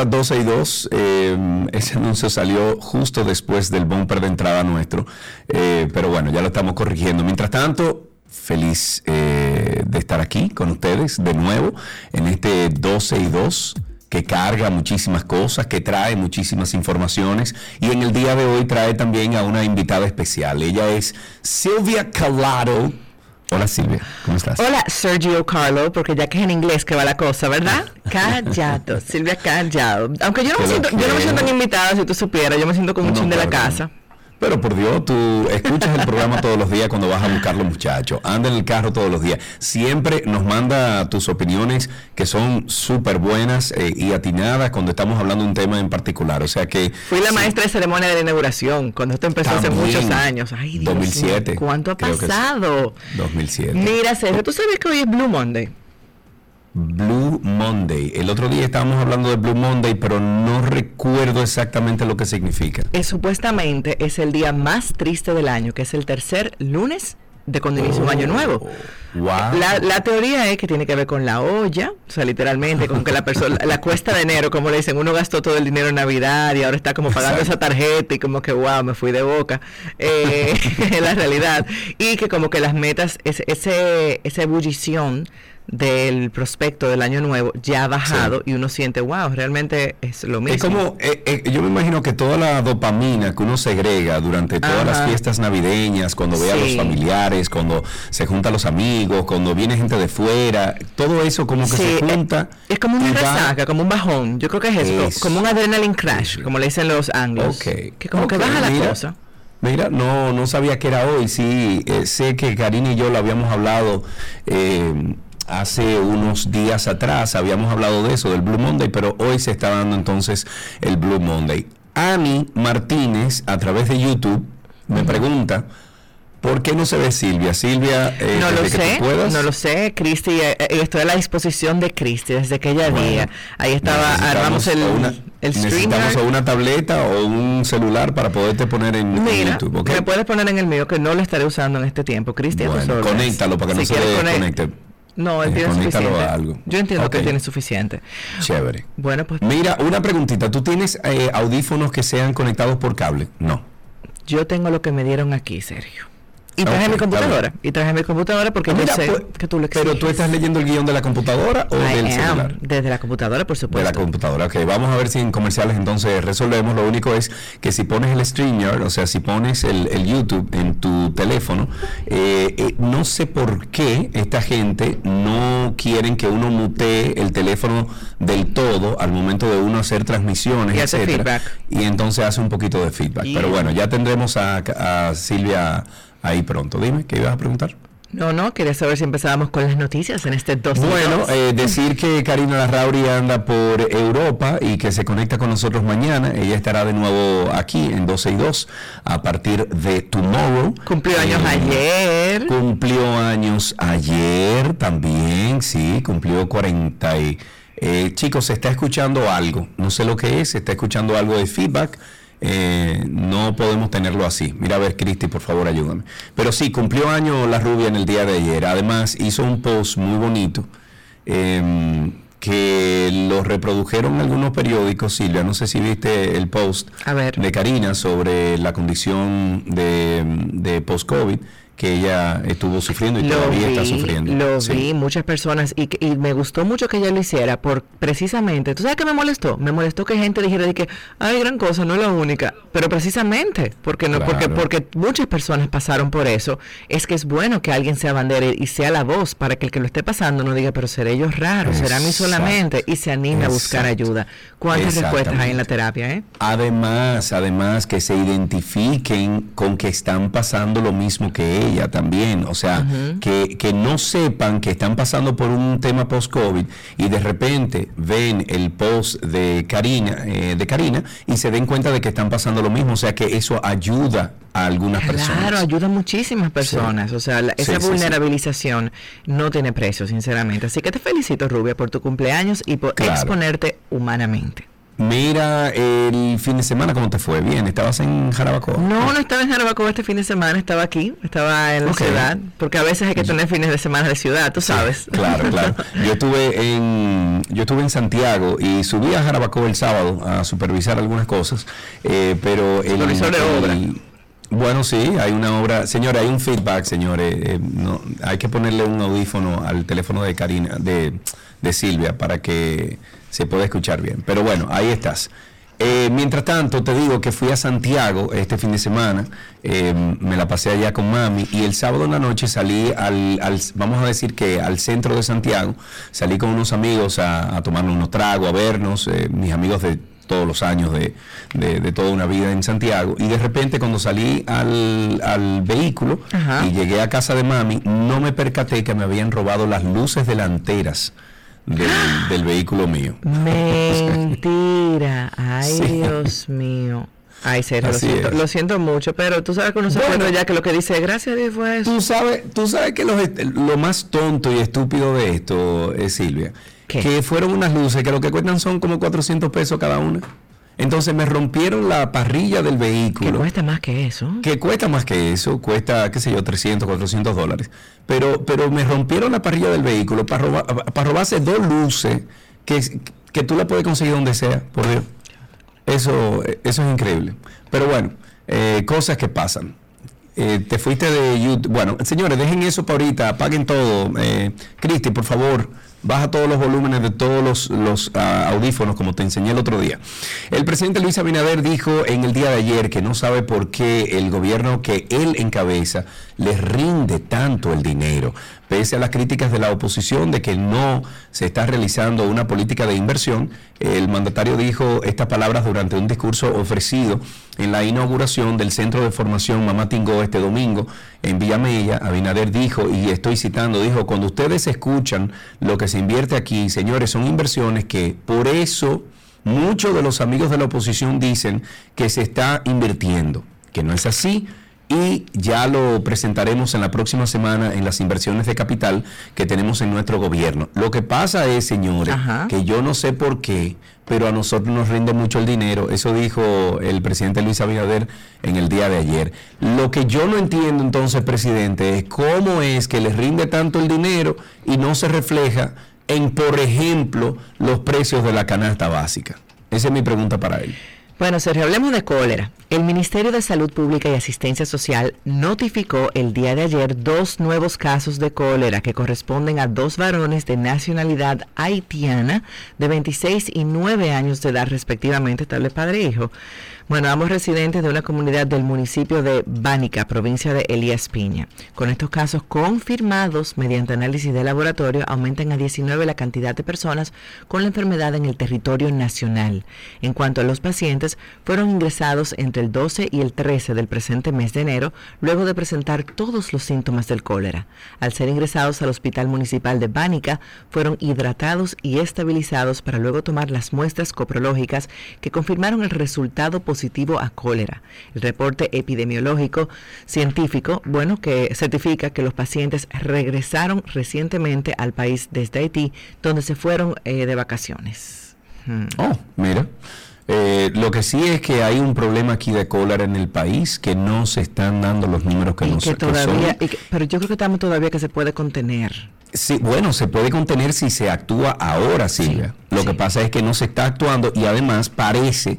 A 12 y 2. Eh, ese anuncio salió justo después del bumper de entrada nuestro, eh, pero bueno, ya lo estamos corrigiendo. Mientras tanto, feliz eh, de estar aquí con ustedes de nuevo en este 12 y 2 que carga muchísimas cosas, que trae muchísimas informaciones y en el día de hoy trae también a una invitada especial. Ella es Silvia Calado Hola Silvia, ¿cómo estás? Hola Sergio Carlo, porque ya que es en inglés que va la cosa, ¿verdad? Callado, Silvia Callado. Aunque yo no, me siento, yo no me siento tan invitada si tú supieras, yo me siento como un chin de la casa. Pero por Dios, tú escuchas el programa todos los días cuando vas a buscar los muchachos. Anda en el carro todos los días. Siempre nos manda tus opiniones que son súper buenas eh, y atinadas cuando estamos hablando de un tema en particular. O sea que. Fui la maestra de ceremonia de la inauguración cuando esto empezó hace muchos años. Ay, Dios 2007. ¿Cuánto ha pasado? 2007. Mira, Sergio, ¿tú sabes que hoy es Blue Monday? Blue Monday. El otro día estábamos hablando de Blue Monday, pero no recuerdo exactamente lo que significa. Es, supuestamente es el día más triste del año, que es el tercer lunes de cuando inicia un año nuevo. Wow. La, teoría es que tiene que ver con la olla, o sea, literalmente, con que la persona, la cuesta de enero, como le dicen, uno gastó todo el dinero en Navidad y ahora está como pagando esa tarjeta y como que, wow, me fui de boca, eh, la realidad. Y que como que las metas, ese, esa ebullición del prospecto del año nuevo ya ha bajado y uno siente, wow, realmente es lo mismo. Es como, eh, eh, yo me imagino que toda la dopamina que uno segrega durante todas las fiestas navideñas, cuando ve a los familiares, cuando se juntan los amigos, cuando viene gente de fuera, todo eso como que se junta. Es, como una resaca, como un bajón. Yo creo que es eso, como un adrenaline crash, como le dicen los anglos. Que como que baja la cosa. Mira, no, no sabía que era hoy. Sí, eh, sé que Karina y yo lo habíamos hablado. Eh, hace unos días atrás habíamos hablado de eso, del Blue Monday, pero hoy se está dando entonces el Blue Monday. Ani Martínez, a través de YouTube, me pregunta, ¿por qué no se ve Silvia? Silvia, eh, no lo sé, no lo sé, Cristi, eh, eh, estoy a la disposición de Cristi desde aquella día. Ahí estaba, armamos el, una, Necesitamos o una tableta o un celular para poderte poner en, YouTube. ¿okay? Me puedes poner en el mío que no lo estaré usando en este tiempo. Cristi, bueno, conéctalo para que no se desconecte. No, él tiene suficiente. Yo entiendo que tiene suficiente. Chévere. Bueno, pues. Mira, una preguntita. ¿Tú tienes eh, audífonos que sean conectados por cable? No. Yo tengo lo que me dieron aquí, Sergio. Y traje mi computadora. Y traje mi computadora porque yo sé pues, que tú lo Pero tú estás leyendo el guion de la computadora o del celular? Desde la computadora, por supuesto. De la computadora, ok. Vamos a ver si en comerciales entonces resolvemos. Lo único es que si pones el StreamYard, o sea, si pones el, YouTube en tu teléfono, eh, eh, no sé por qué esta gente no quieren que uno mutee el teléfono del todo al momento de uno hacer transmisiones, y hace feedback. Y entonces hace un poquito de feedback. Pero bueno, ya tendremos a, a Silvia ahí pronto. Dime, ¿qué ibas a preguntar? No, no, quería saber si empezábamos con las noticias en este 2 Bueno, eh, decir que Karina Larrauri anda por Europa y que se conecta con nosotros mañana. Ella estará de nuevo aquí en 12 y 2 a partir de tomorrow. Cumplió años eh, ayer. Cumplió años ayer también, sí, cumplió 40 y... Eh, chicos, se está escuchando algo, no sé lo que es, se está escuchando algo de feedback. Eh, no podemos tenerlo así. Mira a ver, Cristi, por favor, ayúdame. Pero sí, cumplió año la rubia en el día de ayer. Además, hizo un post muy bonito em, que lo reprodujeron algunos periódicos, Silvia. No sé si viste el post de Karina sobre la condición de, de post-COVID que ella estuvo sufriendo y todavía está sufriendo. Lo vi, muchas personas, y, y, me gustó mucho que ella lo hiciera, por precisamente, ¿tú sabes qué me molestó? Me molestó que gente dijera de que, ay, gran cosa, no es la única, pero precisamente, porque no, porque, porque muchas personas pasaron por eso, es que es bueno que alguien sea bandera y sea la voz para que el que lo esté pasando no diga, pero seré yo raro, será mí solamente, y se anime a buscar ayuda. ¿Cuántas respuestas hay en la terapia, eh? Además, además que se identifiquen con que están pasando lo mismo que también, o sea, que, que, no sepan que están pasando por un tema post-COVID y de repente ven el post de Karina, eh, de Karina y se den cuenta de que están pasando lo mismo, o sea que eso ayuda a algunas personas. Claro, ayuda a muchísimas personas, o sea, esa vulnerabilización no tiene precio, sinceramente. Así que te felicito, Rubia, por tu cumpleaños y por exponerte humanamente. Mira, el fin de semana, ¿cómo te fue? Bien, ¿estabas en Jarabacoa? No, no estaba en Jarabacoa este fin de semana, estaba aquí, estaba en la ciudad, porque a veces hay que tener fines de semana de ciudad, tú sabes. claro, claro. Yo estuve en yo estuve en Santiago y subí a Jarabacoa el sábado a supervisar algunas cosas, eh, pero el, Supervisor de obra. Bueno, sí, hay una obra. Señores, hay un feedback, señores. Eh, no, hay que ponerle un audífono al teléfono de Karina, de, de Silvia, para que se pueda escuchar bien. Pero bueno, ahí estás. Eh, mientras tanto, te digo que fui a Santiago este fin de semana, eh, me la pasé allá con mami y el sábado en la noche salí al, vamos a decir que al centro de Santiago, salí con unos amigos a, a tomarnos unos tragos, a vernos, mis amigos de todos los años de, de, toda una vida en Santiago. Y de repente cuando salí al, al vehículo y llegué a casa de mami, no me percaté que me habían robado las luces delanteras. Del, vehículo mío. Mentira. Ay, Dios mío. Ay, Sergio, lo siento, lo siento, mucho, pero tú sabes que uno se bueno, ya que lo que dice gracias a Dios fue eso. Tú sabes, tú sabes que lo más tonto y estúpido de esto, es Silvia, que fueron unas luces que lo que cuestan son como 400 pesos cada una. Entonces me rompieron la parrilla del vehículo. Que cuesta más que eso. Que cuesta más que eso, cuesta, qué sé yo, 300, 400 dólares. Pero, pero me rompieron la parrilla del vehículo para, para robarse dos luces que, que tú la puedes conseguir donde sea, por Dios. Eso, eso es increíble. Pero bueno, eh, cosas que pasan. Eh, te fuiste de YouTube. Bueno, señores, dejen eso para ahorita, apaguen todo. Eh, Cristi, por favor, Baja todos los volúmenes de todos los, ah, audífonos, como te enseñé el otro día. El presidente Luis Abinader dijo en el día de ayer que no sabe por qué el gobierno que él encabeza les rinde tanto el dinero, pese a las críticas de la oposición de que no se está realizando una política de inversión. El mandatario dijo estas palabras durante un discurso ofrecido en la inauguración del Centro de Formación Mamá Tingó este domingo en Villamella. Abinader dijo, y estoy citando, dijo, cuando ustedes escuchan lo que se invierte aquí, señores, son inversiones que por eso muchos de los amigos de la oposición dicen que se está invirtiendo, que no es así y ya lo presentaremos en la próxima semana en las inversiones de capital que tenemos en nuestro gobierno. Lo que pasa es, señores, que yo no sé por qué, pero a nosotros nos rinde mucho el dinero. Eso dijo el presidente Luis Abinader en el día de ayer. Lo que yo no entiendo entonces, presidente, es cómo es que les rinde tanto el dinero y no se refleja en, por ejemplo, los precios de la canasta básica. Esa es mi pregunta para él. Bueno, Sergio, hablemos de cólera. El Ministerio de Salud Pública y Asistencia Social notificó el día de ayer dos nuevos casos de cólera que corresponden a dos varones de nacionalidad haitiana de 26 y 9 años de edad respectivamente, tal padre e hijo. Bueno, ambos residentes de una comunidad del municipio de Bánica, provincia de Elías Piña. Con estos casos confirmados mediante análisis de laboratorio, aumentan a 19 la cantidad de personas con la enfermedad en el territorio nacional. En cuanto a los pacientes, fueron ingresados entre el 12 y el 13 del presente mes de enero, luego de presentar todos los síntomas del cólera. Al ser ingresados al Hospital Municipal de Bánica, fueron hidratados y estabilizados para luego tomar las muestras coprológicas que confirmaron el resultado positivo positivo a cólera. El reporte epidemiológico científico, bueno, que certifica que los pacientes regresaron recientemente al país desde Haití, donde se fueron eh, de vacaciones. Hmm. Oh, mira. Eh, lo que sí es que hay un problema aquí de cólera en el país, que no se están dando los números que, nos, todavía, pero yo creo que estamos todavía que se puede contener. Sí, bueno, se puede contener si se actúa ahora, Silvia. lo que pasa es que no se está actuando y además parece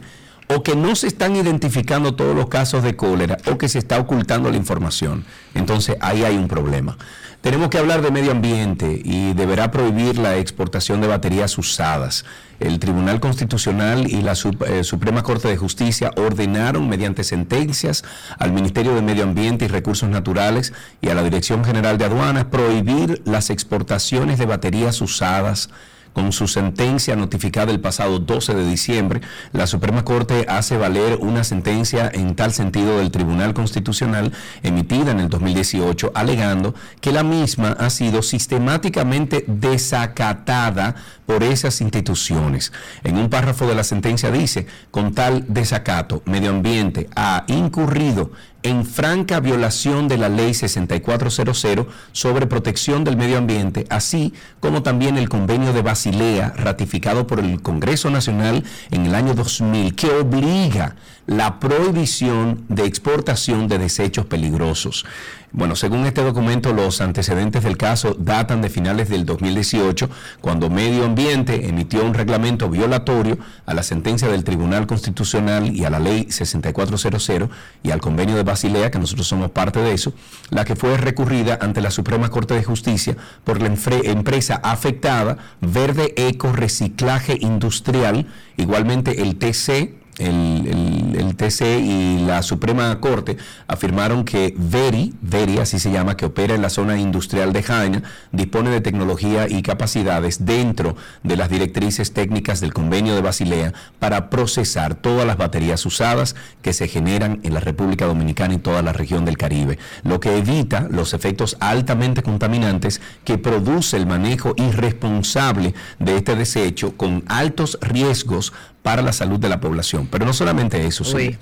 o que no se están identificando todos los casos de cólera o que se está ocultando la información. Entonces ahí hay un problema. Tenemos que hablar de medio ambiente y deberá prohibir la exportación de baterías usadas. El Tribunal Constitucional y la eh, Suprema Corte de Justicia ordenaron mediante sentencias al Ministerio de Medio Ambiente y Recursos Naturales y a la Dirección General de Aduanas prohibir las exportaciones de baterías usadas con su sentencia notificada el pasado 12 de diciembre, la Suprema Corte hace valer una sentencia en tal sentido del Tribunal Constitucional emitida en el 2018, alegando que la misma ha sido sistemáticamente desacatada por esas instituciones. En un párrafo de la sentencia dice, con tal desacato, medio ambiente ha incurrido en franca violación de la ley 6400 sobre protección del medio ambiente, así como también el convenio de Basilea ratificado por el Congreso Nacional en el año 2000 que obliga la prohibición de exportación de desechos peligrosos. Bueno, según este documento, los antecedentes del caso datan de finales del 2018, cuando Medio Ambiente emitió un reglamento violatorio a la sentencia del Tribunal Constitucional y a la Ley 6400 y al convenio de Basilea, que nosotros somos parte de eso, la que fue recurrida ante la Suprema Corte de Justicia por la empresa afectada Verde Eco Reciclaje Industrial, igualmente el TC el, TC y la Suprema Corte afirmaron que Veri, Veri así se llama, que opera en la zona industrial de Jaina, dispone de tecnología y capacidades dentro de las directrices técnicas del convenio de Basilea para procesar todas las baterías usadas que se generan en la República Dominicana y toda la región del Caribe, lo que evita los efectos altamente contaminantes que produce el manejo irresponsable de este desecho con altos riesgos para la salud de la población. Pero no solamente eso, sí.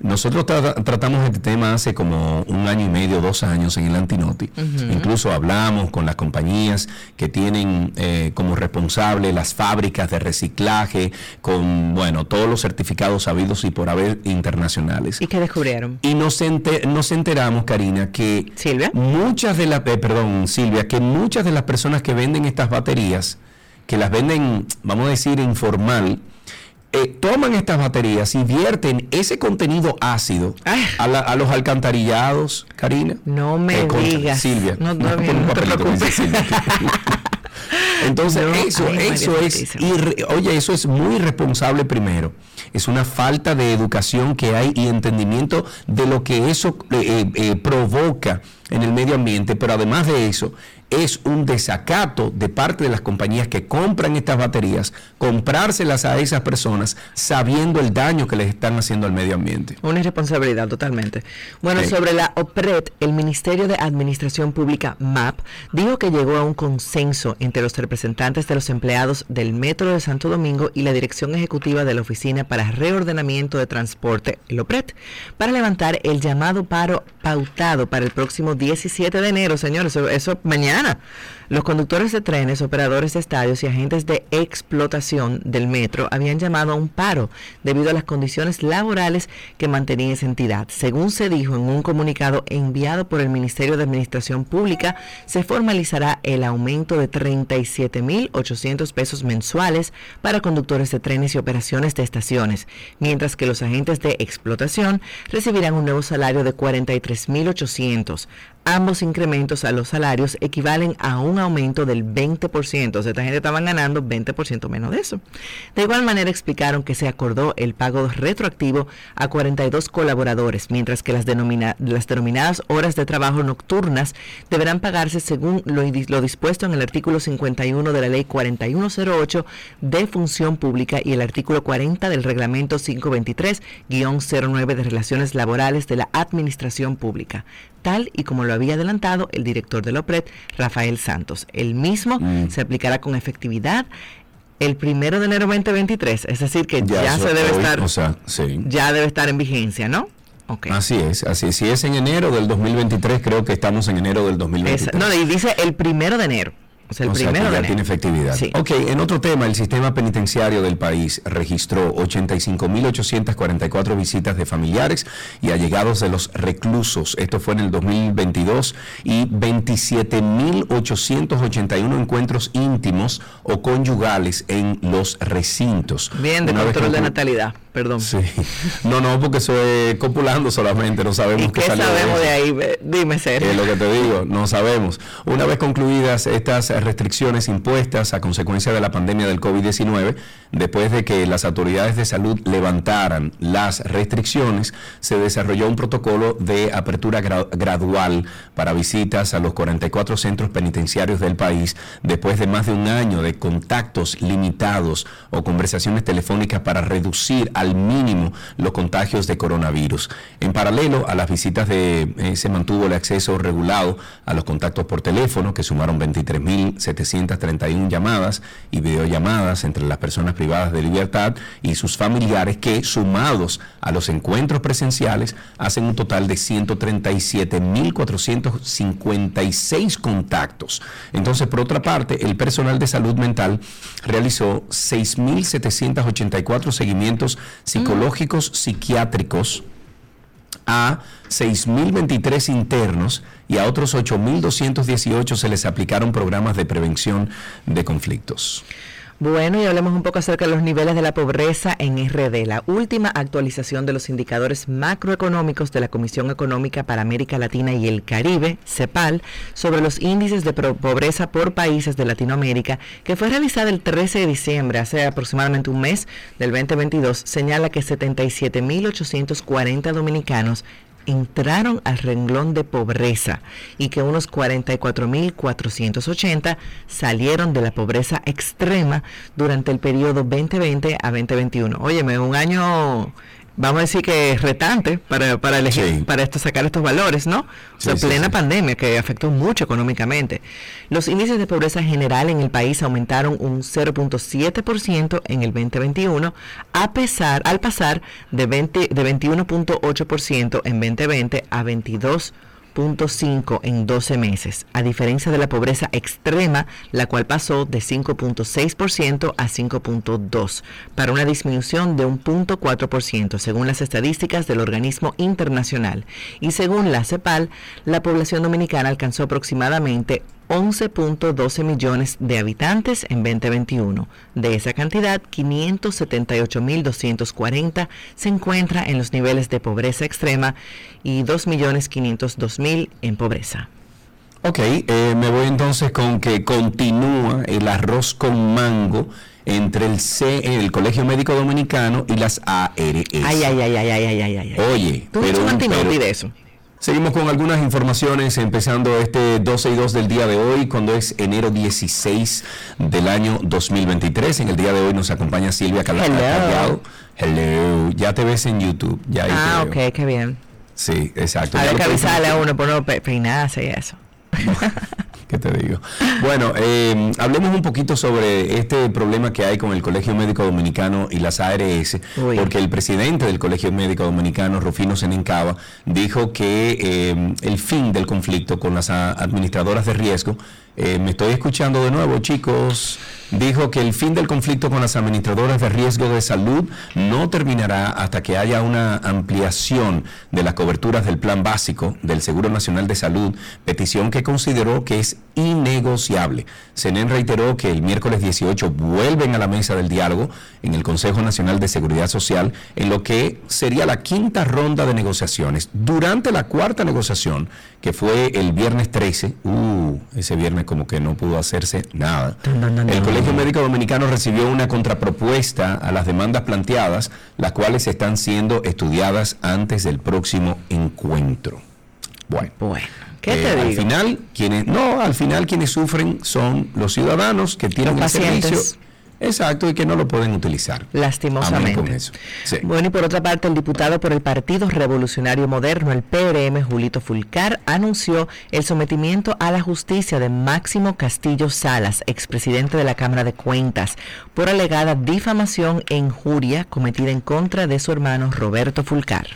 Nosotros tratamos este tema hace como un año y medio, dos años en el Antinoti. Incluso hablamos con las compañías que tienen eh, como responsable las fábricas de reciclaje, con, bueno, todos los certificados habidos y por haber internacionales. ¿Y qué descubrieron? Y nos, nos enteramos, Karina, que Silvia. muchas de las, eh, perdón, Silvia, que muchas de las personas que venden estas baterías, que las venden, vamos a decir, informal, eh, toman estas baterías y vierten ese contenido ácido a, los alcantarillados, Karina. No me eh, digas. Silvia. No, no, Entonces, eso, eso es, oye, eso es muy irresponsable primero. Es una falta de educación que hay y entendimiento de lo que eso eh, provoca en el medio ambiente, pero además de eso, es un desacato de parte de las compañías que compran estas baterías, comprárselas a esas personas sabiendo el daño que les están haciendo al medio ambiente. Una irresponsabilidad totalmente. Bueno, sobre la OPRED, el Ministerio de Administración Pública, MAP, dijo que llegó a un consenso entre los representantes de los empleados del Metro de Santo Domingo y la Dirección Ejecutiva de la Oficina para Reordenamiento de Transporte, el OPRED, para levantar el llamado paro pautado para el próximo 17 de enero, señores, eso mañana semana. Los conductores de trenes, operadores de estadios y agentes de explotación del metro habían llamado a un paro debido a las condiciones laborales que mantenía esa entidad. Según se dijo en un comunicado enviado por el Ministerio de Administración Pública, se formalizará el aumento de 37.800 pesos mensuales para conductores de trenes y operaciones de estaciones, mientras que los agentes de explotación recibirán un nuevo salario de 43.800. Ambos incrementos a los salarios equivalen a un aumento del 20%. O sea, esta gente estaban ganando 20% menos de eso. De igual manera explicaron que se acordó el pago retroactivo a 42 colaboradores, mientras que las, denominadas horas de trabajo nocturnas deberán pagarse según lo, lo dispuesto en el artículo 51 de la ley 4108 de función pública y el artículo 40 del reglamento 523-09 de relaciones laborales de la administración pública tal y como lo había adelantado el director de la OPRED, Rafael Santos. El mismo mm. se aplicará con efectividad el primero de enero 2023, es decir, que ya, se debe estar, ya debe estar en vigencia, ¿no? Así es, así es. Si es en enero del 2023, creo que estamos en enero del 2023. no, y dice el primero de enero. O sea, el primero ya tiene efectividad. Ok, en otro tema, el sistema penitenciario del país registró 85.844 visitas de familiares y allegados de los reclusos. Esto fue en el 2022 y 27.881 encuentros íntimos o conyugales en los recintos. Bien, de control de natalidad perdón. Sí. No, no, porque eso es copulando solamente, no sabemos qué sabemos de, ahí? Dime, ser. Es lo que te digo, no sabemos. Una vez concluidas estas restricciones impuestas a consecuencia de la pandemia del COVID-19, después de que las autoridades de salud levantaran las restricciones, se desarrolló un protocolo de apertura gradual para visitas a los 44 centros penitenciarios del país, después de más de un año de contactos limitados o conversaciones telefónicas para reducir al mínimo los contagios de coronavirus. En paralelo a las visitas de, eh, se mantuvo el acceso regulado a los contactos por teléfono, que sumaron 23.000 2.731 llamadas y videollamadas entre las personas privadas de libertad y sus familiares que, sumados a los encuentros presenciales, hacen un total de 137.456 contactos. Entonces, por otra parte, el personal de salud mental realizó 6.784 seguimientos psicológicos psiquiátricos a 6.023 internos y a otros 8.218 se les aplicaron programas de prevención de conflictos. Bueno, y hablemos un poco acerca de los niveles de la pobreza en RD, la última actualización de los indicadores macroeconómicos de la Comisión Económica para América Latina y el Caribe, CEPAL, sobre los índices de pobreza por países de Latinoamérica, que fue realizada el 13 de diciembre, hace aproximadamente un mes del 2022, señala que 77.840 dominicanos entraron al renglón de pobreza y que unos 44.480 salieron de la pobreza extrema durante el periodo 2020 a 2021. Óyeme, un año vamos a decir que es retante para, para elegir, para esto, sacar estos valores, ¿no? O sea, plena pandemia que afectó mucho económicamente. Los índices de pobreza general en el país aumentaron un 0.7% en el 2021, a pesar, al pasar de, 20, de 21.8% en 2020 a 22% en 12 meses, a diferencia de la pobreza extrema, la cual pasó de 5.6% a 5.2%, para una disminución de un 0.4% según las estadísticas del organismo internacional. Y según la CEPAL, la población dominicana alcanzó aproximadamente 11.12 millones de habitantes en 2021. De esa cantidad, 578.240 se encuentra en los niveles de pobreza extrema y 2.502.000 en pobreza. Ok, eh, me voy entonces con que continúa el arroz con mango entre el C, el Colegio Médico Dominicano y las ARS. Ay, ay, ay, ay, ay, ay, ay, ay. Oye, ¿Tú pero, pero, de eso? Seguimos con algunas informaciones, empezando este 12 y 2 del día de hoy, cuando es enero 16 del año 2023. En el día de hoy nos acompaña Silvia Hello. Hello. Ya te ves en YouTube. Ya ah, ok, qué bien. Sí, exacto. Hay que avisarle a uno por no peinarse y eso. ¿Qué te digo? Bueno, eh, hablemos un poquito sobre este problema que hay con el Colegio Médico Dominicano y las ARS, porque el presidente del Colegio Médico Dominicano, Rufino Senencaba, dijo que eh, el fin del conflicto con las administradoras de riesgo eh, me estoy escuchando de nuevo, chicos. Dijo que el fin del conflicto con las administradoras de riesgo de salud no terminará hasta que haya una ampliación de las coberturas del plan básico del Seguro Nacional de Salud, petición que consideró que es innegociable. Senen reiteró que el miércoles 18 vuelven a la mesa del diálogo en el Consejo Nacional de Seguridad Social en lo que sería la quinta ronda de negociaciones. Durante la cuarta negociación, que fue el viernes 13, uh, ese viernes como que no pudo hacerse nada. El Colegio Médico Dominicano recibió una contrapropuesta a las demandas planteadas, las cuales están siendo estudiadas antes del próximo encuentro. Bueno, bueno ¿qué te eh, digo? Al final, quienes, no, al final quienes sufren son los ciudadanos que tienen el servicio Exacto, y que no lo pueden utilizar. Lastimosamente. Bueno, y por otra parte, el diputado por el Partido Revolucionario Moderno, el PRM, Julito Fulcar, anunció el sometimiento a la justicia de Máximo Castillo Salas, expresidente de la Cámara de Cuentas, por alegada difamación e injuria cometida en contra de su hermano Roberto Fulcar.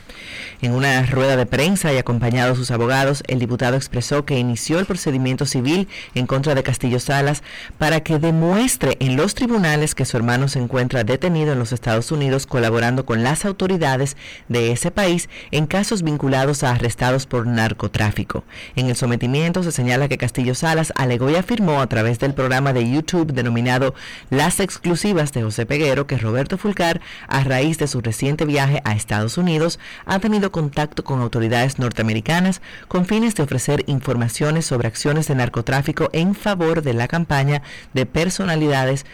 En una rueda de prensa y acompañado de sus abogados, el diputado expresó que inició el procedimiento civil en contra de Castillo Salas para que demuestre en los tribunales que su hermano se encuentra detenido en los Estados Unidos colaborando con las autoridades de ese país en casos vinculados a arrestados por narcotráfico. En el sometimiento se señala que Castillo Salas alegó y afirmó a través del programa de YouTube denominado Las exclusivas de José Peguero que Roberto Fulcar, a raíz de su reciente viaje a Estados Unidos, ha tenido contacto con autoridades norteamericanas con fines de ofrecer informaciones sobre acciones de narcotráfico en favor de la campaña de personalidades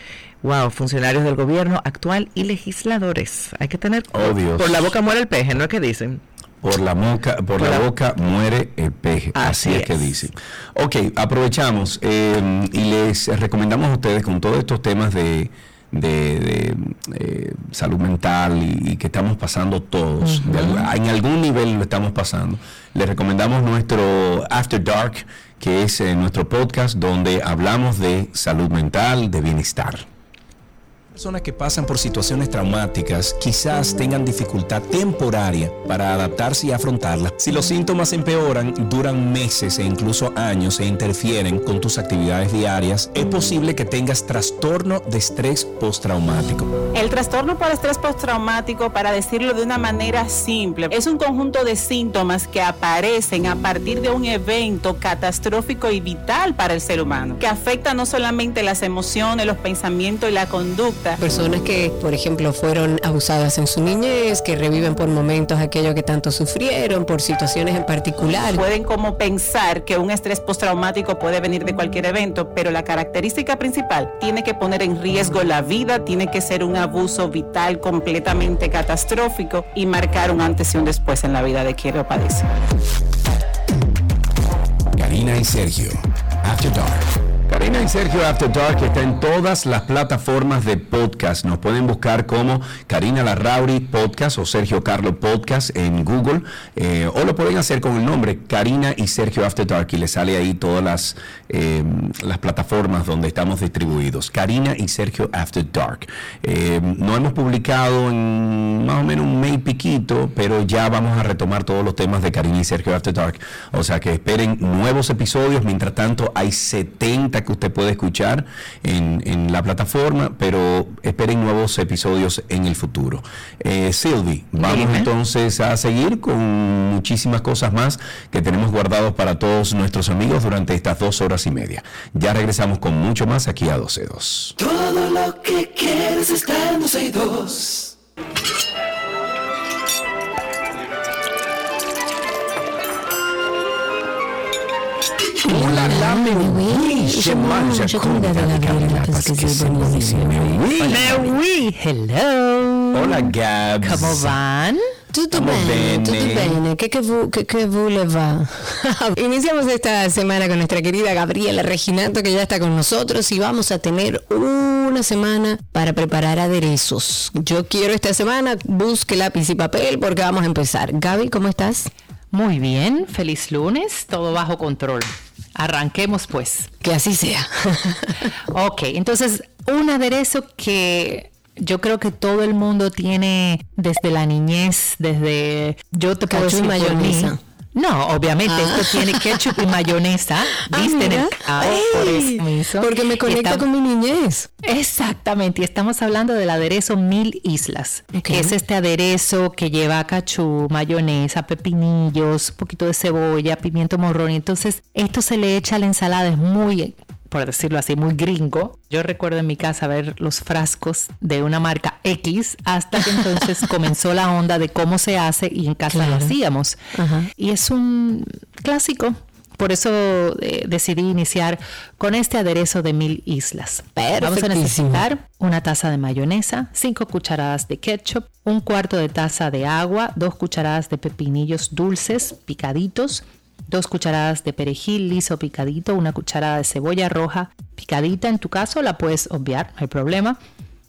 Wow, funcionarios del gobierno actual y legisladores. Hay que tener oh, por la boca muere el peje, ¿no es que dicen? Por la, moca, por, la, boca muere el peje, así, es. que dicen. Ok, aprovechamos eh, y les recomendamos a ustedes con todos estos temas de, de, eh, salud mental y, que estamos pasando todos, en algún nivel lo estamos pasando, les recomendamos nuestro After Dark, que es eh, nuestro podcast donde hablamos de salud mental, de bienestar. Personas que pasan por situaciones traumáticas quizás tengan dificultad temporaria para adaptarse y afrontarlas. Si los síntomas empeoran, duran meses e incluso años e interfieren con tus actividades diarias, es posible que tengas trastorno de estrés postraumático. El trastorno por estrés postraumático, para decirlo de una manera simple, es un conjunto de síntomas que aparecen a partir de un evento catastrófico y vital para el ser humano, que afecta no solamente las emociones, los pensamientos y la conducta, Personas que, por ejemplo, fueron abusadas en su niñez, que reviven por momentos aquello que tanto sufrieron, por situaciones en particular. Pueden como pensar que un estrés postraumático puede venir de cualquier evento, pero la característica principal tiene que poner en riesgo la vida, tiene que ser un abuso vital completamente catastrófico y marcar un antes y un después en la vida de quien lo padece. Karina y Sergio, After Dark. Karina y Sergio After Dark está en todas las plataformas de podcast. Nos pueden buscar como Karina Larrauri Podcast o Sergio Carlo Podcast en Google eh, o lo pueden hacer con el nombre Karina y Sergio After Dark y les sale ahí todas las, eh, las plataformas donde estamos distribuidos. Karina y Sergio After Dark. Eh, no hemos publicado en más o menos un mes y piquito, pero ya vamos a retomar todos los temas de Karina y Sergio After Dark. O sea que esperen nuevos episodios. Mientras tanto, hay 70 que usted puede escuchar en, en la plataforma, pero esperen nuevos episodios en el futuro. Eh, Silvi, vamos entonces a seguir con muchísimas cosas más que tenemos guardados para todos nuestros amigos durante estas dos horas y media. Ya regresamos con mucho más aquí a 12.2. 12. Hello. Hola, Gabs. ¿Cómo van? Tutto bene, tutto bene. ¿Qué, qué, va? Iniciamos esta semana con nuestra querida Gabriela Reginato, que ya está con nosotros, y vamos a tener una semana para preparar aderezos. Yo quiero esta semana, busque lápiz y papel porque vamos a empezar. Gaby, ¿cómo estás? Muy bien, feliz lunes, todo bajo control. Arranquemos pues. Que así sea. ok, entonces un aderezo que yo creo que todo el mundo tiene desde la niñez, desde yo te puedo decir mayonesa. No, obviamente esto ah. tiene ketchup y mayonesa. Ah, ¿Viste? por eso Porque me conecta con mi niñez. Exactamente. Y estamos hablando del aderezo Mil Islas. Que es este aderezo que lleva cachú, mayonesa, pepinillos, un poquito de cebolla, pimiento morrón. Entonces, esto se le echa a la ensalada. Es muy por decirlo así, muy gringo. Yo recuerdo en mi casa ver los frascos de una marca X hasta que entonces comenzó la onda de cómo se hace y en casa lo hacíamos. Y es un clásico. Por eso eh, decidí iniciar con este aderezo de mil islas. Vamos a necesitar una taza de mayonesa, cinco cucharadas de ketchup, un cuarto de taza de agua, dos cucharadas de pepinillos dulces picaditos, dos cucharadas de perejil liso picadito, una cucharada de cebolla roja picadita, en tu caso la puedes obviar, no hay problema,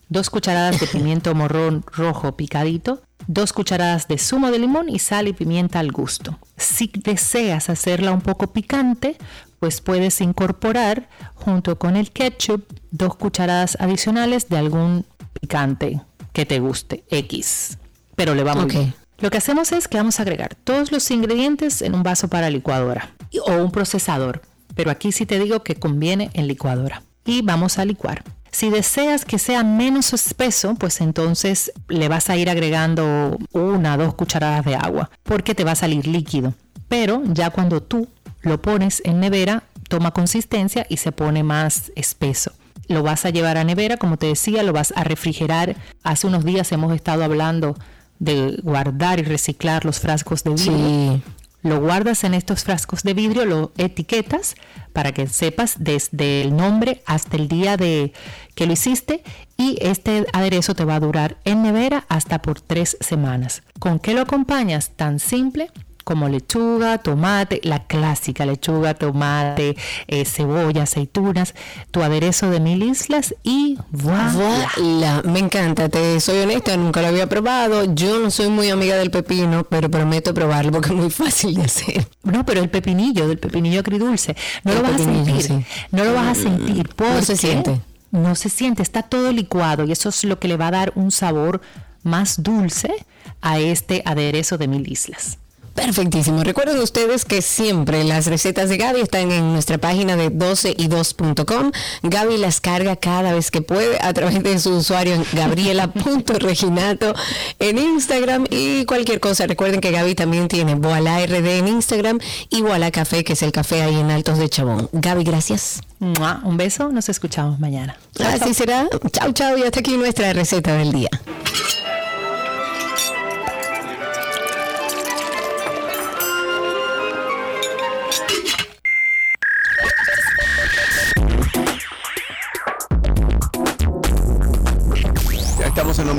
dos cucharadas de pimiento morrón rojo picadito, dos cucharadas de zumo de limón y sal y pimienta al gusto. Si deseas hacerla un poco picante, pues puedes incorporar junto con el ketchup dos cucharadas adicionales de algún picante que te guste, X. Pero le vamos okay. Lo que hacemos es que vamos a agregar todos los ingredientes en un vaso para licuadora o un procesador, pero aquí sí te digo que conviene en licuadora. Y vamos a licuar. Si deseas que sea menos espeso, pues entonces le vas a ir agregando una o dos cucharadas de agua, porque te va a salir líquido. Pero ya cuando tú lo pones en nevera, toma consistencia y se pone más espeso. Lo vas a llevar a nevera, como te decía, lo vas a refrigerar. Hace unos días hemos estado hablando de guardar y reciclar los frascos de vidrio. Lo guardas en estos frascos de vidrio, lo etiquetas para que sepas desde el nombre hasta el día de que lo hiciste y este aderezo te va a durar en nevera hasta por tres semanas. ¿Con qué lo acompañas? Tan simple como lechuga, tomate, la clásica lechuga, tomate, eh, cebolla, aceitunas, tu aderezo de mil islas y voilà. Me encanta, te soy honesta, nunca lo había probado. Yo no soy muy amiga del pepino, pero prometo probarlo porque es muy fácil de hacer. No, pero el pepinillo, del pepinillo agridulce, no lo vas a sentir. No lo vas a sentir porque no se siente. No se siente, está todo licuado y eso es lo que le va a dar un sabor más dulce a este aderezo de mil islas. Perfectísimo. Recuerden ustedes que siempre las recetas de Gaby están en nuestra página de 12y2.com. Gaby las carga cada vez que puede a través de su usuario en gabriela.reginato en Instagram y cualquier cosa. Recuerden que Gaby también tiene Voila RD en Instagram y Voila Café, que es el café ahí en Altos de Chabón. Gaby, gracias. Un beso, nos escuchamos mañana. Así será. Chao, chao y hasta aquí nuestra receta del día.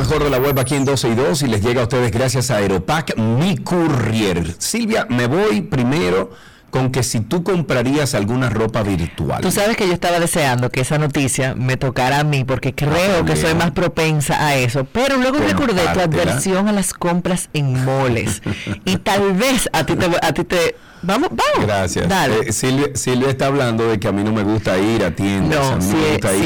Mejor de la web aquí en 12 y 2 y les llega a ustedes gracias a Aeropack, mi courier. Silvia, me voy primero con que si tú comprarías alguna ropa virtual. Tú sabes que yo estaba deseando que esa noticia me tocara a mí porque creo ah, que soy más propensa a eso, pero luego recordé tu adversión a las compras en moles y tal vez a ti te, a ti te Vamos, vamos. Gracias. Eh, Silvia, está hablando de que a mí no me gusta ir a tiendas. No, si,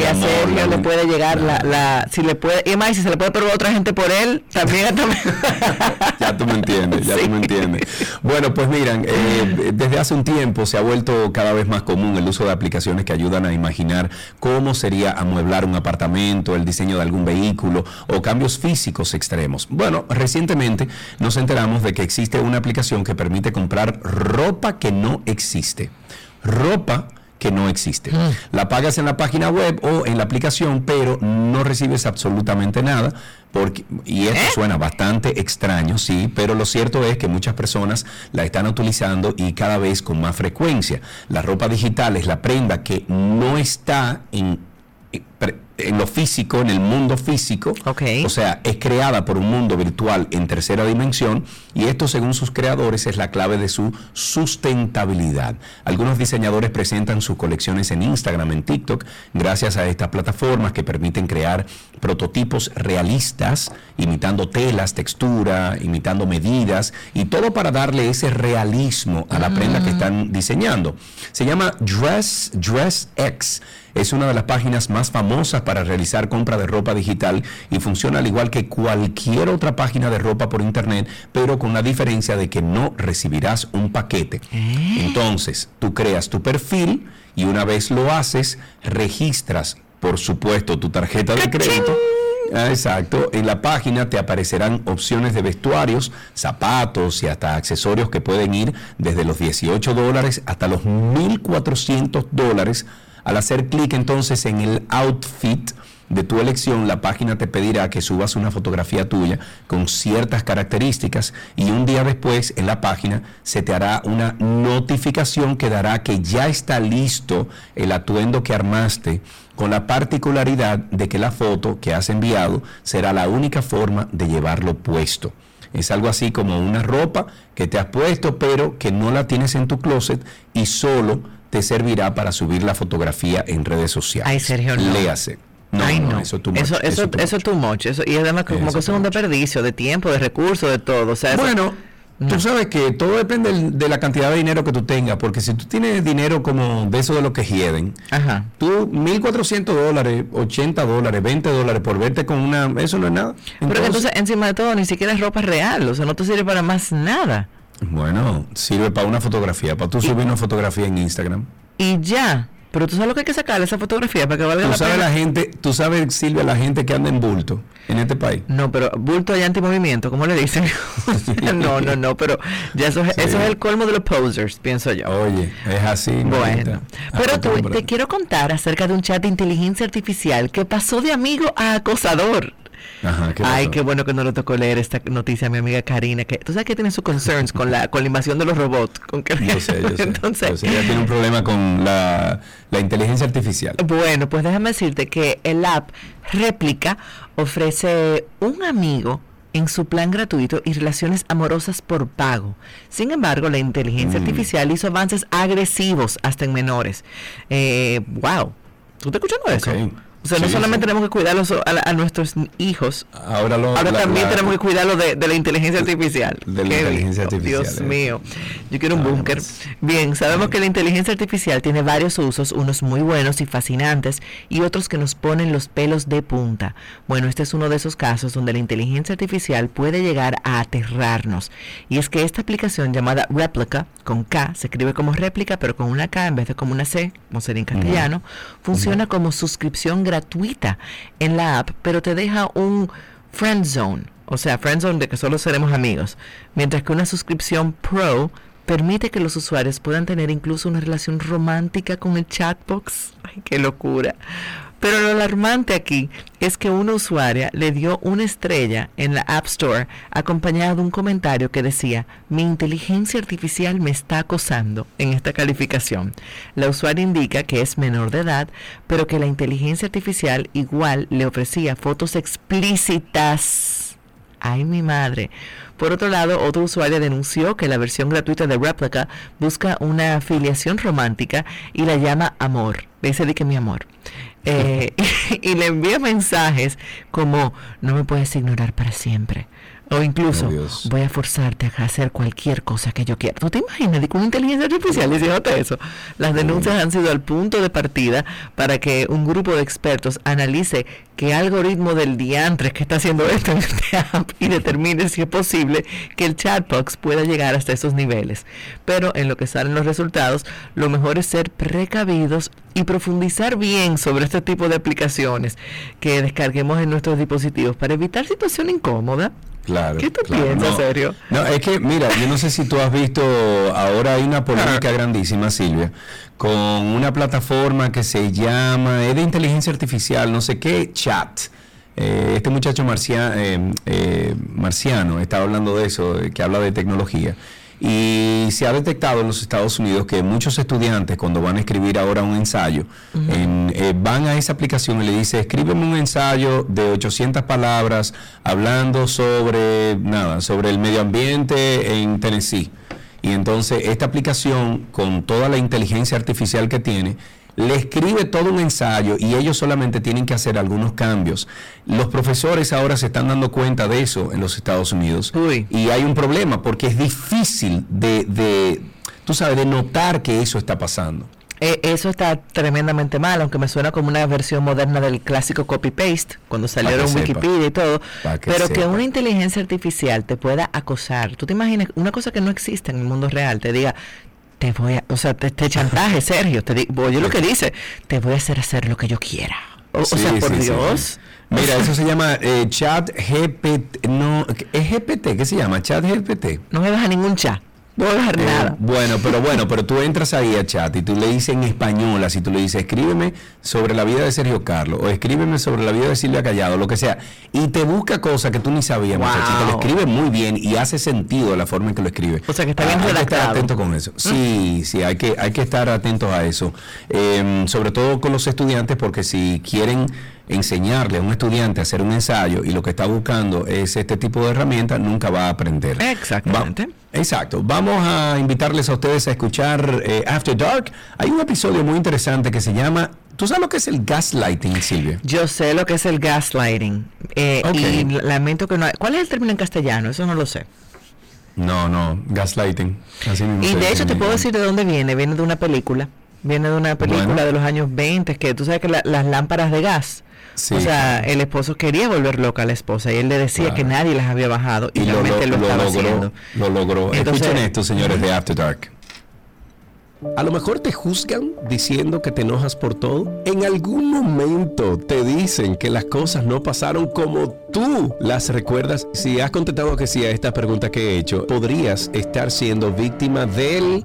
a, Sergio le puede llegar la, la, si le puede, y más si se le puede probar a otra gente por él, también. ya tú me entiendes, ya tú me entiendes. Bueno, pues miran, eh, desde hace un tiempo se ha vuelto cada vez más común el uso de aplicaciones que ayudan a imaginar cómo sería amueblar un apartamento, el diseño de algún vehículo o cambios físicos extremos. Bueno, recientemente nos enteramos de que existe una aplicación que permite comprar ropa ropa que no existe. Ropa que no existe. Mm. La pagas en la página web o en la aplicación, pero no recibes absolutamente nada. Porque, y esto ¿Eh? suena bastante extraño, sí, pero lo cierto es que muchas personas la están utilizando y cada vez con más frecuencia. La ropa digital es la prenda que no está en en lo físico, en el mundo físico. O sea, es creada por un mundo virtual en tercera dimensión y esto, según sus creadores, es la clave de su sustentabilidad. Algunos diseñadores presentan sus colecciones en Instagram, en TikTok, gracias a estas plataformas que permiten crear prototipos realistas, imitando telas, textura, imitando medidas y todo para darle ese realismo a la prenda que mm. están diseñando. Se llama Dress Dress X es una de las páginas más famosas para realizar compra de ropa digital y funciona al igual que cualquier otra página de ropa por internet, pero con la diferencia de que no recibirás un paquete. ¿Eh? Entonces, tú creas tu perfil y una vez lo haces, registras, por supuesto, tu tarjeta de crédito. Ah, exacto. En la página te aparecerán opciones de vestuarios, zapatos y hasta accesorios que pueden ir desde los 18 dólares hasta los 1.400 dólares al hacer clic entonces en el outfit de tu elección, la página te pedirá que subas una fotografía tuya con ciertas características y un día después en la página se te hará una notificación que dará que ya está listo el atuendo que armaste con la particularidad de que la foto que has enviado será la única forma de llevarlo puesto. Es algo así como una ropa que te has puesto pero que no la tienes en tu closet y solo te servirá para subir la fotografía en redes sociales. Ay, Sergio, no. Léase. No, no, eso es too much. Eso, eso, eso, es too much. Eso, y además como que eso es un desperdicio de tiempo, de recursos, de todo. O sea, bueno, Tú sabes que todo depende de la cantidad de dinero que tú tengas, porque si tú tienes dinero como de eso de lo que hieden, Ajá. tú 1.400 dólares, 80 dólares, 20 dólares por verte con una, eso no es nada. Pero entonces encima de todo ni siquiera es ropa real, o sea, no te sirve para más nada. Bueno, sirve para una fotografía, para tú subir una fotografía en Instagram. Y ya. Pero tú sabes lo que hay que sacar esa fotografía para que valga ¿Tú la sabes la gente, tú sabes, Silvia, la gente que anda en bulto en este país. No, pero bulto hay antimovimiento, ¿cómo le dicen? no, no, no, pero ya eso, eso es el colmo de los posers, pienso yo. Oye, es así. Bueno, pero te quiero contar acerca de un chat de inteligencia artificial que pasó de amigo a acosador. Ay, qué bueno que no le tocó leer esta noticia a mi amiga Karina, que tú sabes que tiene sus concerns con la con la invasión de los robots. Con que, yo sé, yo sé. Entonces, ella tiene un problema con la, la inteligencia artificial. Bueno, pues déjame decirte que el app Réplica ofrece un amigo en su plan gratuito y relaciones amorosas por pago. Sin embargo, la inteligencia mm. artificial hizo avances agresivos hasta en menores. Eh, wow. ¿Tú estás escuchando eso? O sea, no solamente tenemos que cuidarlos a, nuestros hijos, ahora, también tenemos que cuidarlo de, la inteligencia artificial. De la inteligencia artificial. Dios eh. mío, yo quiero un búnker. Bien, sabemos que la inteligencia artificial tiene varios usos, unos muy buenos y fascinantes y otros que nos ponen los pelos de punta. Bueno, este es uno de esos casos donde la inteligencia artificial puede llegar a aterrarnos. Y es que esta aplicación llamada Replica, con K, se escribe como réplica, pero con una K en vez de como una C, como sería en castellano, funciona como suscripción gratuita en la app, pero te deja un friend zone, o sea, friend zone de que solo seremos amigos, mientras que una suscripción pro permite que los usuarios puedan tener incluso una relación romántica con el chatbox. Ay, qué locura. Pero lo alarmante aquí es que una usuaria le dio una estrella en la App Store acompañada de un comentario que decía, mi inteligencia artificial me está acosando en esta calificación. La usuaria indica que es menor de edad, pero que la inteligencia artificial igual le ofrecía fotos explícitas. Ay, mi madre. Por otro lado, otro usuario denunció que la versión gratuita de Replica busca una afiliación romántica y la llama amor. Dice de que mi amor. Eh, y le envía mensajes como no me puedes ignorar para siempre o incluso, voy a forzarte a hacer cualquier cosa que yo quiera. ¿No te imaginas? Con inteligencia artificial diciéndote eso. Las denuncias han sido el punto de partida para que un grupo de expertos analice qué algoritmo del diantre que está haciendo esto en este app y determine si es posible que el chatbox pueda llegar hasta esos niveles. Pero en lo que salen los resultados, lo mejor es ser precavidos y profundizar bien sobre este tipo de aplicaciones que descarguemos en nuestros dispositivos para evitar situación incómoda Claro. ¿Qué tú piensas, serio? No, es que, mira, yo no sé si tú has visto, ahora hay una polémica grandísima, Silvia, con una plataforma que se llama, es de inteligencia artificial, no sé qué, chat. Eh, este muchacho eh, eh, marciano estaba hablando de eso, que habla de tecnología. Y se ha detectado en los Estados Unidos que muchos estudiantes cuando van a escribir ahora un ensayo, eh, van a esa aplicación y le dice, escríbeme un ensayo de 800 palabras hablando sobre, nada, sobre el medio ambiente en Tennessee. Y entonces esta aplicación, con toda la inteligencia artificial que tiene, le escribe todo un ensayo y ellos solamente tienen que hacer algunos cambios. Los profesores ahora se están dando cuenta de eso en los Estados Unidos y hay un problema porque es difícil de, de, tú sabes, de notar que eso está pasando. Eh, eso está tremendamente mal, aunque me suena como una versión moderna del clásico copy-paste, cuando salieron Wikipedia y todo. pero que una inteligencia artificial te pueda acosar. Tú te imaginas una cosa que no existe en el mundo real, te diga, te voy a, o sea, te, chantaje, Sergio, te digo, oye lo que dice, te voy a hacer hacer lo que yo quiera. O, sea, por Dios. Mira, eso se llama eh, chat GPT, no, ¿es GPT? ¿Qué se llama? Chat GPT. No me baja ningún chat. No voy a dejar eh, nada. Bueno, pero bueno, pero tú entras ahí a chat y tú le dices en español, así tú le dices, escríbeme sobre la vida de Sergio Carlos o escríbeme sobre la vida de Silvia Callado, lo que sea, y te busca cosas que tú ni sabías, muchachito. Lo escribe muy bien y hace sentido la forma en que lo escribe. O sea, que está bien ah, redactado. Hay que estar atento con eso. Sí, sí, hay que, hay que estar atentos a eso. Em, sobre todo con los estudiantes, porque si quieren enseñarle a un estudiante a hacer un ensayo y lo que está buscando es este tipo de herramientas, nunca va a aprender. Exactamente. exacto. Vamos a invitarles a ustedes a escuchar eh, After Dark. Hay un episodio muy interesante que se llama ¿Tú sabes lo que es el gaslighting, Silvia? Yo sé lo que es el gaslighting. Eh, Y lamento que no. ¿Cuál es el término en castellano? Eso no lo sé. No, no, gaslighting. y de hecho te puedo decir de dónde viene. Viene de una película. Viene de una película de los años 20, que tú sabes que las lámparas de gas o sea, el esposo quería volver loca a la esposa y él le decía que nadie las había bajado y, realmente lo, estaba logró, haciendo. Lo logró. Escuchen esto, señores de After Dark. A lo mejor te juzgan diciendo que te enojas por todo. En algún momento te dicen que las cosas no pasaron como tú las recuerdas. Si has contestado que sí a esta pregunta que he hecho, podrías estar siendo víctima del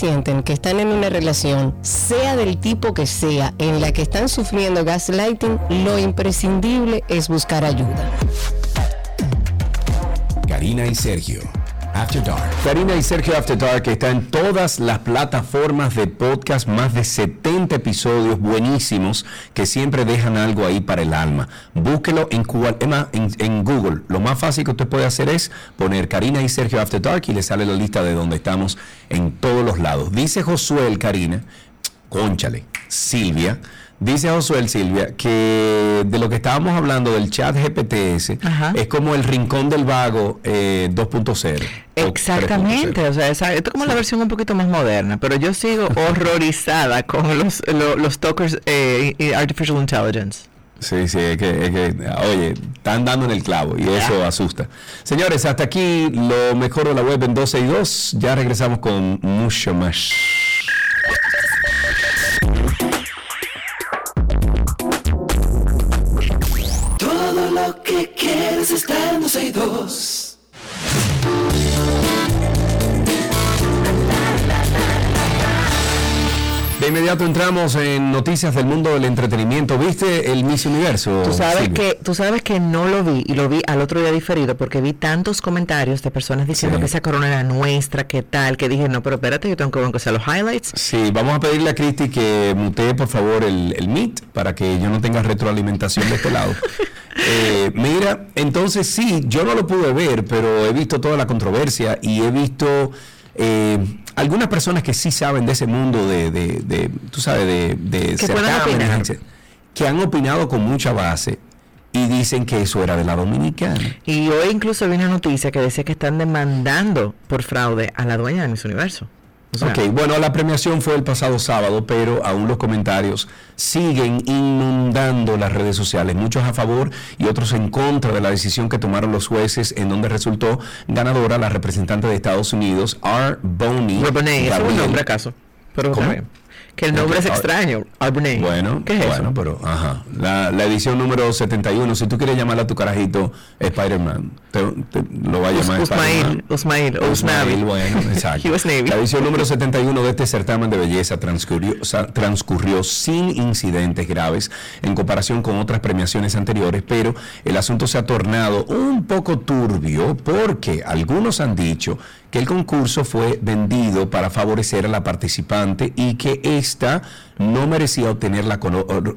sienten que están en una relación sea del tipo que sea, en la que están sufriendo gaslighting, lo imprescindible es buscar ayuda. Karina y Sergio After Dark. Karina y Sergio After Dark está en todas las plataformas de podcast, más de 70 episodios buenísimos que siempre dejan algo ahí para el alma. Búsquelo en, en, en Google. Lo más fácil que usted puede hacer es poner Karina y Sergio After Dark y le sale la lista de donde estamos en todos los lados. Dice Josué Karina, conchale, Silvia Dice Josué Silvia que de lo que estábamos hablando del chat GPTS es como el rincón del vago 2.0. Eh, Exactamente, o sea, esto es como la versión un poquito más moderna, pero yo sigo horrorizada con los, los, talkers eh, Artificial Intelligence. Sí, sí, es que, oye, están dando en el clavo y eso asusta. Señores, hasta aquí lo mejor de la web en 12 y 2. Ya regresamos con mucho más. Quieres estar en 2. De inmediato entramos en noticias del mundo del entretenimiento. ¿Viste el Miss Universo? Tú sabes que tú sabes que no lo vi y lo vi al otro día diferido porque vi tantos comentarios de personas diciendo que esa corona era nuestra, que tal, que dije, no, pero espérate, yo tengo que ver que los highlights. Sí, vamos a pedirle a Cristi que mutee por favor el, el Meet para que yo no tenga retroalimentación de este lado. Eh, mira, entonces sí, yo no lo pude ver, pero he visto toda la controversia y he visto eh, algunas personas que sí saben de ese mundo de, de, tú sabes, de, de que han opinado con mucha base y dicen que eso era de la dominicana. Y hoy incluso vi una noticia que decía que están demandando por fraude a la dueña de Miss Universo ok, bueno, la premiación fue el pasado sábado, pero aún los comentarios siguen inundando las redes sociales, muchos a favor y otros en contra de la decisión que tomaron los jueces, en donde resultó ganadora la representante de Estados Unidos, R. Boney. ¿es un nombre acaso? Pero que el nombre es extraño, Bueno, ¿qué es bueno, pero ajá. La, la, edición número 71, si tú quieres llamarle a tu carajito Spider-Man, te, lo va a llamar Usmail, Usmail, Usmail, bueno, exacto. La edición número 71 de este certamen de belleza transcurrió, transcurrió sin incidentes graves en comparación con otras premiaciones anteriores, pero el asunto se ha tornado un poco turbio porque algunos han dicho que el concurso fue vendido para favorecer a la participante y que ésta no merecía obtener la,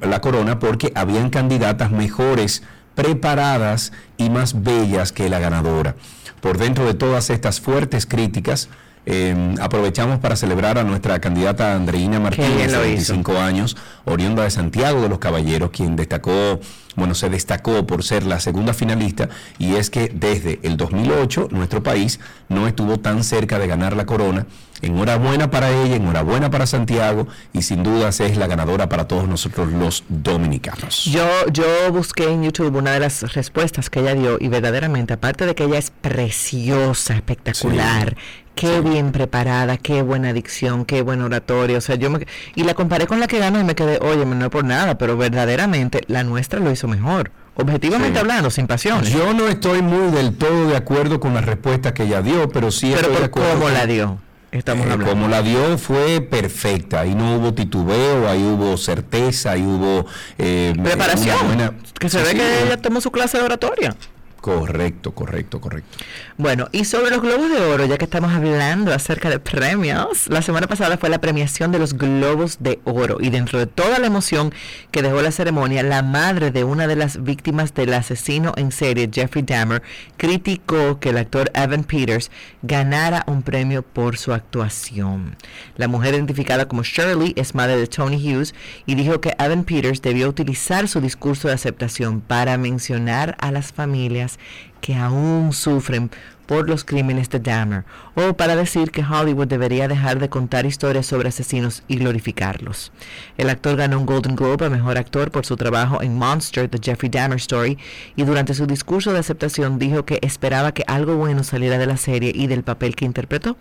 la corona porque habían candidatas mejores, preparadas y más bellas que la ganadora. Por dentro de todas estas fuertes críticas, Em, aprovechamos para celebrar a nuestra candidata Andreina Martínez, de 25 años, oriunda de Santiago de los Caballeros, quien destacó, bueno, se destacó por ser la segunda finalista, y es que desde el 2008 nuestro país no estuvo tan cerca de ganar la corona. Enhorabuena para ella, enhorabuena para Santiago, y sin dudas es la ganadora para todos nosotros los dominicanos. Yo, yo busqué en YouTube una de las respuestas que ella dio, y verdaderamente, aparte de que ella es preciosa, espectacular, qué bien preparada, qué buena dicción, qué buen oratorio. O sea, yo me, y la comparé con la que ganó y me quedé, oye, no es por nada, pero verdaderamente la nuestra lo hizo mejor. Objetivamente hablando, sin pasión. Yo no estoy muy del todo de acuerdo con la respuesta que ella dio, pero sí pero estoy de acuerdo. ¿Cómo la dio? Estamos eh, hablando. Como la dio fue perfecta, ahí no hubo titubeo, ahí hubo certeza, ahí hubo eh, preparación. Que se ve que ella tomó su clase de oratoria. Correcto, correcto, correcto. Bueno, y sobre los Globos de Oro, ya que estamos hablando acerca de premios, la semana pasada fue la premiación de los Globos de Oro y dentro de toda la emoción que dejó la ceremonia, la madre de una de las víctimas del asesino en serie, Jeffrey Dahmer, criticó que el actor Evan Peters ganara un premio por su actuación. La mujer identificada como Shirley es madre de Tony Hughes y dijo que Evan Peters debió utilizar su discurso de aceptación para mencionar a las familias que aún sufren por los crímenes de Dahmer, o para decir que Hollywood debería dejar de contar historias sobre asesinos y glorificarlos. El actor ganó un Golden Globe a Mejor Actor por su trabajo en Monster, The Jeffrey Dahmer Story, y durante su discurso de aceptación dijo que esperaba que algo bueno saliera de la serie y del papel que interpretó,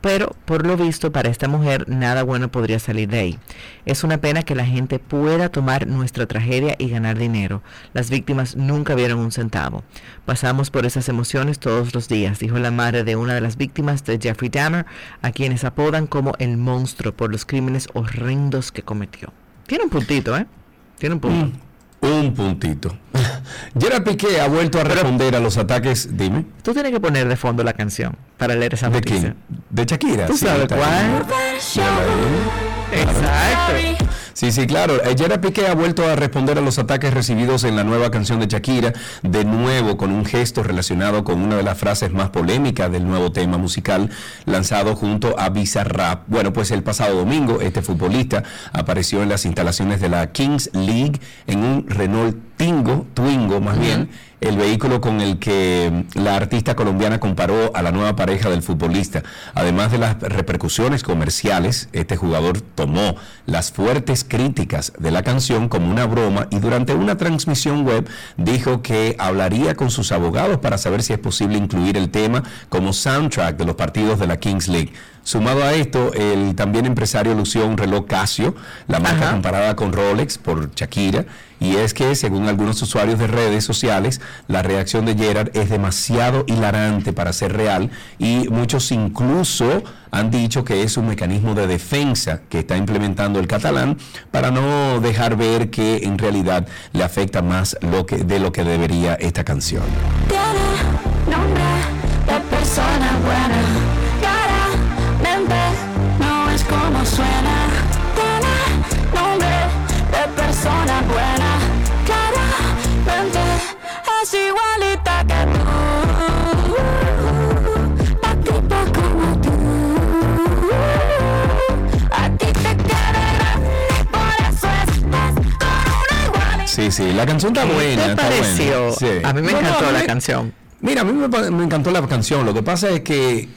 pero por lo visto para esta mujer nada bueno podría salir de ahí. Es una pena que la gente pueda tomar nuestra tragedia y ganar dinero. Las víctimas nunca vieron un centavo. Pasamos por esas emociones todos los días, dijo la madre de una de las víctimas de Jeffrey Dahmer, a quienes apodan como el monstruo por los crímenes horrendos que cometió. Tiene un puntito, ¿eh? Tiene un punto. Mm, un puntito. Gerard Piqué ha vuelto a responder a los ataques. Dime. Tú tienes que poner de fondo la canción para leer esa noticia. ¿De quién? De Shakira. ¿Tú sabes cuál? Exacto. Sí, sí, claro. Gerard Piqué ha vuelto a responder a los ataques recibidos en la nueva canción de Shakira, de nuevo con un gesto relacionado con una de las frases más polémicas del nuevo tema musical lanzado junto a Bizarrap. Bueno, pues el pasado domingo este futbolista apareció en las instalaciones de la Kings League en un Renault Tingo, Twingo más bien, el vehículo con el que la artista colombiana comparó a la nueva pareja del futbolista. Además de las repercusiones comerciales, este jugador tomó las fuertes críticas de la canción como una broma y durante una transmisión web dijo que hablaría con sus abogados para saber si es posible incluir el tema como soundtrack de los partidos de la Kings League. Sumado a esto, el también empresario lució un reloj Casio, la marca comparada con Rolex por Shakira, y es que, según algunos usuarios de redes sociales, la reacción de Gerard es demasiado hilarante para ser real y muchos incluso han dicho que es un mecanismo de defensa que está implementando el catalán para no dejar ver que en realidad le afecta más lo que, de lo que debería esta canción. Sí, la canción está buena. ¿Qué pareció? Sí. A mí me encantó la canción. Mira, a mí me, me encantó la canción. Lo que pasa es que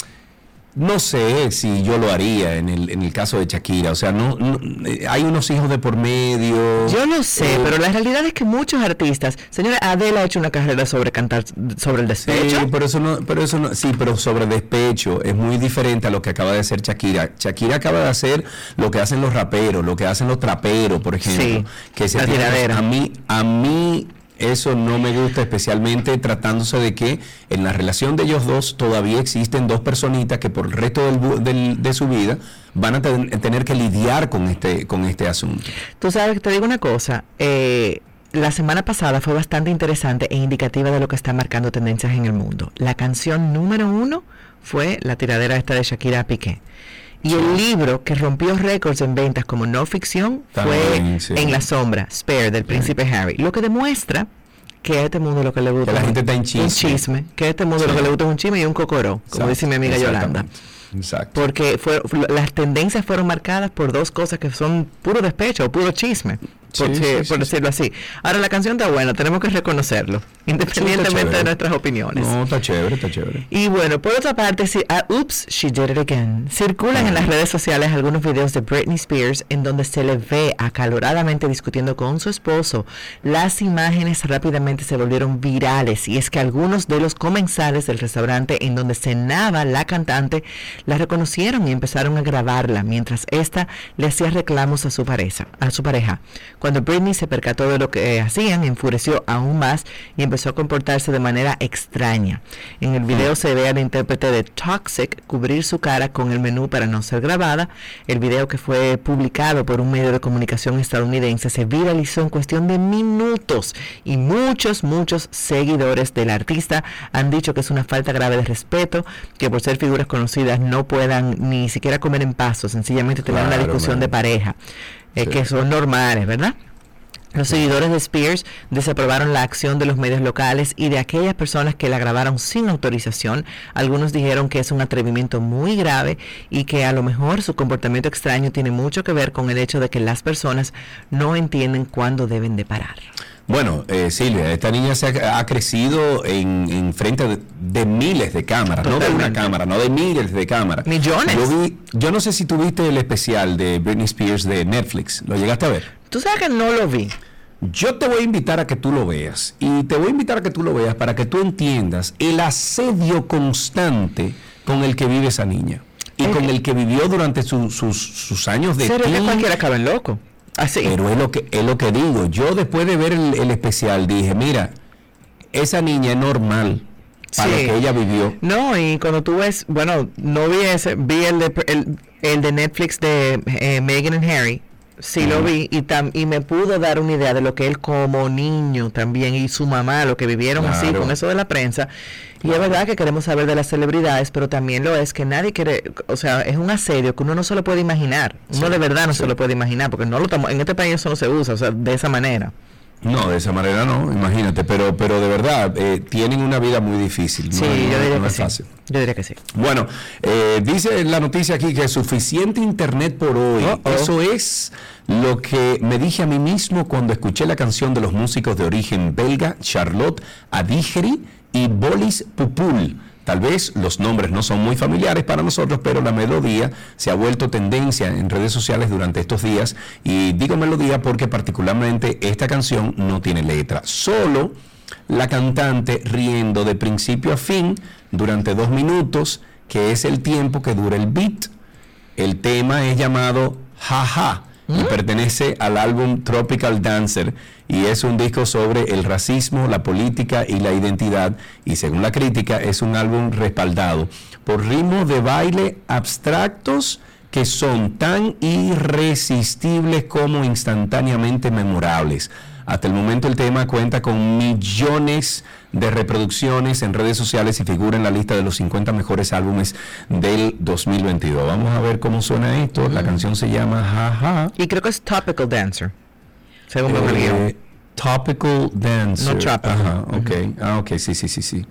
no sé si yo lo haría en el, en el caso de Shakira. O sea, no, eh, hay unos hijos de por medio. Yo no sé, eh, pero la realidad es que muchos artistas, señora Adele ha hecho una carrera sobre cantar sobre el despecho. Sí, pero eso no, pero eso no, sí, pero sobre despecho es muy diferente a lo que acaba de hacer Shakira. Shakira acaba de hacer lo que hacen los raperos, lo que hacen los traperos, por ejemplo, que se a mí, a mí eso no me gusta especialmente tratándose de que en la relación de ellos dos todavía existen dos personitas que por el resto de su vida van a tener que lidiar con este, con este asunto. Tú sabes, te digo una cosa, eh, la semana pasada fue bastante interesante e indicativa de lo que está marcando tendencias en el mundo. La canción número uno fue la tiradera esta de Shakira Piqué. Y el libro que rompió récords en ventas como no ficción fue En la sombra, Spare, del príncipe Harry. Lo que demuestra que a este mundo lo que le gusta que la gente está en chisme. un chisme. Que a este mundo lo que le gusta es un chisme y un cocoró, como dice mi amiga Yolanda. Exacto. Porque fue, las tendencias fueron marcadas por dos cosas que son puro despecho, puro chisme por, decirlo así. Ahora la canción está buena, tenemos que reconocerlo, independientemente de nuestras opiniones. No, está chévere, está chévere. Y bueno, por otra parte, si, uh, Oops, She Did It Again. Circulan en las redes sociales algunos videos de Britney Spears en donde se le ve acaloradamente discutiendo con su esposo. Las imágenes rápidamente se volvieron virales y es que algunos de los comensales del restaurante en donde cenaba la cantante la reconocieron y empezaron a grabarla mientras ésta le hacía reclamos a su pareja. A su pareja. Cuando Britney se percató de lo que hacían, enfureció aún más y empezó a comportarse de manera extraña. En el video se ve al intérprete de Toxic cubrir su cara con el menú para no ser grabada. El video que fue publicado por un medio de comunicación estadounidense se viralizó en cuestión de minutos y muchos, muchos seguidores del artista han dicho que es una falta grave de respeto, que por ser figuras conocidas no puedan ni siquiera comer en paso, sencillamente tener una discusión de pareja que son normales, ¿verdad? Los seguidores de Spears desaprobaron la acción de los medios locales y de aquellas personas que la grabaron sin autorización. Algunos dijeron que es un atrevimiento muy grave y que a lo mejor su comportamiento extraño tiene mucho que ver con el hecho de que las personas no entienden cuándo deben de parar. Bueno, eh, Silvia, esta niña se ha, crecido en, frente de, miles de cámaras, no de una cámara, no de miles de cámaras. Millones. Yo, yo no sé si tuviste el especial de Britney Spears de Netflix, ¿lo llegaste a ver? Tú sabes que no lo vi. Yo te voy a invitar a que tú lo veas y te voy a invitar a que tú lo veas para que tú entiendas el asedio constante con el que vive esa niña y con el que vivió durante sus, años de ¿Serio que cualquiera loco? Así. Pero es lo que es lo que digo. Yo después de ver el, especial dije, mira, esa niña es normal para lo que ella vivió. No, y cuando tú ves, bueno, no vi ese, vi el de, el, de Netflix de eh, Meghan and Harry, Sí, lo vi y, tam, y me pudo dar una idea de lo que él como niño también y su mamá, lo que vivieron así con eso de la prensa. Y es verdad que queremos saber de las celebridades, pero también lo es que nadie quiere, o sea, es un asedio que uno no se lo puede imaginar. Uno de verdad no se lo puede imaginar, porque no lo en este país eso no se usa, o sea, de esa manera. No, de esa manera no, imagínate, pero, pero de verdad eh, tienen una vida muy difícil. Sí, yo diría que sí. Yo diría que sí. Bueno, eh, dice la noticia aquí que suficiente internet por hoy. Eso es lo que me dije a mí mismo cuando escuché la canción de los músicos de origen belga, Charlotte Adigeri y Bolis Pupul Tal vez los nombres no son muy familiares para nosotros, pero la melodía se ha vuelto tendencia en redes sociales durante estos días. Y digo melodía porque particularmente esta canción no tiene letra. Solo la cantante riendo de principio a fin durante dos minutos, que es el tiempo que dura el beat. El tema es llamado Jaja y ¿Mm? pertenece al álbum Tropical Dancer y es un disco sobre el racismo, la política y la identidad y según la crítica es un álbum respaldado por ritmos de baile abstractos que son tan irresistibles como instantáneamente memorables. Hasta el momento el tema cuenta con millones de reproducciones en redes sociales y figura en la lista de los 50 mejores álbumes del 2022. Vamos a ver cómo suena esto. La canción se llama Jaja. Y creo que es Topical Dancer. Según eh, Topical Dancer. No tropical. Ajá, ok. Ah, ok, sí, sí, sí, sí.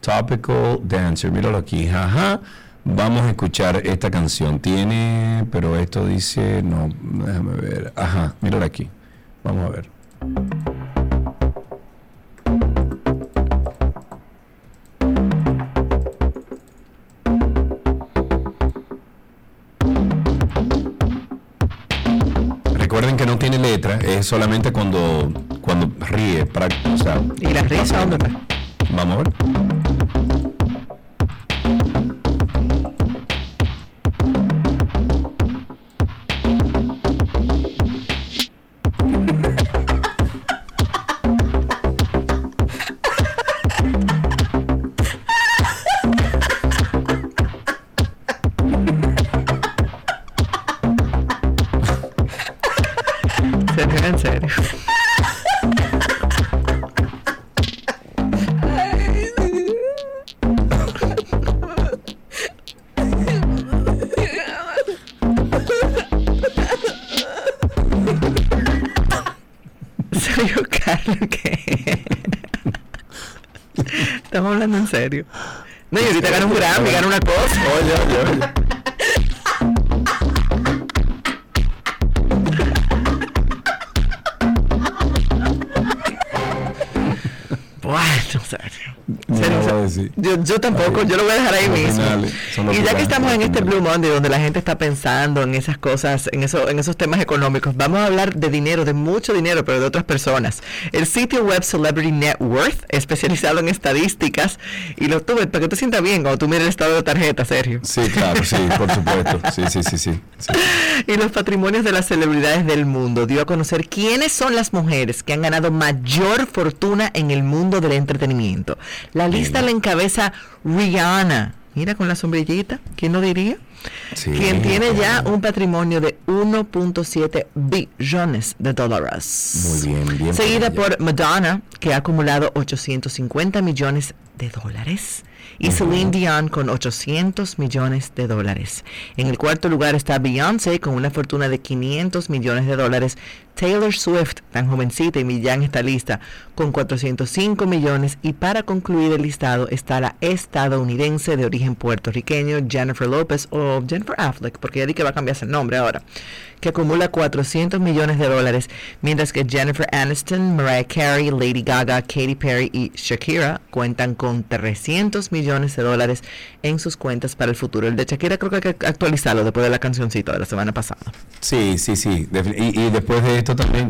Topical Dancer. Míralo aquí. Jaja. Vamos a escuchar esta canción. Tiene, pero esto dice, no, déjame ver. Ajá, míralo aquí. Vamos a ver. Es solamente cuando, cuando ríe. Para, ¿Y la risa dónde está? Vamos a ver. En serio. No, y ahorita gana un Grammy, gana una cosa. Oye, oye, oye. Yo, tampoco, yo lo voy a dejar ahí mismo. Y ya que estamos en este Blue Monday donde la gente está pensando en esas cosas, en, eso, en esos temas económicos, vamos a hablar de dinero, de mucho dinero, pero de otras personas. El sitio web Celebrity Net Worth, especializado en estadísticas, y lo tuve para que te sientas bien cuando tú mires el estado de tarjeta, Sergio. Sí, claro, sí, por supuesto. Sí, sí, sí, sí, Y los patrimonios de las celebridades del mundo dio a conocer quiénes son las mujeres que han ganado mayor fortuna en el mundo del entretenimiento. La lista la encabeza Rihanna. Mira con la sombrillita, ¿quién lo diría? quien tiene ya un patrimonio de 1.7 billones de dólares. Muy bien, bien. Seguida por Madonna, que ha acumulado 850 millones de dólares y Celine Dion con 800 millones de dólares. En el cuarto lugar está Beyoncé con una fortuna de 500 millones de dólares. Taylor Swift, tan jovencita y ya en esta lista, con 405 millones. Y para concluir el listado está la estadounidense de origen puertorriqueño Jennifer Lopez o Jennifer Affleck, porque ella dice que va a cambiarse el nombre ahora, que acumula 400 millones de dólares, mientras que Jennifer Aniston, Mariah Carey, Lady Gaga, Katy Perry y Shakira cuentan con 300 millones de dólares en sus cuentas para el futuro. El de Shakira creo que hay que actualizarlo después de la cancioncita de la semana pasada. Sí, sí, sí. Y después de esto también.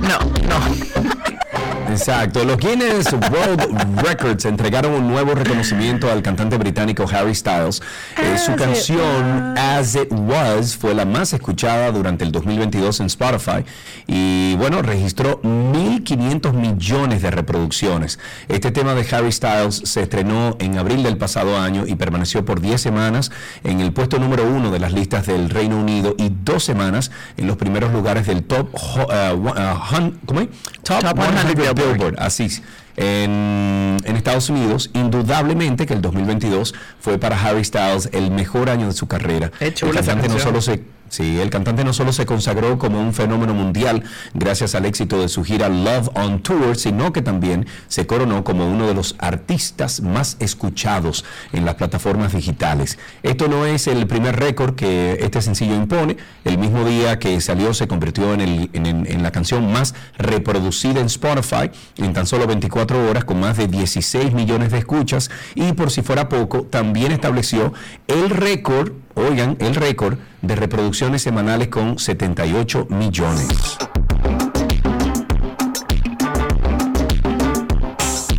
No, no. Exacto. Los Guinness World Records entregaron un nuevo reconocimiento al cantante británico Harry Styles. Eh, su canción As It Was fue la más escuchada durante el 2022 en Spotify y bueno, registró 1.500 millones de reproducciones. Este tema de Harry Styles se estrenó en abril del pasado año y permaneció por 10 semanas en el puesto número uno de las listas del Reino Unido y dos semanas en los primeros lugares del top, uh, uh, ¿cómo es? top, 100 Billboard, así en, en, Estados Unidos, indudablemente que el 2022 fue para Harry Styles el mejor año de su carrera. el cantante no solo se Sí, el cantante no solo se consagró como un fenómeno mundial gracias al éxito de su gira Love on Tour, sino que también se coronó como uno de los artistas más escuchados en las plataformas digitales. Esto no es el primer récord que este sencillo impone. El mismo día que salió se convirtió en, el, la canción más reproducida en Spotify en tan solo 24 horas con más de 16 millones de escuchas y por si fuera poco, también estableció el récord oigan, el récord de reproducciones semanales con 78 millones.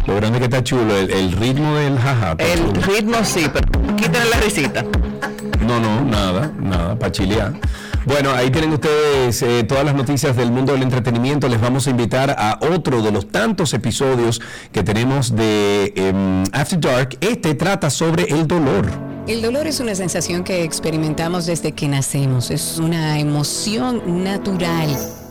Lo grande que está chulo, el, ritmo del jaja. El ritmo sí, pero quítale la risita. No, no, nada, nada, para chilear. Bueno, ahí tienen ustedes eh, todas las noticias del mundo del entretenimiento. Les vamos a invitar a otro de los tantos episodios que tenemos de em, After Dark. Este trata sobre el dolor. El dolor es una sensación que experimentamos desde que nacemos. Es una emoción natural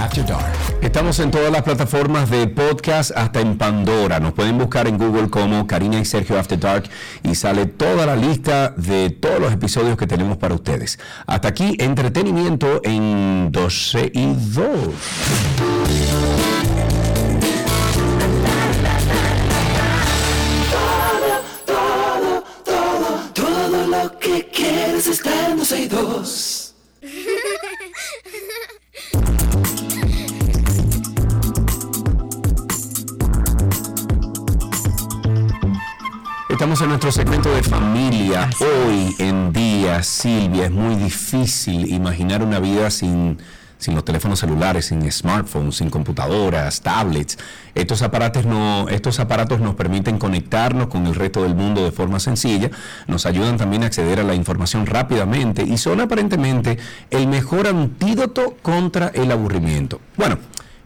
After Dark. Estamos en todas las plataformas de podcast, hasta en Pandora. Nos pueden buscar en Google como Karina y Sergio After Dark y sale toda la lista de todos los episodios que tenemos para ustedes. Hasta aquí, entretenimiento en 12 y 2. Todo, todo, todo, todo lo que quieres está en 12 y 2. Estamos en nuestro segmento de familia. Hoy en día, Silvia, es muy difícil imaginar una vida sin, sin los teléfonos celulares, sin smartphones, sin computadoras, tablets. Estos aparatos, no, estos aparatos nos permiten conectarnos con el resto del mundo de forma sencilla, nos ayudan también a acceder a la información rápidamente y son aparentemente el mejor antídoto contra el aburrimiento. Bueno,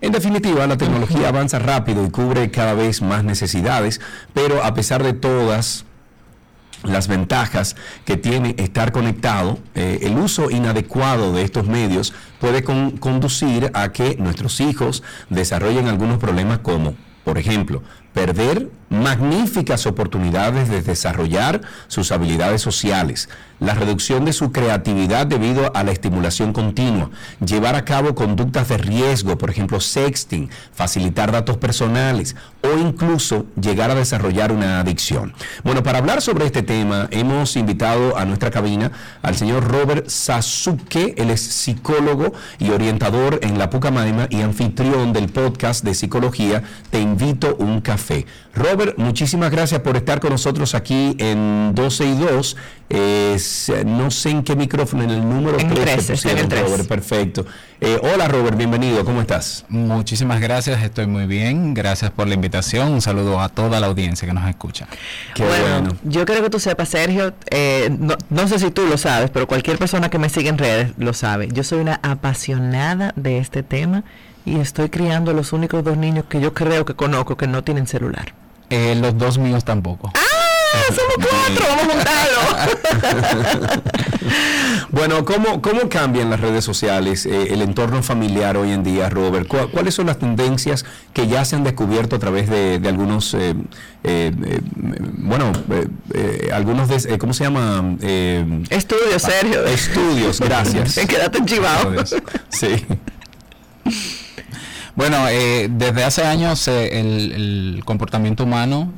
en definitiva, la tecnología avanza rápido y cubre cada vez más necesidades, pero a pesar de todas las ventajas que tiene estar conectado, eh, el uso inadecuado de estos medios puede conducir a que nuestros hijos desarrollen algunos problemas como, por ejemplo, perder magníficas oportunidades de desarrollar sus habilidades sociales, la reducción de su creatividad debido a la estimulación continua, llevar a cabo conductas de riesgo, por ejemplo, sexting, facilitar datos personales o incluso llegar a desarrollar una adicción. Bueno, para hablar sobre este tema hemos invitado a nuestra cabina al señor Robert Sasuke, él es psicólogo y orientador en la Pucamaima y anfitrión del podcast de psicología Te invito un café. Robert, muchísimas gracias por estar con nosotros aquí en 12 y 2. no sé en qué micrófono, en el número en 3, el 3. Robert, perfecto. Eh, hola Robert, bienvenido, ¿cómo estás? Muchísimas gracias, estoy muy bien, gracias por la invitación, un saludo a toda la audiencia que nos escucha. bueno, yo creo que tú sepas, Sergio, eh, no, no sé si tú lo sabes, pero cualquier persona que me sigue en redes lo sabe. Yo soy una apasionada de este tema y estoy criando los únicos dos niños que yo creo que conozco que no tienen celular. Eh, los dos míos tampoco. ¡Ah! Somos cuatro, vamos a juntarlo. bueno, ¿cómo, ¿cómo cambian las redes sociales, eh, el entorno familiar hoy en día, Robert? ¿Cuáles son las tendencias que ya se han descubierto a través de, algunos, eh, bueno, algunos, de, ¿cómo se llama? estudios, Sergio. Estudios, gracias. Quédate enchivado. sí. Bueno, eh, desde hace años eh, el, comportamiento humano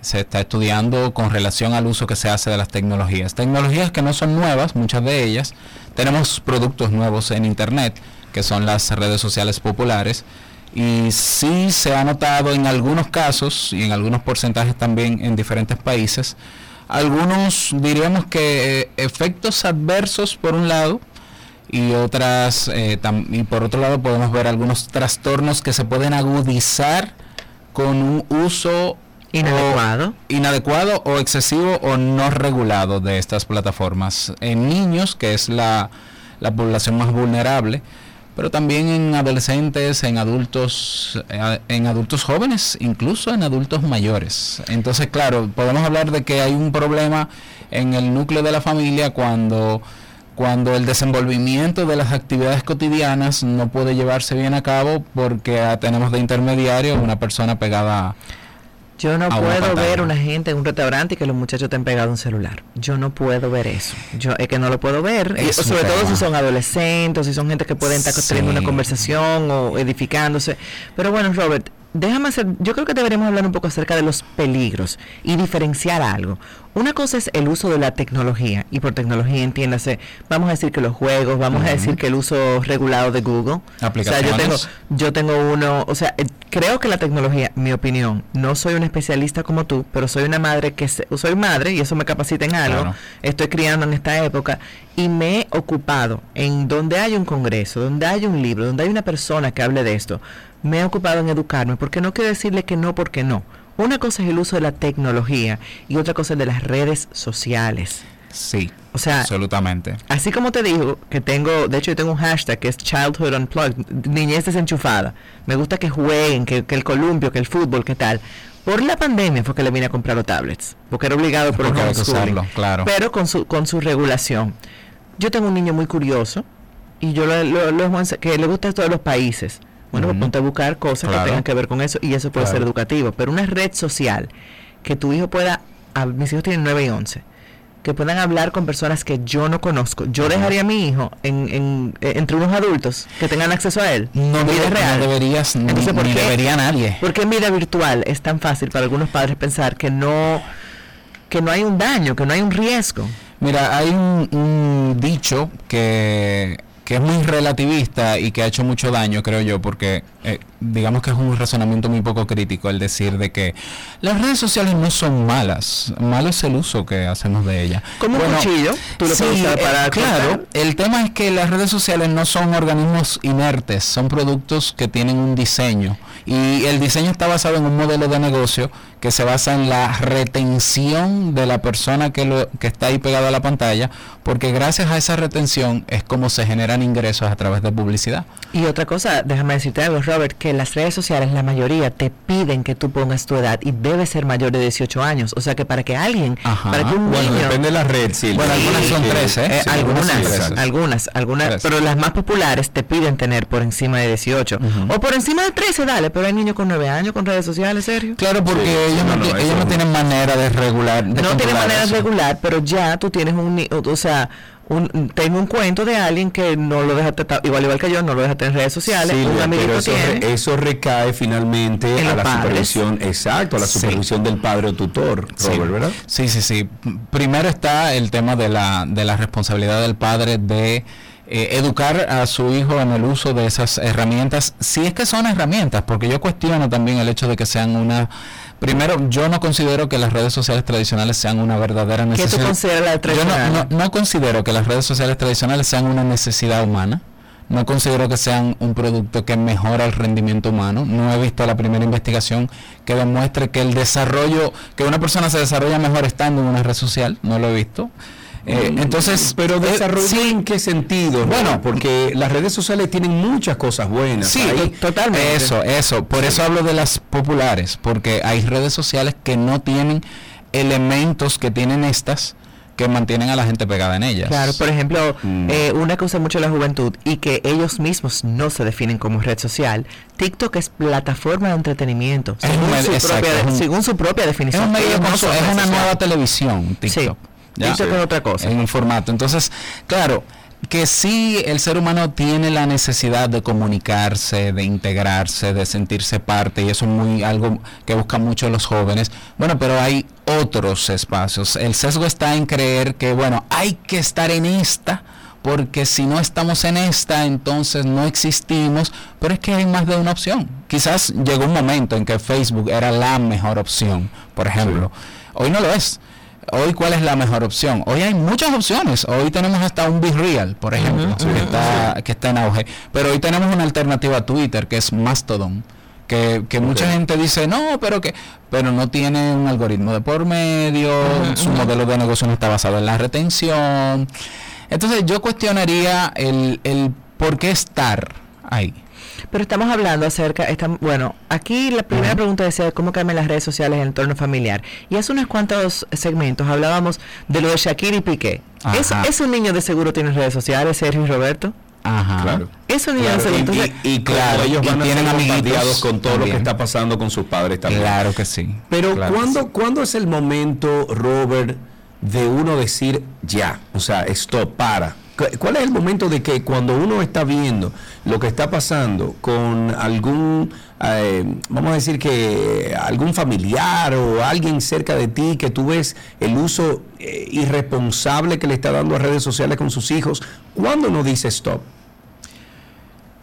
se está estudiando con relación al uso que se hace de las tecnologías. Tecnologías que no son nuevas, muchas de ellas. Tenemos productos nuevos en Internet, que son las redes sociales populares. Y sí se ha notado en algunos casos y en algunos porcentajes también en diferentes países, algunos diríamos que eh, efectos adversos por un lado, y otras eh, y por otro lado podemos ver algunos trastornos que se pueden agudizar con un uso inadecuado. o, inadecuado o excesivo o no regulado de estas plataformas en niños que es la, la población más vulnerable pero también en adolescentes en adultos eh, en adultos jóvenes incluso en adultos mayores. Entonces claro podemos hablar de que hay un problema en el núcleo de la familia cuando cuando el desenvolvimiento de las actividades cotidianas no puede llevarse bien a cabo porque tenemos de intermediario una persona pegada yo no puedo ver una gente en un restaurante y que los muchachos estén pegados un celular. Yo no puedo ver eso. Yo es que no lo puedo ver. sobre todo si son adolescentes, si son gente que pueden estar teniendo una conversación o edificándose. Pero bueno, Robert, déjame hacer, yo creo que deberíamos hablar un poco acerca de los peligros y diferenciar algo. Una cosa es el uso de la tecnología, y por tecnología entiéndase, vamos a decir que los juegos, vamos a decir que el uso regulado de Google. O sea, yo tengo, yo tengo uno, o sea, eh, creo que la tecnología, mi opinión, no soy un especialista como tú, pero soy una madre que soy madre y eso me capacita en algo. Estoy criando en esta época y me he ocupado en donde hay un congreso, donde hay un libro, donde hay una persona que hable de esto me he ocupado en educarme, porque no quiero decirle que no, porque no. Una cosa es el uso de la tecnología y otra cosa es de las redes sociales. Sí, o sea, absolutamente. Así como te digo que tengo, de hecho yo tengo un hashtag que es Childhood Unplugged, niñez desenchufada. Me gusta que jueguen, que, el columpio, que el fútbol, que tal. Por la pandemia fue que le vine a comprar los tablets, porque era obligado por el homeschooling, claro. pero con su, con su regulación. Yo tengo un niño muy curioso y yo lo, lo, que le gusta todos los países. Bueno, pues ponte a buscar cosas que tengan que ver con eso y eso puede ser educativo. Pero una red social que tu hijo pueda, mis hijos tienen 9 y 11, que puedan hablar con personas que yo no conozco. Yo dejaría a mi hijo en, eh, entre unos adultos que tengan acceso a él. No, vida real. no deberías, Entonces, ni, debería nadie. Porque en vida virtual es tan fácil para algunos padres pensar que no, que no hay un daño, que no hay un riesgo. Mira, hay un dicho que que es muy relativista y que ha hecho mucho daño, creo yo, porque eh, digamos que es un razonamiento muy poco crítico el decir de que las redes sociales no son malas, malo es el uso que hacemos de ellas. Como un cuchillo, tú lo puedes usar para eh, claro, el tema es que las redes sociales no son organismos inertes, son productos que tienen un diseño y el diseño está basado en un modelo de negocio que se basa en la retención de la persona que, lo, que está ahí pegada a la pantalla, porque gracias a esa retención es como se generan ingresos a través de publicidad. Y otra cosa, déjame decirte algo, Robert, que las redes sociales, la mayoría te piden que tú pongas tu edad y debes ser mayor de 18 años. O sea que para que alguien, para que un bueno, depende de la red, sí. Bueno, algunas son 13, ¿eh? eh algunas, algunas, algunas, pero las más populares te piden tener por encima de 18. O por encima de 13, dale, pero hay niños con 9 años con redes sociales, serio. Claro, porque ellos, no, tienen manera de regular. no tienen manera de regular, pero ya tú tienes un, o sea, un, tengo un cuento de alguien que no lo deja igual igual que yo no lo deja tener en redes sociales pero eso, recae finalmente a la supervisión exacto a la supervisión del padre o tutor Robert, ¿verdad? sí sí sí. Primero está el tema de la de la responsabilidad del padre de eh, educar a su hijo en el uso de esas herramientas, si es que son herramientas, porque yo cuestiono también el hecho de que sean una... Primero, yo no considero que las redes sociales tradicionales sean una verdadera necesidad. ¿Qué tú consideras la Yo tradicional? no, no- no considero que las redes sociales tradicionales sean una necesidad humana. No considero que sean un producto que mejora el rendimiento humano. No he visto la primera investigación que demuestre que el desarrollo, que una persona se desarrolla mejor estando en una red social. No lo he visto. Eh, entonces, pero eh, sí, en qué sentido? Bueno, porque las redes sociales tienen muchas cosas buenas. Sí, Ahí- totalmente. Eso, eso. Por eso hablo de las populares, porque hay redes sociales que no tienen elementos que tienen estas que mantienen a la gente pegada en ellas. Claro, por ejemplo, Mm. eh, una que usa mucho la juventud y que ellos mismos no se definen como red social, TikTok es plataforma de entretenimiento, Es según, un su, exacto, propia, es un- según su propia es definición. un medio es una social. nueva televisión, TikTok. ¿Ya? Es otra cosa. En un formato. Entonces, claro, que sí el ser humano tiene la necesidad de comunicarse, de integrarse, de sentirse parte, y eso es muy algo que buscan mucho los jóvenes. Bueno, pero hay otros espacios. El sesgo está en creer que, bueno, hay que estar en esta porque si no estamos en esta, entonces no existimos, pero es que hay más de una opción. Quizás llegó un momento en que Facebook era la mejor opción, por ejemplo. Hoy no lo es. Hoy, ¿cuál es la mejor opción? Hoy hay muchas opciones. Hoy tenemos hasta un Be Real, por ejemplo, que, está, que está en auge. Pero hoy tenemos una alternativa a Twitter, que es Mastodon. Que, que mucha gente dice, no, pero que pero no tiene un algoritmo de por medio, su modelo de negocio no está basado en la retención. Entonces yo cuestionaría el, el por qué estar ahí. Pero estamos hablando acerca, estam- bueno, aquí la primera pregunta decía cómo cambian las redes sociales en el entorno familiar. Y hace unos cuantos segmentos hablábamos de lo de Shakira y Piqué. ¿Es, Ajá. ¿Esos niños de seguro tienen redes sociales, Sergio y Roberto? Ajá. Claro. Esos niños Claro, de seguro. y, entonces- y- y claro, Claro, ellos y van a tienen ser amiguitos bombardeados con todo lo que está pasando con sus padres también. Claro que sí. Pero Claro ¿cuándo, sí. ¿cuándo es el momento, Robert, de uno decir ya? O sea, stop, para. Cu- ¿Cuál es el momento de que cuando uno está viendo lo que está pasando con algún, eh, vamos a decir que algún familiar o alguien cerca de ti que tú ves el uso eh, irresponsable que le está dando a redes sociales con sus hijos, ¿cuándo uno dice stop?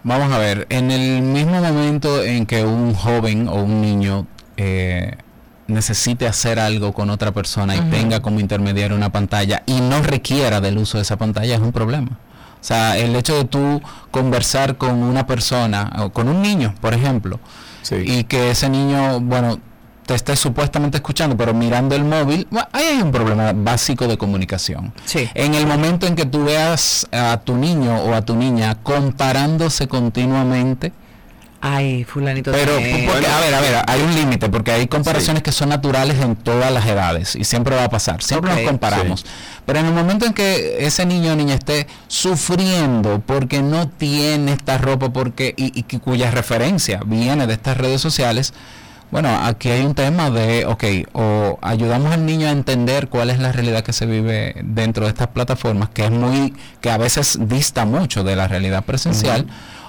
Vamos a ver, en el mismo momento en que un joven o un niño eh, necesite hacer algo con otra persona y tenga como intermediario una pantalla y no requiera del uso de esa pantalla es un problema. O sea, el hecho de tú conversar con una persona o con un niño, por ejemplo, Sí. y que ese niño, bueno, te esté supuestamente escuchando, pero mirando el móvil, bueno, ahí hay un problema básico de comunicación. Sí. En el momento en que tú veas a tu niño o a tu niña comparándose continuamente, Ay, fulanito. pero porque, a ver, a ver, hay un límite, porque hay comparaciones que son naturales en todas las edades y siempre va a pasar, siempre nos comparamos. Pero en el momento en que ese niño o niña esté sufriendo porque no tiene esta ropa porque y, y cuya referencia viene de estas redes sociales, bueno, aquí hay un tema de, ok, o ayudamos al niño a entender cuál es la realidad que se vive dentro de estas plataformas, que es muy, que a veces dista mucho de la realidad presencial,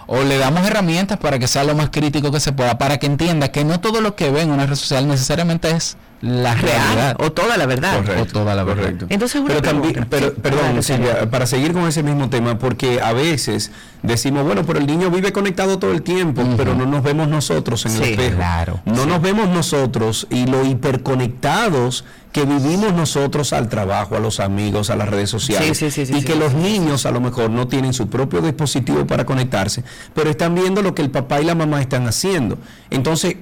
o le damos herramientas para que sea lo más crítico que se pueda, para que entienda que no todo lo que ve en una red social necesariamente es la real realidad. o toda la verdad. O toda la verdad. Correcto. Entonces, una pero también, pero, perdón, Silvia, para seguir con ese mismo tema, porque a veces decimos, bueno, pero el niño vive conectado todo el tiempo, pero no nos vemos nosotros en el Sí, espejo. claro, No nos vemos nosotros y lo hiperconectados que vivimos nosotros al trabajo, a los amigos, a las redes sociales. Sí, sí, sí, sí, y que los niños a lo mejor no tienen su propio dispositivo para conectarse, pero están viendo lo que el papá y la mamá están haciendo. Entonces,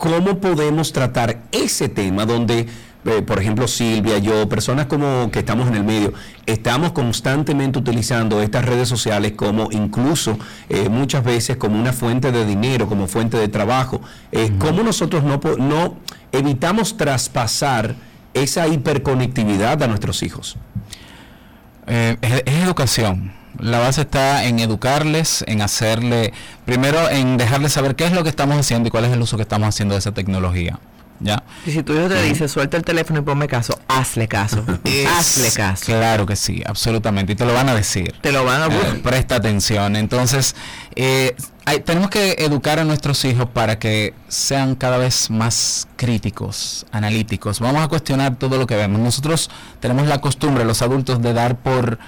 ¿cómo podemos tratar ese tema donde, eh, por ejemplo, Silvia, yo, personas como que estamos en el medio, estamos constantemente utilizando estas redes sociales como incluso eh, muchas veces como una fuente de dinero, como fuente de trabajo? Eh, ¿Cómo nosotros no, no evitamos traspasar esa hiperconectividad a nuestros hijos? Es, es educación. La base está en educarles, en hacerle, primero en dejarles saber qué es lo que estamos haciendo y cuál es el uso que estamos haciendo de esa tecnología. ¿Ya? Y si tu hijo te dice, suelta el teléfono y ponme caso, hazle caso. hazle caso. Claro que sí, absolutamente. Y te lo van a decir. Te lo van a Eh, presta atención. Entonces, eh, hay- tenemos que educar a nuestros hijos para que sean cada vez más críticos, analíticos. Vamos a cuestionar todo lo que vemos. Nosotros tenemos la costumbre, los adultos, de dar por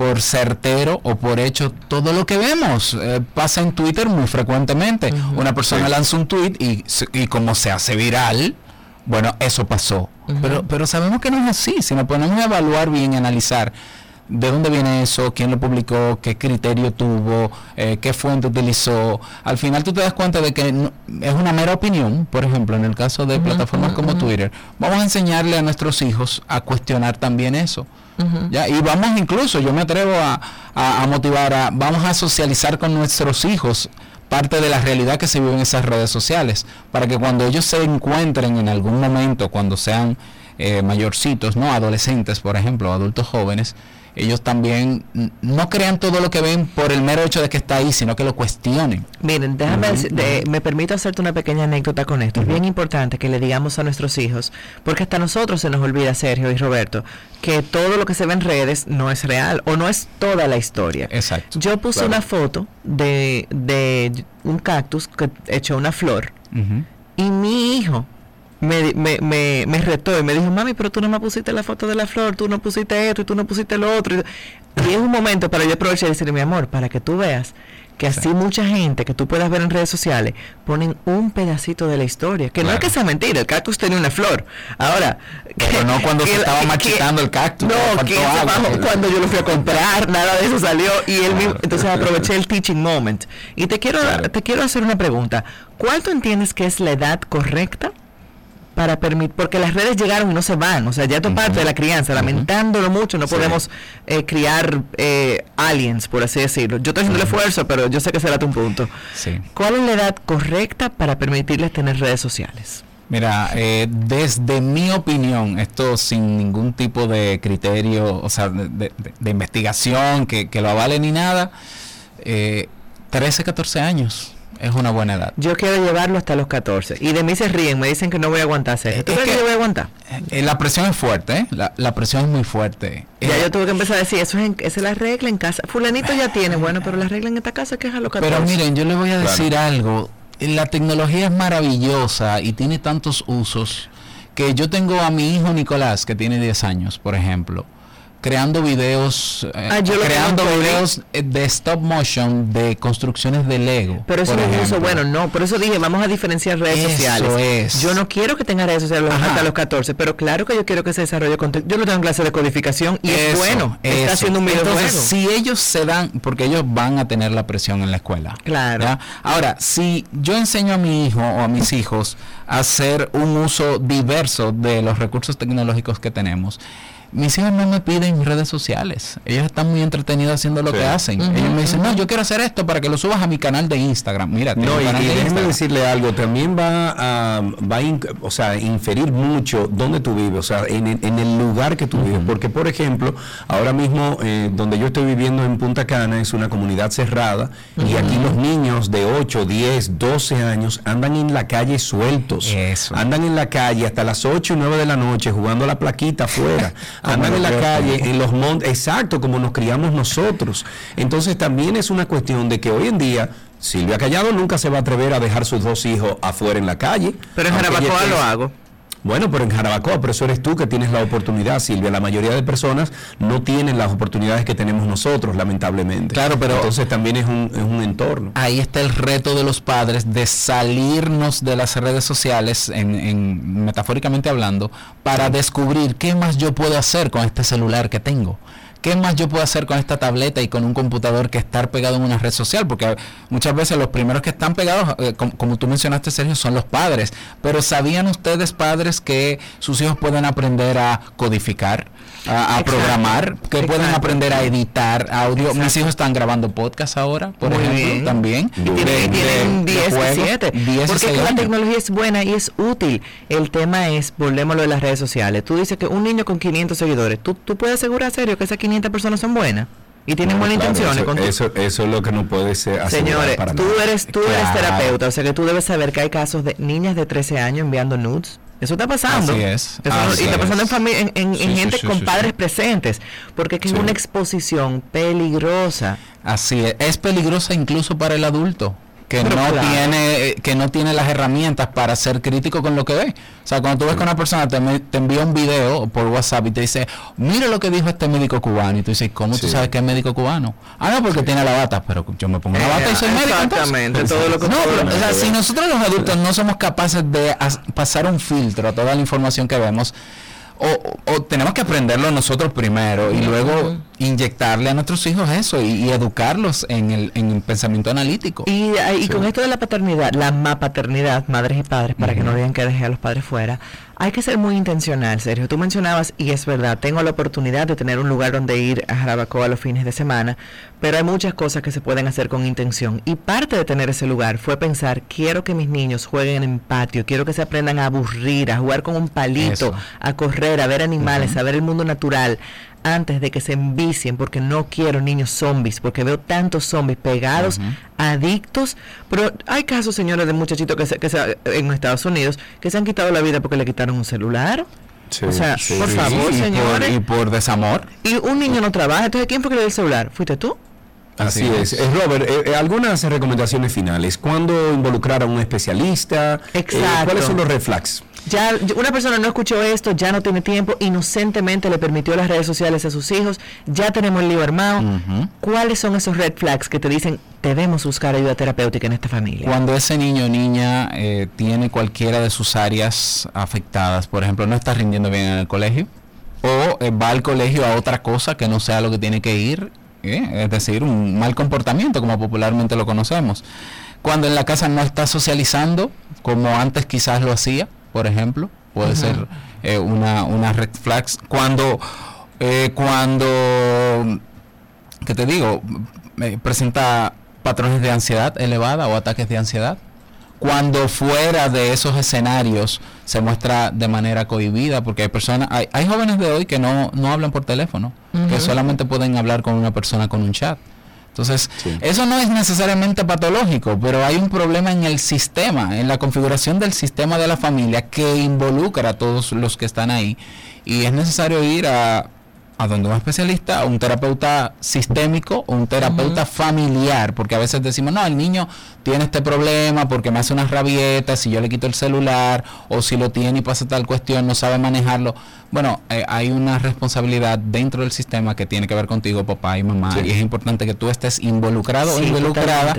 por certero o por hecho todo lo que vemos. Eh, pasa en Twitter muy frecuentemente. Una persona lanza un tweet y, y como se hace viral, bueno, eso pasó. pero, pero sabemos que no es así. Si nos ponemos a evaluar bien y analizar de dónde viene eso, quién lo publicó, qué criterio tuvo, eh, qué fuente utilizó. Al final tú te das cuenta de que es una mera opinión, por ejemplo, en el caso de plataformas como Twitter. Vamos a enseñarle a nuestros hijos a cuestionar también eso. ¿Ya? Y vamos incluso, yo me atrevo a, motivar a, vamos a socializar con nuestros hijos parte de la realidad que se vive en esas redes sociales, para que cuando ellos se encuentren en algún momento, cuando sean eh, mayorcitos, no adolescentes, por ejemplo, adultos jóvenes, ellos también no crean todo lo que ven por el mero hecho de que está ahí, sino que lo cuestionen. Miren, déjame, me permito hacerte una pequeña anécdota con esto. Es bien importante que le digamos a nuestros hijos, porque hasta nosotros se nos olvida, Sergio y Roberto, que todo lo que se ve en redes no es real o no es toda la historia. Exacto. Yo puse una foto de, de un cactus que echó una flor y mi hijo me, me, me, me, retó y me dijo, mami, pero tú no me pusiste la foto de la flor, tú no pusiste esto y tú no pusiste lo otro. Y, es un momento para yo aprovechar y decirle, mi amor, para que tú veas que así mucha gente que tú puedas ver en redes sociales ponen un pedacito de la historia. Que no es que sea mentira, el cactus tenía una flor. Ahora, pero no cuando se estaba machitando el cactus. No, que cuando yo lo fui a comprar, nada de eso salió y él mismo, entonces aproveché el teaching moment. Y te quiero te quiero hacer una pregunta. ¿Cuál tú entiendes que es la edad correcta para permitir, porque las redes llegaron y no se van, o sea, ya esto parte de la crianza, lamentándolo mucho, no podemos eh, criar eh, aliens, por así decirlo. Yo estoy haciendo el esfuerzo, pero yo sé que será tu punto. ¿Cuál es la edad correcta para permitirles tener redes sociales? Mira, eh, desde mi opinión, esto sin ningún tipo de criterio, o sea, de, investigación que, que, lo avale ni nada, 13, 14 años es una buena edad. Yo quiero llevarlo hasta los 14. Y de mí se ríen, me dicen que no voy a aguantar. ¿Tú crees que, yo voy a aguantar? Eh, la presión es fuerte, ¿eh? La, presión es muy fuerte. Ya yo tuve que empezar a decir, eso es esa es la regla en casa. Fulanito ya tiene, bueno, pero la regla en esta casa es que es a los 14. Pero miren, yo les voy a decir algo. La tecnología es maravillosa y tiene tantos usos que yo tengo a mi hijo Nicolás, que tiene 10 años, por ejemplo creando videos eh, ah, creando videos eh, de stop motion de construcciones de Lego. Pero eso es uso bueno, no, por eso dije, vamos a diferenciar redes sociales. Yo no quiero que tenga redes sociales hasta los 14, pero claro que yo quiero que se desarrolle contenido. Yo no tengo en clase de codificación y es bueno, está haciendo un videojuego. Entonces, si ellos se dan, porque ellos van a tener la presión en la escuela. Claro. Ahora, si yo enseño a mi hijo o a mis hijos a hacer un uso diverso de los recursos tecnológicos que tenemos, mis hijos no me piden redes sociales. Ellos están muy entretenidos haciendo lo que hacen. Ellos me dicen, no, yo quiero hacer esto para que lo subas a mi canal de Instagram. Mira, no, y, déjeme decirle algo, también va a, va a o sea, inferir mucho dónde tú vives, o sea, en, el lugar que tú vives. Porque, por ejemplo, ahora mismo eh, donde yo estoy viviendo en Punta Cana es una comunidad cerrada y aquí los niños de 8, 10, 12 años andan en la calle sueltos. Andan en la calle hasta las 8 y 9 de la noche jugando la plaquita afuera. andan en la calle, en los montes, exacto, como nos criamos nosotros. Entonces también es una cuestión de que hoy en día Silvia Callado nunca se va a atrever a dejar sus dos hijos afuera en la calle. Pero en Jarabacoa lo hago. Bueno, pero en Jarabacoa, pero eso eres tú que tienes la oportunidad, Silvia. La mayoría de personas no tienen las oportunidades que tenemos nosotros, lamentablemente. Claro, pero entonces también es un, es un entorno. Ahí está el reto de los padres de salirnos de las redes sociales, en, metafóricamente hablando, para descubrir qué más yo puedo hacer con este celular que tengo. ¿Qué más yo puedo hacer con esta tableta y con un computador que estar pegado en una red social? Porque muchas veces los primeros que están pegados, eh, como, tú mencionaste, Sergio, son los padres. Pero ¿sabían ustedes, padres, que sus hijos pueden aprender a codificar? A, programar, que pueden aprender a editar audio. Mis hijos están grabando podcast ahora, por ejemplo, también. tienen 10, 7. Porque la tecnología es buena y es útil. El tema es, volvemos a lo de las redes sociales. Tú dices que un niño con 500 seguidores, ¿tú, tú puedes asegurar, serio, que esas 500 personas son buenas? y tienen buenas intenciones. Eso, eso, es lo que no puede ser. Señores, tú eres, tú eres terapeuta, o sea que tú debes saber que hay casos de niñas de 13 años enviando nudes eso está pasando. Así es. y está pasando en, en, gente con padres presentes, porque es una exposición peligrosa. Así es. Es peligrosa incluso para el adulto. Que no tiene que no tiene las herramientas para ser crítico con lo que ve. O sea, cuando tú ves que una persona te, te, envía un video por WhatsApp y te dice, mira lo que dijo este médico cubano, y tú dices, ¿cómo tú sabes que es médico cubano? Ah, no, porque tiene la bata, pero yo me pongo la bata y soy médico. Exactamente, todo lo que no, o sea, si nosotros los adultos no somos capaces de pasar un filtro a toda la información que vemos, o, tenemos que aprenderlo nosotros primero y luego inyectarle a nuestros hijos eso y, educarlos en el, en el, pensamiento analítico. Y, y con esto de la paternidad, la paternidad, madres y padres, para que no digan que dejé a los padres fuera, hay que ser muy intencional, Sergio. Tú mencionabas, y es verdad, tengo la oportunidad de tener un lugar donde ir a Jarabacoa los fines de semana, pero hay muchas cosas que se pueden hacer con intención. Y parte de tener ese lugar fue pensar, quiero que mis niños jueguen en patio, quiero que se aprendan a aburrir, a jugar con un palito, a correr, a ver animales, a ver el mundo natural, antes de que se envicien, porque no quiero niños zombies, porque veo tantos zombies pegados, adictos. Pero hay casos, señores, de muchachitos que, se, que se, en Estados Unidos que se han quitado la vida porque le quitaron un celular. o sea, por favor, señores. y por desamor. Y un niño no trabaja. Entonces, ¿quién fue que le dio el celular? ¿Fuiste tú? Así, es. Eh, Robert, eh, eh, algunas recomendaciones finales. ¿Cuándo involucrar a un especialista? Exacto. ¿Cuáles son los reflex? Ya una persona no escuchó esto, ya no tiene tiempo, inocentemente le permitió las redes sociales a sus hijos, ya tenemos el lío armado. ¿Cuáles son esos red flags que te dicen debemos buscar ayuda terapéutica en esta familia? Cuando ese niño o niña eh, tiene cualquiera de sus áreas afectadas, por ejemplo, no está rindiendo bien en el colegio, o eh, va al colegio a otra cosa que no sea lo que tiene que ir, eh, es decir, un mal comportamiento como popularmente lo conocemos. Cuando en la casa no está socializando como antes quizás lo hacía, por ejemplo, puede ser eh, una, una red flags. Cuando, eh, cuando, ¿qué te digo? presenta patrones de ansiedad elevada o ataques de ansiedad. Cuando fuera de esos escenarios se muestra de manera cohibida, porque hay personas, hay, hay jóvenes de hoy que no, no hablan por teléfono, que solamente pueden hablar con una persona con un chat. Entonces, eso no es necesariamente patológico, pero hay un problema en el sistema, en la configuración del sistema de la familia que involucra a todos los que están ahí. Y es necesario ir a a donde un especialista, un terapeuta sistémico o un terapeuta familiar, porque a veces decimos, no, el niño tiene este problema porque me hace unas rabietas, si yo le quito el celular, o si lo tiene y pasa tal cuestión, no sabe manejarlo. Bueno, eh, hay una responsabilidad dentro del sistema que tiene que ver contigo, papá y mamá, y es importante que tú estés involucrado o involucrada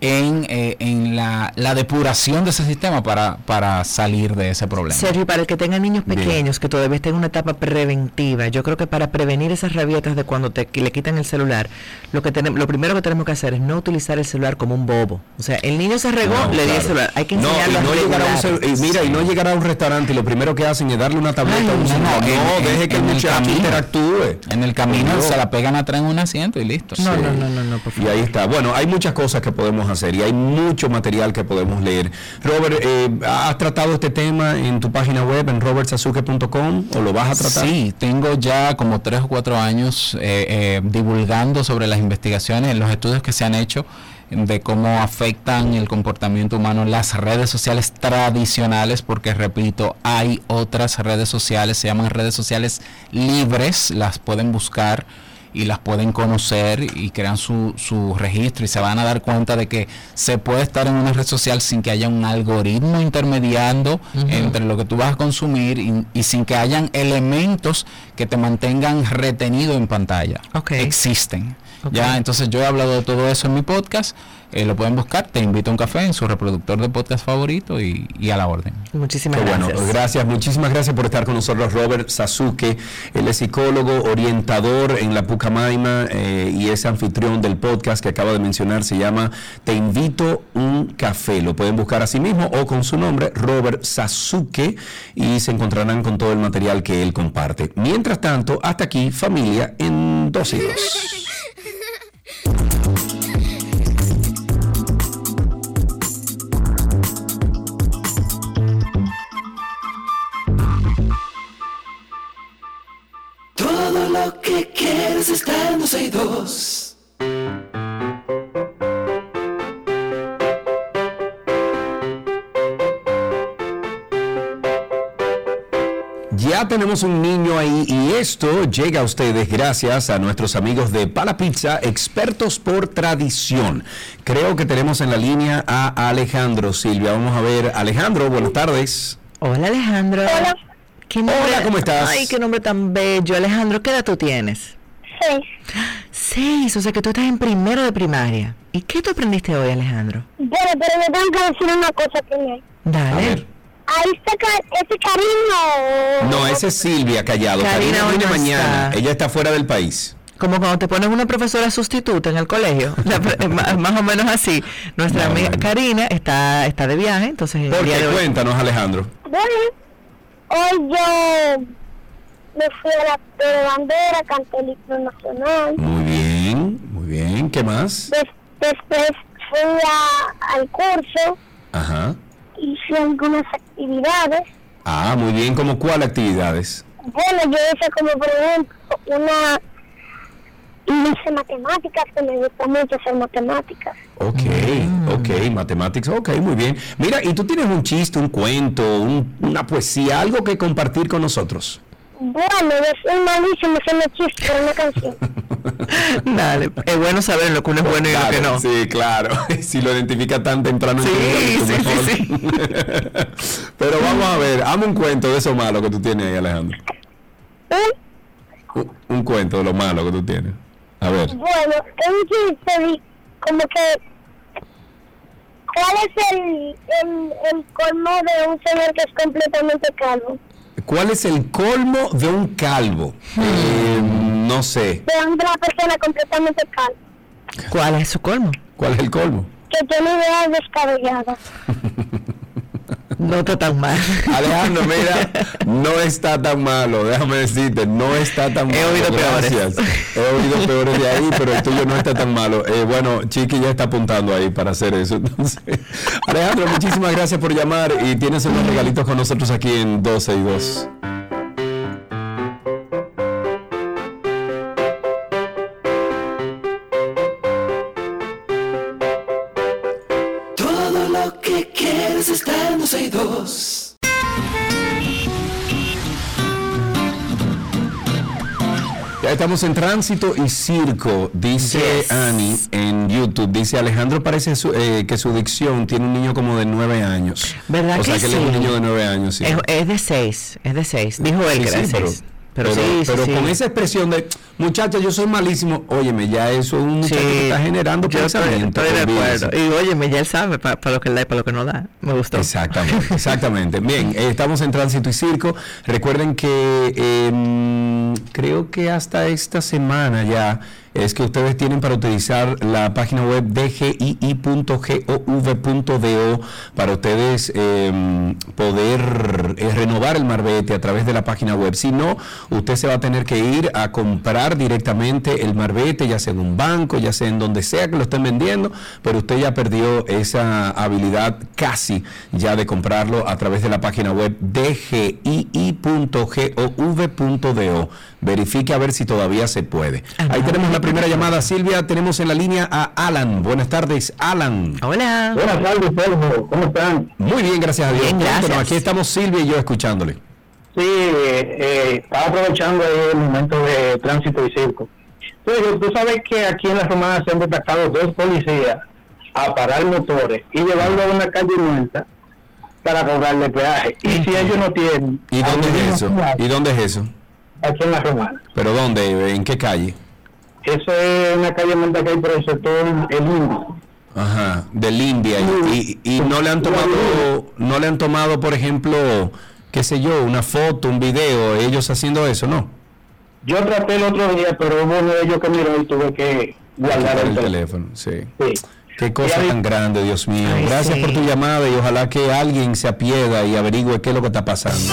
en, eh, en la, la, depuración de ese sistema para, para salir de ese problema. Sergio, para el que tenga niños pequeños que todavía estén en una etapa preventiva, yo creo que para prevenir esas rabietas de cuando te le quitan el celular, lo que tenemos, lo primero que tenemos que hacer es no utilizar el celular como un bobo. O sea, el niño se regó, le di el celular. Hay que enseñarlo no, y no a un Mira, y no llegar a un restaurante y lo primero que hacen es darle una tableta a un No, no, deje que el muchacho interactúe. En el camino se la pegan atrás en un asiento y listo. No, no, no, no, no, por favor. Y ahí está. Bueno, hay muchas cosas que podemos hacer y hay mucho material que podemos leer. Robert, eh, ¿has tratado este tema en tu página web en robertsazuke.com o lo vas a tratar? Sí, tengo ya como tres o cuatro años eh, eh, divulgando sobre las investigaciones, los estudios que se han hecho de cómo afectan el comportamiento humano las redes sociales tradicionales, porque repito, hay otras redes sociales, se llaman redes sociales libres, las pueden buscar y las pueden conocer y crean su, su registro y se van a dar cuenta de que se puede estar en una red social sin que haya un algoritmo intermediando entre lo que tú vas a consumir y, sin que hayan elementos que te mantengan retenido en pantalla. Existen. Ya, entonces yo he hablado de todo eso en mi podcast. Eh, lo pueden buscar, te invito a un café en su reproductor de podcast favorito y, a la orden. Muchísimas gracias. Bueno, gracias, muchísimas gracias por estar con nosotros, Robert Sasuke. Él es psicólogo, orientador en la Pucamaima eh, y es anfitrión del podcast que acaba de mencionar, se llama Te invito un café. Lo pueden buscar a sí mismo o con su nombre, Robert Sasuke, y se encontrarán con todo el material que él comparte. Mientras tanto, hasta aquí, familia en dos y dos. Tenemos un niño ahí y esto llega a ustedes gracias a nuestros amigos de Pala Pizza, expertos por tradición. Creo que tenemos en la línea a Alejandro Silvia. Vamos a ver, Alejandro, buenas tardes. Hola Alejandro. Hola. ¿Qué nombre- Hola, ¿cómo estás? Ay, qué nombre tan bello. Alejandro, ¿qué edad tú tienes? Seis. Seis, o sea que tú estás en primero de primaria. ¿Y qué tú aprendiste hoy, Alejandro? Bueno, pero me tengo que decir una cosa primero. Dale. A ver. Ahí está ese cariño. No, esa es Silvia Callado. Karina Karina hoy viene no mañana. está. Ella está fuera del país. Como cuando te pones una profesora sustituta en el colegio, más o menos así. Nuestra No, amiga bueno. Karina está, está de viaje, entonces ¿Por qué? Cuéntanos, Alejandro. Bueno, hoy yo me fui a la de bandera, canté el himno nacional. Muy bien, muy bien. ¿Qué más? Des- después fui a- al curso, Ajá. Hice algunas actividades. Ah, muy bien. ¿Cómo cuál actividades? Bueno, yo hice como por ejemplo una... Hice matemáticas, que me gusta mucho hacer matemáticas. Ok, ok, matemáticas, ok, muy bien. Mira, y tú tienes un chiste, un cuento, un- una poesía, algo que compartir con nosotros. Bueno, soy malísimo haciendo chistes por una canción. Dale, es bueno saber lo que uno es bueno y lo que no. Sí, claro. si lo identifica tan temprano en tu Sí, vida, sí, mucho mejor. Pero vamos a ver, hazme un cuento de eso malo que tú tienes ahí, Alejandro. Un, un cuento de lo malo que tú tienes. A ver. Bueno, es un chiste como que... ¿Cuál es el, el, el colmo de un señor que es completamente calvo? ¿Cuál es el colmo de un calvo? Eh, no sé. De una persona completamente calva. ¿Cuál es su colmo? ¿Cuál es el colmo? Que tiene ideas descabelladas. No está tan mal. Alejandro, mira, no está tan malo, déjame decirte, no está tan malo. He oído peores. Gracias. He oído peores de ahí, pero el tuyo no está tan malo. Eh, bueno, Chiqui ya está apuntando ahí para hacer eso. Entonces, Alejandro, muchísimas gracias por llamar y tienes unos regalitos con nosotros aquí en 12 y 2. Estamos en tránsito y circo, dice Yes. Annie en YouTube. Dice Alejandro parece su- eh, que su dicción tiene un niño como de 9 años. ¿Verdad o sea que que él es un sí? niño de 9 años, sí. Es, es de seis, es de seis. Dijo él Sí, que era de sí, pero- seis. Pero, Pero, sí, sí, pero sí. con esa expresión de, muchacha, yo soy malísimo, óyeme, ya eso es un muchacho que está generando estoy, pensamiento. estoy de olvídese. acuerdo. Y óyeme, ya él sabe para lo que da y para lo que no da. Me gustó. Exactamente, exactamente. Bien, eh, estamos en Tránsito y Circo. Recuerden que em, creo que hasta esta semana ya es que ustedes tienen para utilizar la página web dgii.gov.do para ustedes em, poder eh, renovar el marbete a través de la página web. Si no, usted se va a tener que ir a comprar directamente el marbete, ya sea en un banco, ya sea en donde sea que lo estén vendiendo, pero usted ya perdió esa habilidad casi ya de comprarlo a través de la página web dgii.gov.do. Verifique a ver si todavía se puede. Ahí tenemos la primera llamada, Silvia. Tenemos en la línea a Alan. Buenas tardes, Alan. Hola. Buenas tardes, Sergio. ¿Cómo están? Muy bien, gracias a Dios. Bien, gracias. Aquí estamos Silvia y yo escuchándole. Sí, eh, eh, estaba aprovechando ahí el momento de tránsito y circo. Sergio, tú sabes que aquí en la Romana se han detectado dos policías a parar motores y llevarlo a una calle muerta para cobrarle peaje. Y si ellos no tienen... ¿Y dónde es eso? ¿Y dónde es eso? Aquí en la Romana. ¿Pero dónde? ¿En qué calle? Eso es una calle muerta que hay por el sector El Indio. Ajá, del India. Y, y- y no le han tomado, no le han tomado, por ejemplo, qué sé yo, una foto, un video, ellos haciendo eso, ¿no? Yo traté el otro día, pero hubo uno de ellos que miró y tuve que guardar el el teléfono. teléfono, sí. Sí. Qué cosa tan grande, Dios mío. Ay, Gracias sí. por tu llamada y ojalá que alguien se apieda y averigüe qué es lo que está pasando.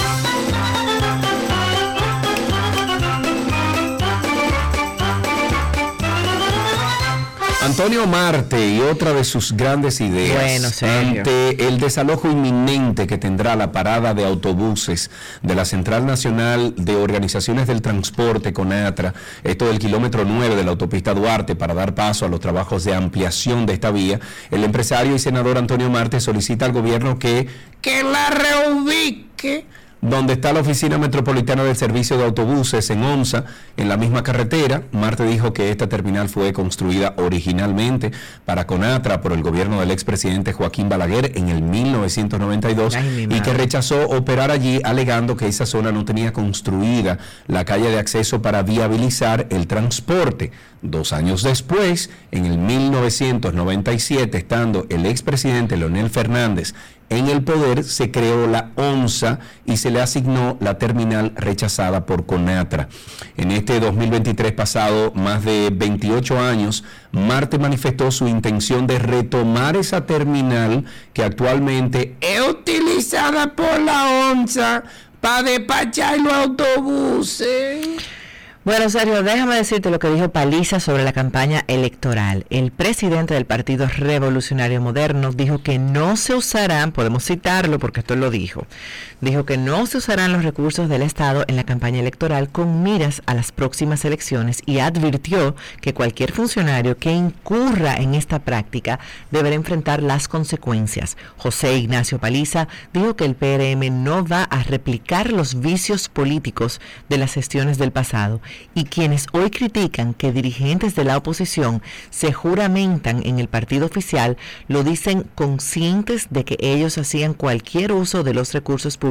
Antonio Marte y otra de sus grandes ideas Bueno, ante el desalojo inminente que tendrá la parada de autobuses de la Central Nacional de Organizaciones del Transporte CONATRA, esto del kilómetro 9 de la autopista Duarte para dar paso a los trabajos de ampliación de esta vía, el empresario y senador Antonio Marte solicita al gobierno que, que la reubique donde está la Oficina Metropolitana del Servicio de Autobuses en OMSA, en la misma carretera. Marte dijo que esta terminal fue construida originalmente para Conatra por el gobierno del expresidente Joaquín Balaguer en el 1992 y que rechazó operar allí alegando que esa zona no tenía construida la calle de acceso para viabilizar el transporte. Dos años después, en el 1997, estando el expresidente Leonel Fernández en el poder, se creó la ONSA y se le asignó la terminal rechazada por Conatra. En este 2023 pasado, más de 28 años, Marte manifestó su intención de retomar esa terminal que actualmente es utilizada por la ONSA para despachar los autobuses. Bueno, Sergio, déjame decirte lo que dijo Paliza sobre la campaña electoral. El presidente del Partido Revolucionario Moderno dijo que no se usarán, podemos citarlo porque esto lo dijo, dijo que no se usarán los recursos del Estado en la campaña electoral con miras a las próximas elecciones y advirtió que cualquier funcionario que incurra en esta práctica deberá enfrentar las consecuencias. José Ignacio Paliza dijo que el PRM no va a replicar los vicios políticos de las gestiones del pasado y quienes hoy critican que dirigentes de la oposición se juramentan en el partido oficial lo dicen conscientes de que ellos hacían cualquier uso de los recursos públicos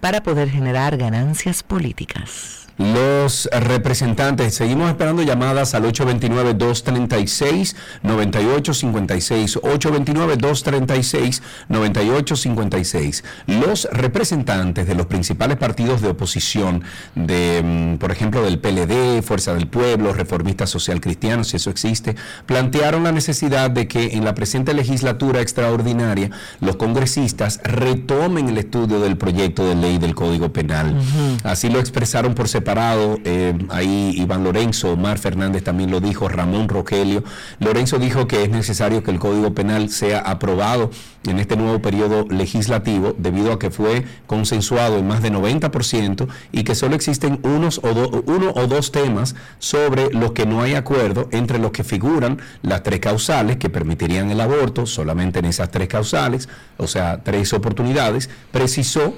para poder generar ganancias políticas los representantes. Seguimos esperando llamadas al 829-236-9856. 829-236-9856. Los representantes de los principales partidos de oposición, de, mm, por ejemplo, del PLD, Fuerza del Pueblo, Reformistas Social Cristianos, si eso existe, plantearon la necesidad de que en la presente legislatura extraordinaria los congresistas retomen el estudio del proyecto de ley del Código Penal. Así lo expresaron por separado eh, ahí Iván Lorenzo, Omar Fernández también lo dijo, Ramón Rogelio. Lorenzo dijo que es necesario que el Código Penal sea aprobado en este nuevo periodo legislativo debido a que fue consensuado en más de 90% y que solo existen unos o uno o dos temas sobre los que no hay acuerdo entre los que figuran las tres causales que permitirían el aborto solamente en esas tres causales, o sea, tres oportunidades, precisó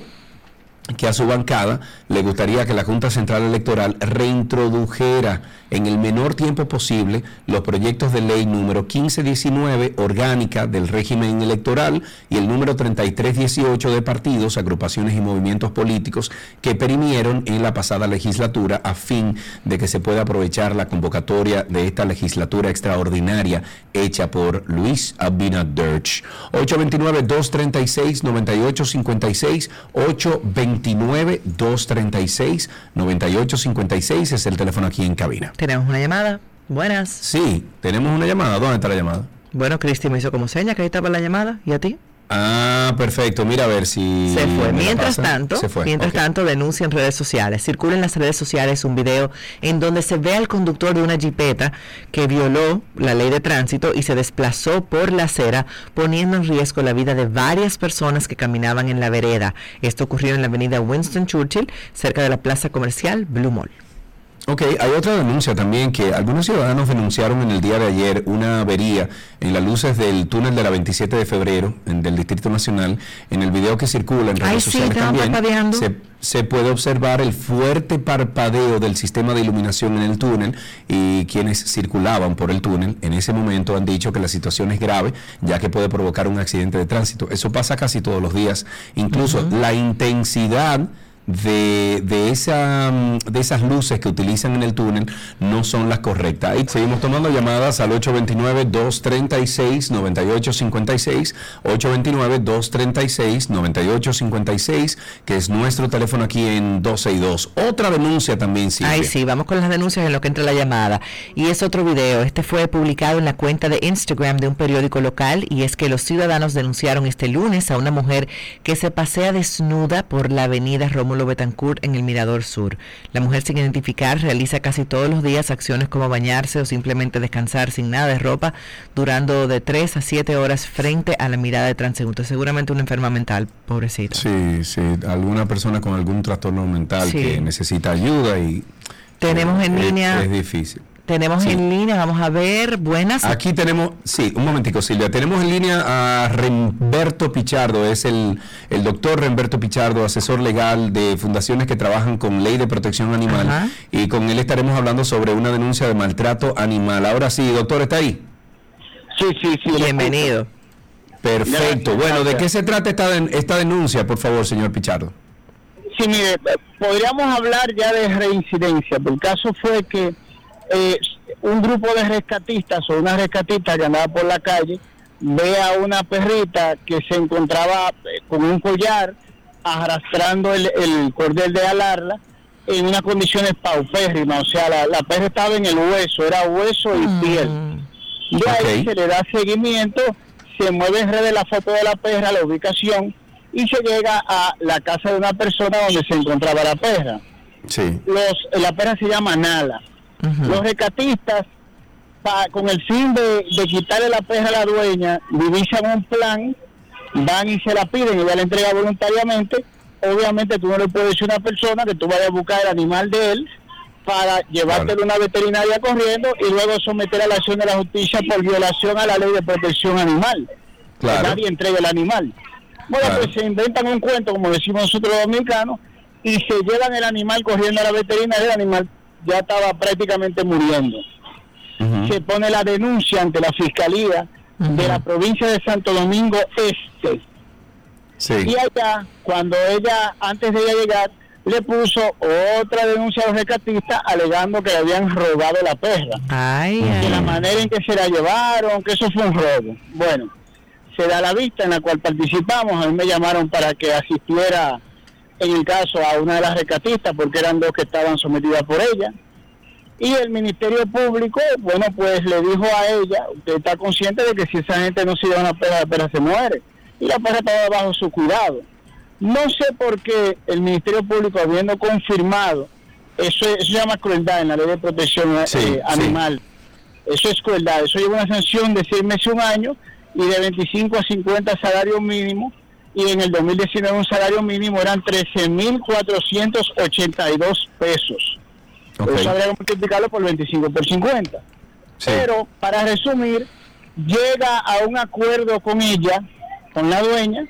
que a su bancada le gustaría que la Junta Central Electoral reintrodujera en el menor tiempo posible los proyectos de ley número 1519 orgánica del régimen electoral y el número 3318 de partidos, agrupaciones y movimientos políticos que perimieron en la pasada legislatura a fin de que se pueda aprovechar la convocatoria de esta legislatura extraordinaria hecha por Luis Abinader. 829-236-9856, 829-236-9856 es el teléfono aquí en cabina. Tenemos una llamada. Buenas. Sí, tenemos una llamada. ¿Dónde está la llamada? Bueno, Cristi me hizo como seña que ahí estaba la llamada. ¿Y a ti? Ah, perfecto. Mira a ver si. Se fue. Mientras tanto, mientras tanto, denuncia en redes sociales. Circula en las redes sociales un video en donde se ve al conductor de una jipeta que violó la ley de tránsito y se desplazó por la acera, poniendo en riesgo la vida de varias personas que caminaban en la vereda. Esto ocurrió en la avenida Winston Churchill, cerca de la plaza comercial Blue Mall. Ok, hay otra denuncia también que algunos ciudadanos denunciaron en el día de ayer una avería en las luces del túnel de la 27 de febrero del Distrito Nacional. En el video que circula en redes sociales también se, se, puede observar el fuerte parpadeo del sistema de iluminación en el túnel y quienes circulaban por el túnel en ese momento han dicho que la situación es grave ya que puede provocar un accidente de tránsito. Eso pasa casi todos los días. Incluso la intensidad de, de, esa, mm, de esas luces que utilizan en el túnel no son las correctas. Seguimos tomando llamadas al 829-236-9856, 829-236-9856, que es nuestro teléfono aquí en 12 y 2. Otra denuncia también, sí. Ay, sí, vamos con las denuncias en lo que entra la llamada. Y es otro video. Este fue publicado en la cuenta de Instagram de un periódico local y es que los ciudadanos denunciaron este lunes a una mujer que se pasea desnuda por la avenida Rómulo Betancourt en el Mirador Sur. La mujer sin identificar realiza casi todos los días acciones como bañarse o simplemente descansar sin nada de ropa, durando de 3 a 7 horas frente a la mirada de transeúnte. Seguramente una enferma mental, pobrecita. Sí, sí, alguna persona con algún trastorno mental que necesita ayuda y... Tenemos en línea... Es difícil Tenemos en línea, vamos a ver, buenas. Aquí tenemos, sí, un momentico Silvia, tenemos en línea a Remberto Pichardo, es el, el doctor Remberto Pichardo, asesor legal de fundaciones que trabajan con ley de protección animal y con él estaremos hablando sobre una denuncia de maltrato animal. Ahora sí, doctor, ¿está ahí? Sí, sí, sí. Bienvenido. Perfecto. bueno, ¿de qué se trata esta, esta denuncia, por favor, señor Pichardo? Sí, mire, podríamos hablar ya de reincidencia. El caso fue que eh, un grupo de rescatistas o una rescatista que andaba por la calle ve a una perrita que se encontraba eh, con un collar arrastrando el, cordel de alarla en unas condiciones paupérrimas, o sea, la, perra estaba en el hueso, era hueso y mm. piel. De ahí se le da seguimiento, se mueve en redes la foto de la perra, la ubicación, y se llega a la casa de una persona donde se encontraba la perra. Sí. Los, la perra se llama Nala. Los recatistas, con el fin de, quitarle la perra a la dueña, divisan un plan, van y se la piden, ella la entrega voluntariamente. Obviamente tú no le puedes decir a una persona que tú vayas a buscar el animal de él para llevártelo a una veterinaria corriendo y luego someter a la acción de la justicia por violación a la ley de protección animal. Que nadie entregue el animal. Bueno, pues se inventan un cuento, como decimos nosotros los dominicanos, y se llevan el animal corriendo a la veterinaria, el animal ya estaba prácticamente muriendo. Se pone la denuncia ante la Fiscalía de la provincia de Santo Domingo Este. Y allá, cuando ella, antes de ella llegar, le puso otra denuncia a los rescatistas alegando que le habían robado la perra. Ay, de la manera en que se la llevaron, que eso fue un robo. Bueno, se da la vista en la cual participamos. A mí me llamaron para que asistiera en el caso a una de las rescatistas, porque eran dos que estaban sometidas por ella. Y el Ministerio Público, bueno, pues le dijo a ella, usted está consciente de que si esa gente no se lleva una perra, la perra se muere. Y la perra estaba bajo su cuidado. No sé por qué el Ministerio Público, habiendo confirmado, eso, se llama crueldad en la ley de protección eh, animal, eso es crueldad, eso lleva una sanción de seis meses, un año, y de 25 a 50 salarios mínimos, y en el 2019 un salario mínimo eran 13.482 pesos. Eso habría que multiplicarlo por 25 por 50. Pero, para resumir, llega a un acuerdo con ella, con la dueña,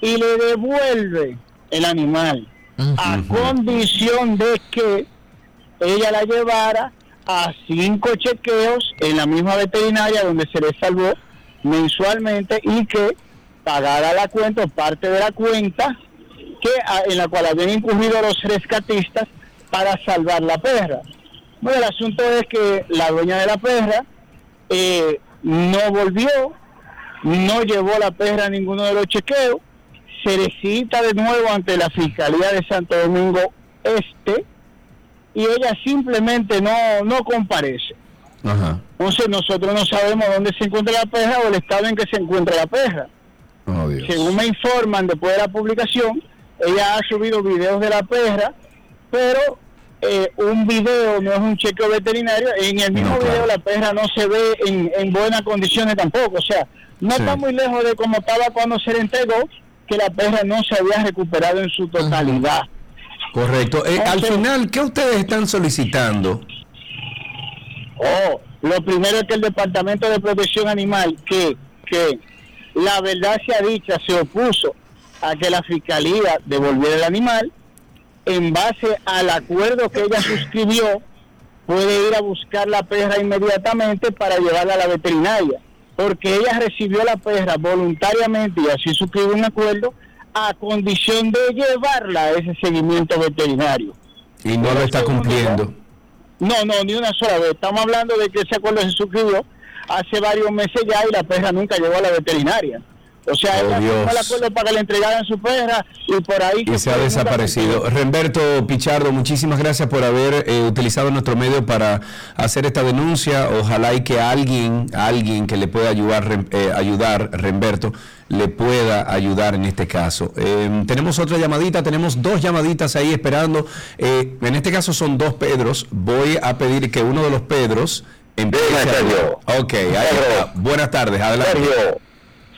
y le devuelve el animal, a condición de que ella la llevara a cinco chequeos en la misma veterinaria donde se le salvó mensualmente y que pagara la cuenta o parte de la cuenta que en la cual habían incurrido los rescatistas para salvar la perra. Bueno, el asunto es que la dueña de la perra eh, no volvió, no llevó la perra a ninguno de los chequeos, se le cita de nuevo ante la Fiscalía de Santo Domingo Este y ella simplemente no, no comparece. Entonces nosotros no sabemos dónde se encuentra la perra o el estado en que se encuentra la perra. Oh, Según me informan después de la publicación, ella ha subido videos de la perra, pero eh, un video no es un chequeo veterinario. En el mismo video la perra no se ve en, buenas condiciones tampoco. O sea, no está muy lejos de como estaba cuando se le entregó, que la perra no se había recuperado en su totalidad. Correcto. Eh, al final, ¿qué ustedes están solicitando? Oh, lo primero es que el Departamento de Protección Animal, que, que la verdad sea dicha, se opuso a que la Fiscalía devolviera el animal, en base al acuerdo que ella suscribió, puede ir a buscar la perra inmediatamente para llevarla a la veterinaria, porque ella recibió la perra voluntariamente y así suscribió un acuerdo a condición de llevarla a ese seguimiento veterinario. Y no lo está cumpliendo. No, no, ni una sola vez. Estamos hablando de que ese acuerdo se suscribió hace varios meses ya y la perra nunca llegó a la veterinaria. O sea, oh, el acuerdo para que le entregaran su perra y por ahí... Y se ha desaparecido. Remberto Pichardo, muchísimas gracias por haber eh, utilizado nuestro medio para hacer esta denuncia. Ojalá y que alguien, alguien que le pueda ayudar, eh, ayudar Remberto, le pueda ayudar en este caso. Eh, tenemos otra llamadita, tenemos dos llamaditas ahí esperando. en este caso son dos Pedros. Voy a pedir que uno de los Pedros... Sergio. Ok, ahí Buenas tardes, adelante. Sergio.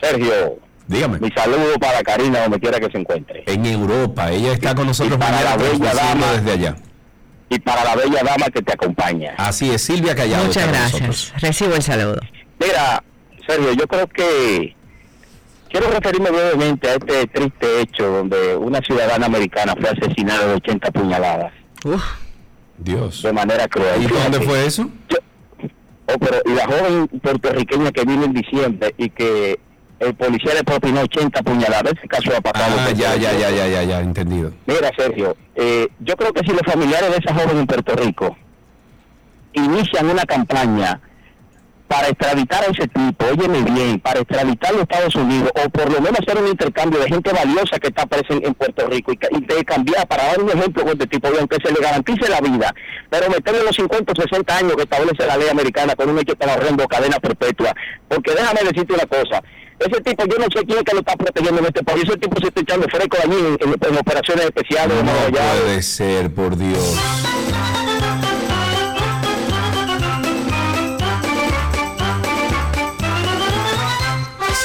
Sergio. Dígame. Mi saludo para Karina, donde quiera que se encuentre. En Europa, ella está con nosotros para la bella dama desde allá. y para la bella dama que te acompaña. Así es, Silvia Callado. Muchas gracias. Recibo el saludo. Mira, Sergio, yo creo que quiero referirme brevemente a este triste hecho donde una ciudadana americana fue asesinada de 80 puñaladas. Uf. Dios. De manera cruel. ¿Y dónde fue eso? Oh, pero, y la joven puertorriqueña que vino en diciembre y que el policía le propinó 80 puñaladas, ese caso ha pasado. Ah, ya, ya, ya, ya, ya, ya, entendido. Mira, Sergio, eh, yo creo que si los familiares de esa joven en Puerto Rico inician una campaña para extraditar a ese tipo, óyeme bien, para extraditarlo a Estados Unidos, o por lo menos hacer un intercambio de gente valiosa que está presa en, Puerto Rico y, y de cambiar, para dar un ejemplo con este tipo, y aunque se le garantice la vida, pero meterle los 50 o 60 años que establece la ley americana con un hecho tan horrendo, cadena perpetua, porque déjame decirte una cosa, ese tipo, yo no sé quién es que lo está protegiendo en este país, ese tipo se está echando fresco allí en, en- en operaciones especiales, No ¿no? Puede ser, por Dios.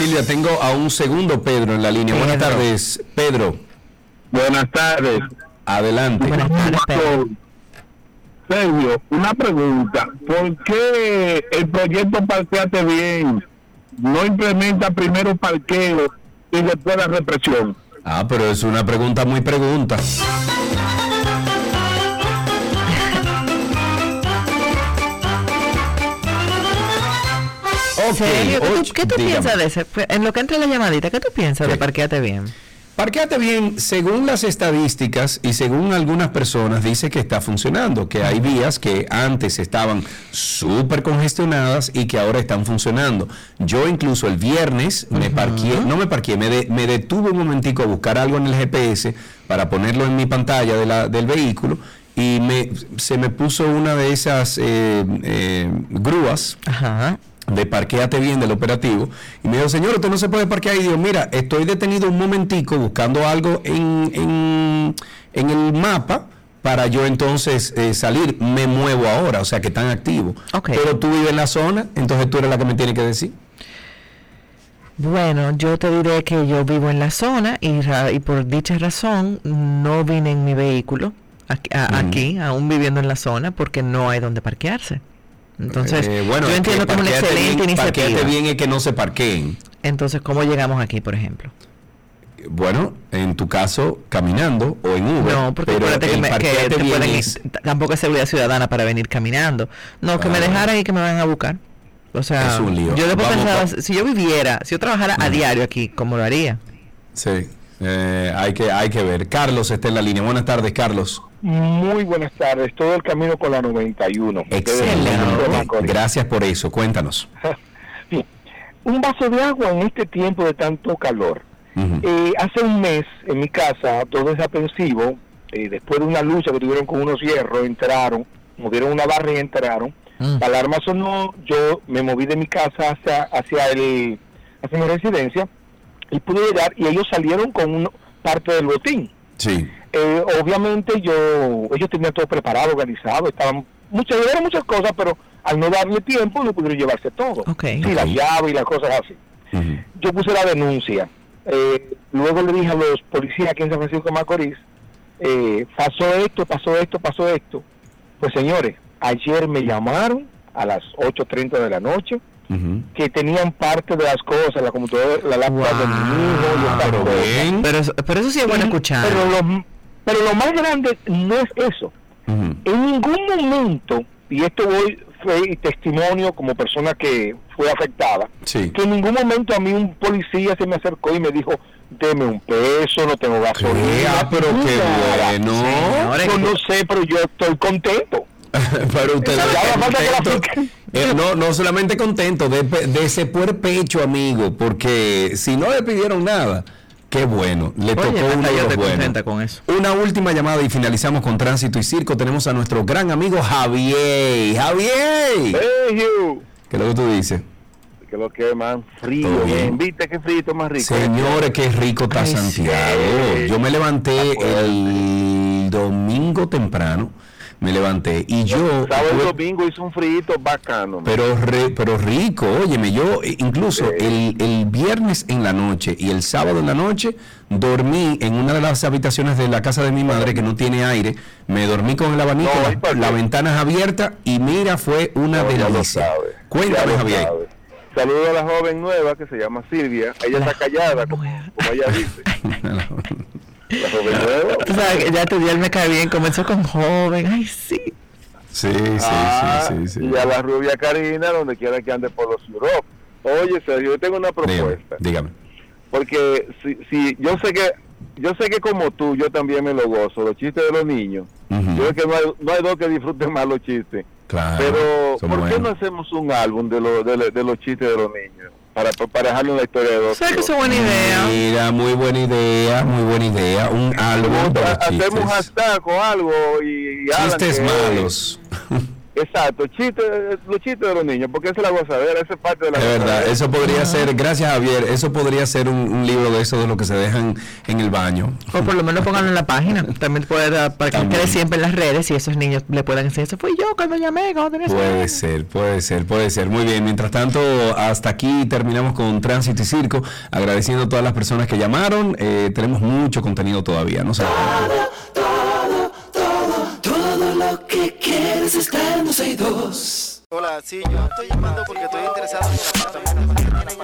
Silvia, tengo a un segundo Pedro en la línea. Buenas Pedro. tardes, Pedro. Buenas tardes. Adelante. Sergio, una pregunta. ¿Por qué el proyecto Parqueate Bien no implementa primero parqueo y después la represión? Ah, pero es una pregunta muy pregunta. ¿Qué tú, qué piensas de? Fue- En lo que entra la llamadita, ¿qué tú piensas de parqueate bien? Parqueate bien, según las estadísticas y según algunas personas, dice que está funcionando, que hay vías que antes estaban súper congestionadas y que ahora están funcionando. Yo incluso el viernes me parqué, no me parqué, me, de- me detuve un momentico a buscar algo en el GPS para ponerlo en mi pantalla de la- del vehículo y me, se me puso una de esas eh, eh, grúas de parqueate bien del operativo y me dijo, señor, usted no se puede parquear y digo, mira, estoy detenido un momentico buscando algo en, en, en el mapa para yo entonces eh, salir, me muevo ahora, o sea que están activos. Pero tú vives en la zona, entonces tú eres la que me tiene que decir. Bueno, yo te diré que yo vivo en la zona y, por dicha razón no vine en mi vehículo aquí, a- aquí, aún viviendo en la zona, porque no hay donde parquearse. Entonces, Eh, bueno, yo entiendo que es una excelente bien, iniciativa. bien es que no se parqueen. Entonces, ¿cómo llegamos aquí, por ejemplo? Bueno, en tu caso, caminando o en Uber. No, porque pero que, el me- que parqueate te bien pueden- es- t- tampoco es seguridad ciudadana para venir caminando. No, que me dejaran y que me vayan a buscar. O sea, Es un lío. yo después Vamos, pensaba, si yo viviera, si yo trabajara a diario aquí, ¿cómo lo haría? Sí, eh, hay, que, hay que ver. Carlos está en la línea. Buenas tardes, Carlos. Muy buenas tardes, todo el camino con la 91. Excelente. Gracias por eso. Cuéntanos. Bien. Un vaso de agua en este tiempo de tanto calor. Eh, hace un mes en mi casa, todo desaprensivo, eh, después de una lucha que tuvieron con unos hierros, entraron, movieron una barra y entraron. La alarma sonó, yo me moví de mi casa hacia, hacia, el, hacia mi residencia y pude llegar y ellos salieron con un- parte del botín. Sí. Eh, obviamente yo, ellos tenían todo preparado, organizado, estaban muchas, eran muchas cosas, pero al no darle tiempo no pudieron llevarse todo. Sí, las llaves y las cosas así. Yo puse la denuncia. Eh, luego le dije a los policías aquí en San Francisco de Macorís, eh, pasó esto, pasó esto, pasó esto. Pues señores, ayer me llamaron a las 8.30 de la noche que tenían parte de las cosas, la computadora, la laptop de mi hijo, y otras cosas. Pero, eso- pero eso sí es bueno escuchar. Pero lo, pero lo más grande no es eso. En ningún momento, y esto voy y testimonio como persona que fue afectada, Sí. que en ningún momento a mí un policía se me acercó y me dijo, deme un peso, no tengo gasolina. Ah, pero qué bueno. Yo no sé, pero yo estoy contento. Pero usted contento. Eh, no, no solamente contento, de, pe- de ese puerpecho, amigo, porque si no le pidieron nada, qué bueno, le tocó Oye, uno hasta de yo los estoy buenos. contenta con eso. Una última llamada y finalizamos con Tránsito y Circo. Tenemos a nuestro gran amigo Javier. Javier. ¿Qué es lo que tú dices? que lo que es más frío, bien. viste qué frío más rico. Señores, qué rico está Santiago. Yo me levanté el domingo temprano, me levanté. Y yo... Sábado y domingo hizo un frío bacano. Pero, pero rico, óyeme, yo incluso el, el viernes en la noche y el sábado en la noche dormí en una de las habitaciones de la casa de mi madre que no tiene aire, me dormí con el abanico, las ventanas abiertas y mira, fue una delicia. Cuéntame, Javier. Saludo a la joven nueva que se llama Silvia. Ella está callada, como, ella dice. O sea, ya tu día me cae bien, comenzó con joven. Ay, sí. Sí, sí, ah, sí, sí, Y a la rubia Karina, donde quiera que ande por los Europe. Oye, Sergio, yo tengo una propuesta. dígame porque si, si yo sé que yo sé que como tú yo también me lo gozo los chistes de los niños yo sé que no hay, no hay dos que disfruten más los chistes pero ¿por qué no hacemos un álbum de, lo, de, los chistes de los niños? Para, para dejarle una historia de dos. ¿Sabes que es buena idea? Mira, muy buena idea, muy buena idea. Un álbum. Hacemos hashtag o algo y... chistes malos. Exacto, chiste, los chistes de los niños, porque esa es la gozadera, esa es parte de la Es verdad, eso podría ser, gracias Javier, eso podría ser un, libro de eso, de lo que se dejan en el baño. O por lo menos pónganlo en la página, también puede para que quede siempre en las redes y esos niños le puedan decir, eso fui yo cuando llamé, cuando tenía Puede ser, puede ser, puede ser. Muy bien, mientras tanto, hasta aquí terminamos con Tránsito y Circo, agradeciendo a todas las personas que llamaron, eh, tenemos mucho contenido todavía, no sé. Quieres está en 262. Hola, sí, yo estoy llamando porque estoy interesado en el apartamento que tienen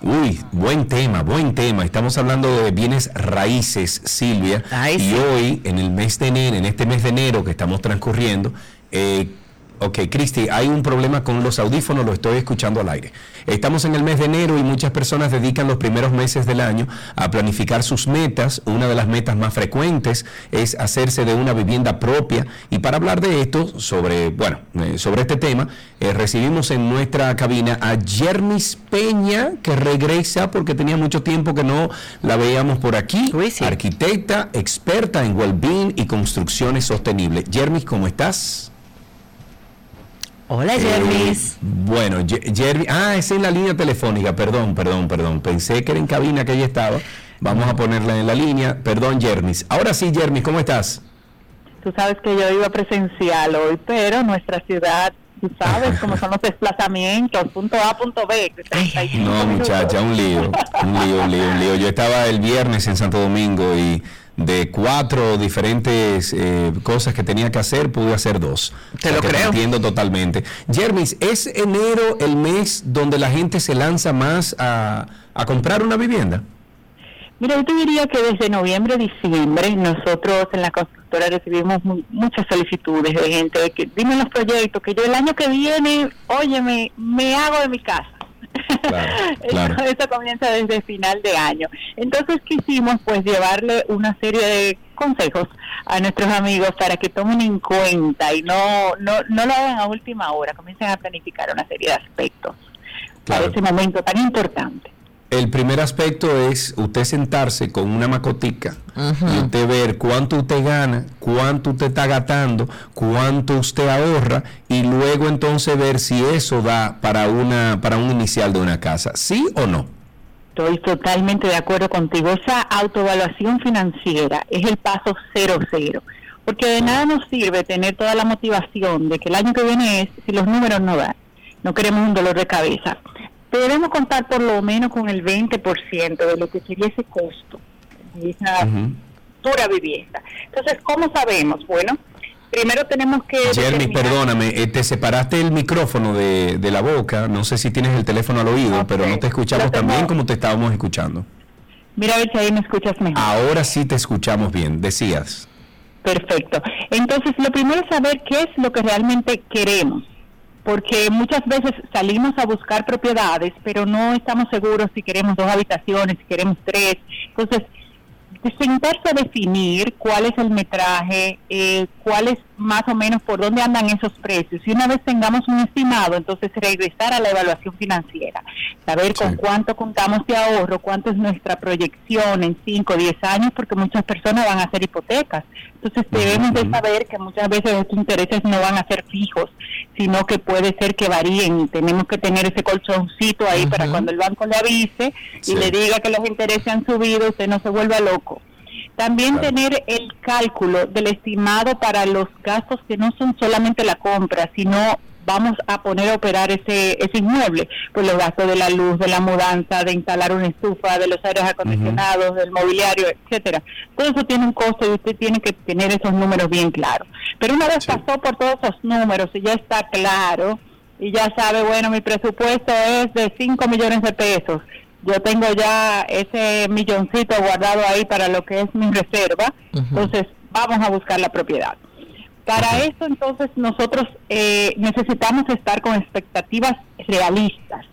Uy, buen tema, buen tema. Estamos hablando de bienes raíces, Silvia. y hoy, en el mes de enero, en este mes de enero que estamos transcurriendo, eh, Ok, Cristi, hay un problema con los audífonos, lo estoy escuchando al aire. Estamos en el mes de enero y muchas personas dedican los primeros meses del año a planificar sus metas. Una de las metas más frecuentes es hacerse de una vivienda propia. Y para hablar de esto, sobre, bueno, eh, sobre este tema, eh, recibimos en nuestra cabina a Jermis Peña, que regresa porque tenía mucho tiempo que no la veíamos por aquí. Arquitecta, experta en well-being y construcciones sostenibles. Jermis, ¿cómo estás? Hola, Jervis. bueno, Jervis. Ah, esa es la línea telefónica. Perdón, perdón, perdón. Pensé que era en cabina que ella estaba. Vamos a ponerla en la línea. Perdón, Jermis. Ahora sí, Jermis, ¿cómo estás? Tú sabes que yo iba presencial hoy, pero nuestra ciudad tú sabes cómo son los desplazamientos, punto A, punto B. No, muchacha, un lío, un lío, un lío, un lío. Yo estaba el viernes en Santo Domingo y de cuatro diferentes eh, cosas que tenía que hacer, pude hacer dos. Te lo creo. entiendo totalmente. Jermis, ¿es enero el mes donde la gente se lanza más a, comprar una vivienda? Mira, yo te diría que desde noviembre, diciembre, nosotros en la constructora recibimos muchas solicitudes de gente que dime los proyectos, que yo el año que viene, óyeme, me hago de mi casa. Claro, Esto comienza desde final de año. Entonces quisimos pues llevarle una serie de consejos a nuestros amigos para que tomen en cuenta y no, no, no lo hagan a última hora, comiencen a planificar una serie de aspectos para ese momento tan importante. El primer aspecto es usted sentarse con una macotica y usted ver cuánto usted gana, cuánto usted está gastando, cuánto usted ahorra y luego entonces ver si eso da para una para un inicial de una casa, ¿sí o no? Estoy totalmente de acuerdo contigo. Esa autoevaluación financiera es el paso cero cero, porque de nada nos sirve tener toda la motivación de que el año que viene es si los números no dan. No queremos un dolor de cabeza debemos contar por lo menos con el 20% de lo que sería ese costo de esa pura vivienda. Entonces, ¿cómo sabemos? Bueno, primero tenemos que... Jeremy, perdóname, eh, te separaste el micrófono de, de, la boca, no sé si tienes el teléfono al oído, pero no te escuchamos tan bien como te estábamos escuchando. Mira a ver si ahí me escuchas mejor. Ahora sí te escuchamos bien, decías. Perfecto. Entonces, lo primero es saber qué es lo que realmente queremos porque muchas veces salimos a buscar propiedades, pero no estamos seguros si queremos dos habitaciones, si queremos tres. Entonces, sentarse a definir cuál es el metraje, eh, cuál es más o menos por dónde andan esos precios. Y una vez tengamos un estimado, entonces regresar a la evaluación financiera, saber con cuánto contamos de ahorro, cuánto es nuestra proyección en 5 o 10 años, porque muchas personas van a hacer hipotecas. Entonces debemos de saber que muchas veces estos intereses no van a ser fijos, sino que puede ser que varíen. Tenemos que tener ese colchoncito ahí para cuando el banco le avise y le diga que los intereses han subido, usted no se vuelva loco. También tener el cálculo del estimado para los gastos que no son solamente la compra, sino vamos a poner a operar ese, ese inmueble, pues los gastos de la luz, de la mudanza, de instalar una estufa, de los aires acondicionados, del mobiliario, etcétera. Todo eso tiene un costo y usted tiene que tener esos números bien claros. Pero una vez pasó por todos esos números y ya está claro y ya sabe, bueno, mi presupuesto es de 5 millones de pesos yo tengo ya ese milloncito guardado ahí para lo que es mi reserva, entonces vamos a buscar la propiedad. Para eso entonces nosotros eh, necesitamos estar con expectativas realistas.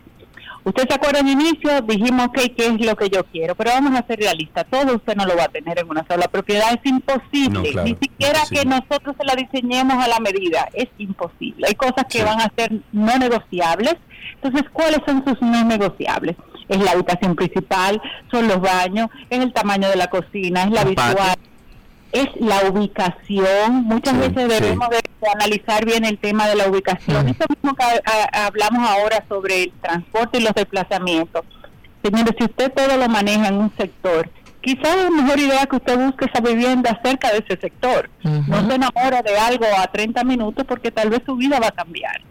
Usted se acuerda en inicio, dijimos, ok, ¿qué es lo que yo quiero? Pero vamos a ser realistas, todo usted no lo va a tener en una sola propiedad, es imposible, ni siquiera que nosotros se la diseñemos a la medida, es imposible. Hay cosas que van a ser no negociables, entonces, ¿cuáles son sus no negociables? Es la habitación principal, son los baños, es el tamaño de la cocina, es la visual, es la ubicación. Muchas veces debemos de, analizar bien el tema de la ubicación. Eso mismo que hablamos ahora sobre el transporte y los desplazamientos. Señores, si usted todo lo maneja en un sector, quizás es mejor idea que usted busque esa vivienda cerca de ese sector. No se enamora de algo a 30 minutos porque tal vez su vida va a cambiar.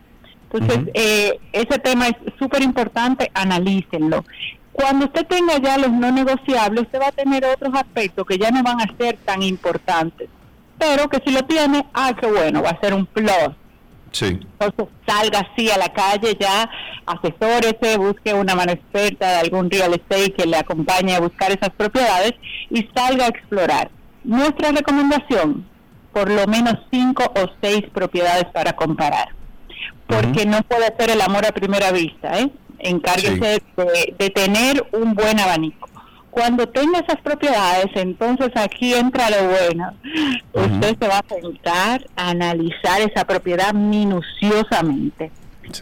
Entonces, eh, ese tema es súper importante, analícenlo. Cuando usted tenga ya los no negociables, usted va a tener otros aspectos que ya no van a ser tan importantes. Pero que si lo tiene, ah, qué bueno, va a ser un plus. Sí. Entonces salga así a la calle ya, asesórese, busque una mano experta de algún real estate que le acompañe a buscar esas propiedades y salga a explorar. Nuestra recomendación, por lo menos cinco o seis propiedades para comparar porque no puede ser el amor a primera vista, ¿eh? Encárguese de, tener un buen abanico. Cuando tenga esas propiedades, entonces aquí entra lo bueno. Usted se va a sentar a analizar esa propiedad minuciosamente.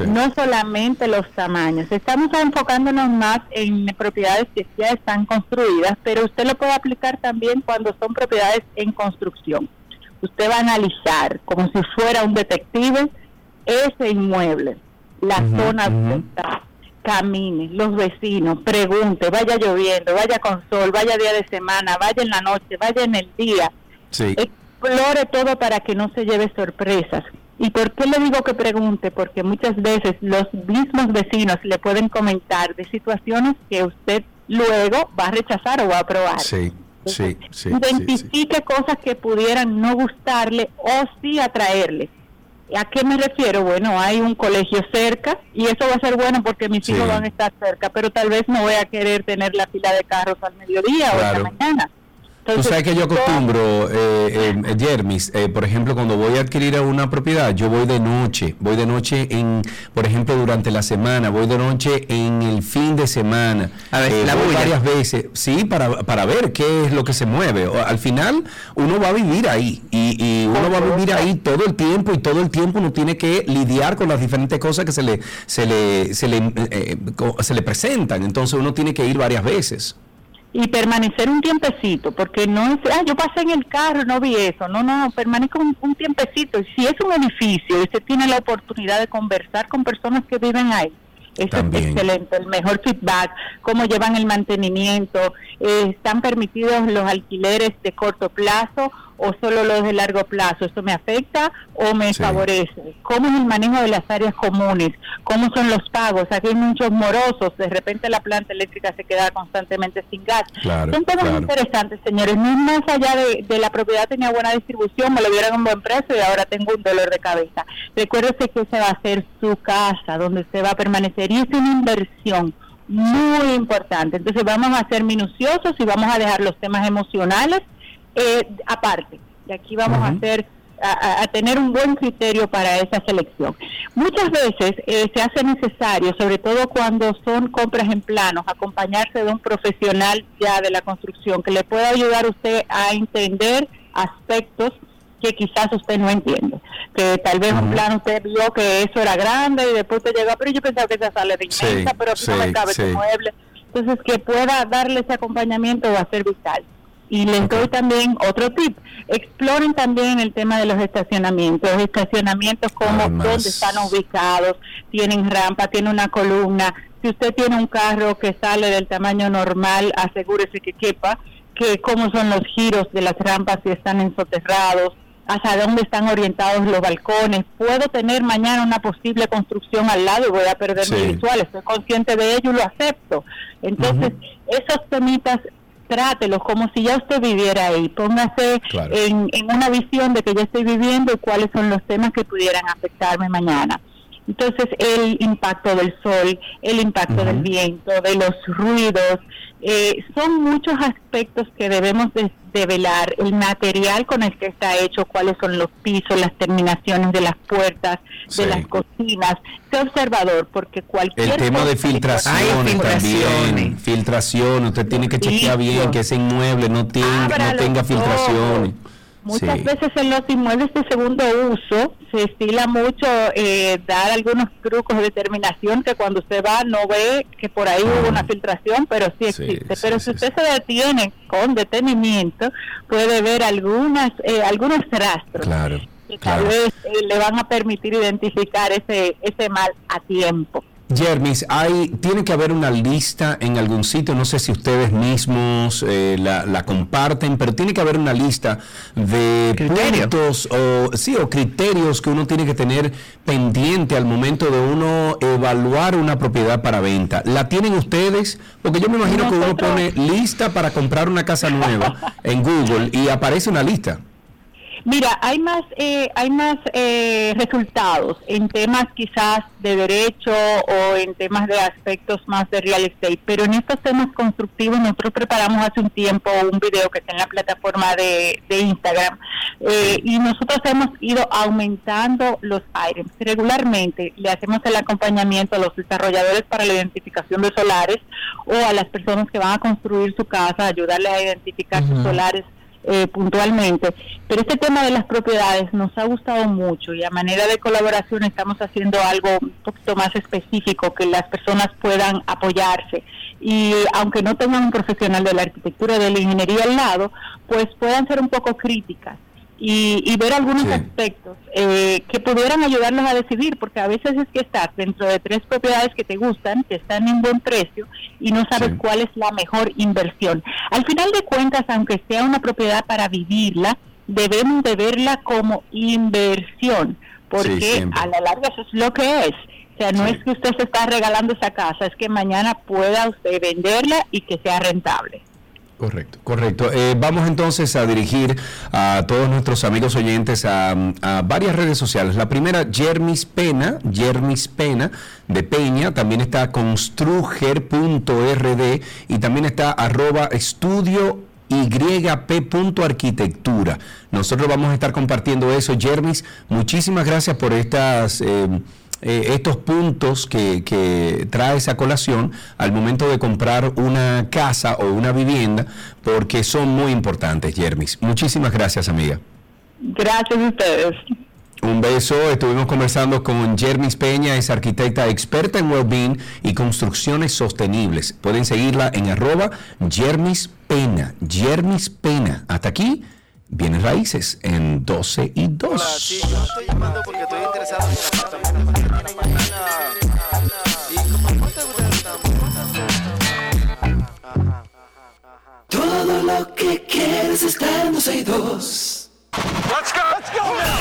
No solamente los tamaños. Estamos enfocándonos más en propiedades que ya están construidas, pero usted lo puede aplicar también cuando son propiedades en construcción. Usted va a analizar como si fuera un detective ese inmueble, la zona donde está, camine, los vecinos, pregunte, vaya lloviendo, vaya con sol, vaya día de semana, vaya en la noche, vaya en el día. Explore todo para que no se lleve sorpresas. ¿Y por qué le digo que pregunte? Porque muchas veces los mismos vecinos le pueden comentar de situaciones que usted luego va a rechazar o va a aprobar. Sí, sí, sí. Identifique cosas que pudieran no gustarle o sí atraerle. ¿A qué me refiero? Bueno, hay un colegio cerca y eso va a ser bueno porque mis hijos van a estar cerca, pero tal vez no voy a querer tener la fila de carros al mediodía o a la mañana. Tú sabes que yo acostumbro, eh, eh, Jermis, eh, por ejemplo, cuando voy a adquirir una propiedad, yo voy de noche, voy de noche en, por ejemplo, durante la semana, voy de noche en el fin de semana. A ver, eh, la voy varias veces, sí, para, para ver qué es lo que se mueve. al final, uno va a vivir ahí y, y uno va a vivir ahí todo el tiempo y todo el tiempo uno tiene que lidiar con las diferentes cosas que se le, se le, se le, se le presentan. Entonces uno tiene que ir varias veces y permanecer un tiempecito, porque no es, ah, yo pasé en el carro, no vi eso, no, no, permanezco un, un tiempecito. Si es un edificio y usted tiene la oportunidad de conversar con personas que viven ahí, es excelente, el mejor feedback, cómo llevan el mantenimiento, eh, están permitidos los alquileres de corto plazo o solo los de largo plazo. ¿Esto me afecta o me favorece? ¿Cómo es el manejo de las áreas comunes? ¿Cómo son los pagos? Aquí hay muchos morosos, de repente la planta eléctrica se queda constantemente sin gas. son temas interesantes, señores. No más allá de, la propiedad tenía buena distribución, me lo dieron a un buen precio y ahora tengo un dolor de cabeza. Recuérdese que ese va a ser su casa, donde usted va a permanecer y es una inversión muy importante. Entonces vamos a ser minuciosos y vamos a dejar los temas emocionales eh, aparte. Y aquí vamos a hacer a, tener un buen criterio para esa selección. Muchas veces eh, se hace necesario, sobre todo cuando son compras en planos, acompañarse de un profesional ya de la construcción que le pueda ayudar a usted a entender aspectos que quizás usted no entiende. Que tal vez un plan usted vio que eso era grande y después usted llega, pero yo pensaba que esa sale de inmensa, pero no me cabe ese mueble. Entonces, que pueda darle ese acompañamiento va a ser vital. Y les doy también otro tip. Exploren también el tema de los estacionamientos. estacionamientos como dónde están ubicados, tienen rampa, tiene una columna. Si usted tiene un carro que sale del tamaño normal, asegúrese que quepa, que cómo son los giros de las rampas, si están ensoterrados, hacia dónde están orientados los balcones. Puedo tener mañana una posible construcción al lado y voy a perder mi visual. Estoy consciente de ello y lo acepto. Entonces, esos temitas trátelos como si ya usted viviera ahí, póngase en, una visión de que ya estoy viviendo y cuáles son los temas que pudieran afectarme mañana. Entonces, el impacto del sol, el impacto del viento, de los ruidos, eh, son muchos aspectos que debemos de, velar, el material con el que está hecho, cuáles son los pisos, las terminaciones de las puertas, de las cocinas. Sé observador, porque cualquier... El tema de filtraciones también, filtración, usted tiene que chequear bien que ese inmueble no tenga, no tenga filtraciones. Muchas veces en los inmuebles de segundo uso se estila mucho eh, dar algunos trucos de determinación que cuando usted va no ve que por ahí hubo una filtración, pero sí existe. pero si usted se detiene con detenimiento, puede ver algunas eh, algunos rastros. que tal vez eh, le van a permitir identificar ese, ese mal a tiempo. Jermis, hay, tiene que haber una lista en algún sitio, no sé si ustedes mismos eh, la, comparten, pero tiene que haber una lista de puntos o, sí, o criterios que uno tiene que tener pendiente al momento de uno evaluar una propiedad para venta. ¿La tienen ustedes? Porque yo me imagino que uno pone lista para comprar una casa nueva en Google y aparece una lista. Mira, hay más, eh, hay más eh, resultados en temas quizás de derecho o en temas de aspectos más de real estate, pero en estos temas constructivos nosotros preparamos hace un tiempo un video que está en la plataforma de, Instagram eh, y nosotros hemos ido aumentando los items. Regularmente le hacemos el acompañamiento a los desarrolladores para la identificación de solares o a las personas que van a construir su casa, ayudarles a identificar sus solares eh, puntualmente, pero este tema de las propiedades nos ha gustado mucho y a manera de colaboración estamos haciendo algo un poquito más específico que las personas puedan apoyarse. Y aunque no tengan un profesional de la arquitectura de la ingeniería al lado, pues puedan ser un poco críticas y, ver algunos aspectos eh, que pudieran ayudarlos a decidir, porque a veces es que estás dentro de tres propiedades que te gustan, que están en buen precio y no sabes cuál es la mejor inversión. Al final de cuentas, aunque sea una propiedad para vivirla, debemos de verla como inversión, porque a la larga eso es lo que es. O sea, no es que usted se está regalando esa casa, es que mañana pueda usted venderla y que sea rentable. Correcto, correcto. Eh, vamos entonces a dirigir a todos nuestros amigos oyentes a, varias redes sociales. La primera, Jermis Pena, Jermis Pena de Peña, también está construger.rd y también está arroba estudio yp.arquitectura. Nosotros vamos a estar compartiendo eso. Jermis, muchísimas gracias por estas... Eh, eh, estos puntos que, que trae esa colación al momento de comprar una casa o una vivienda, porque son muy importantes, Jermis. Muchísimas gracias, amiga. Gracias a ustedes. Un beso, estuvimos conversando con Jermis Peña, es arquitecta experta en wellbeing y construcciones sostenibles. Pueden seguirla en arroba Jermis Pena, Jermis Pena. Hasta aquí, bienes raíces en 12 y 2. estoy llamando porque estoy interesado en Todo lo que quieres está en 12 y 2. Let's go, let's go now.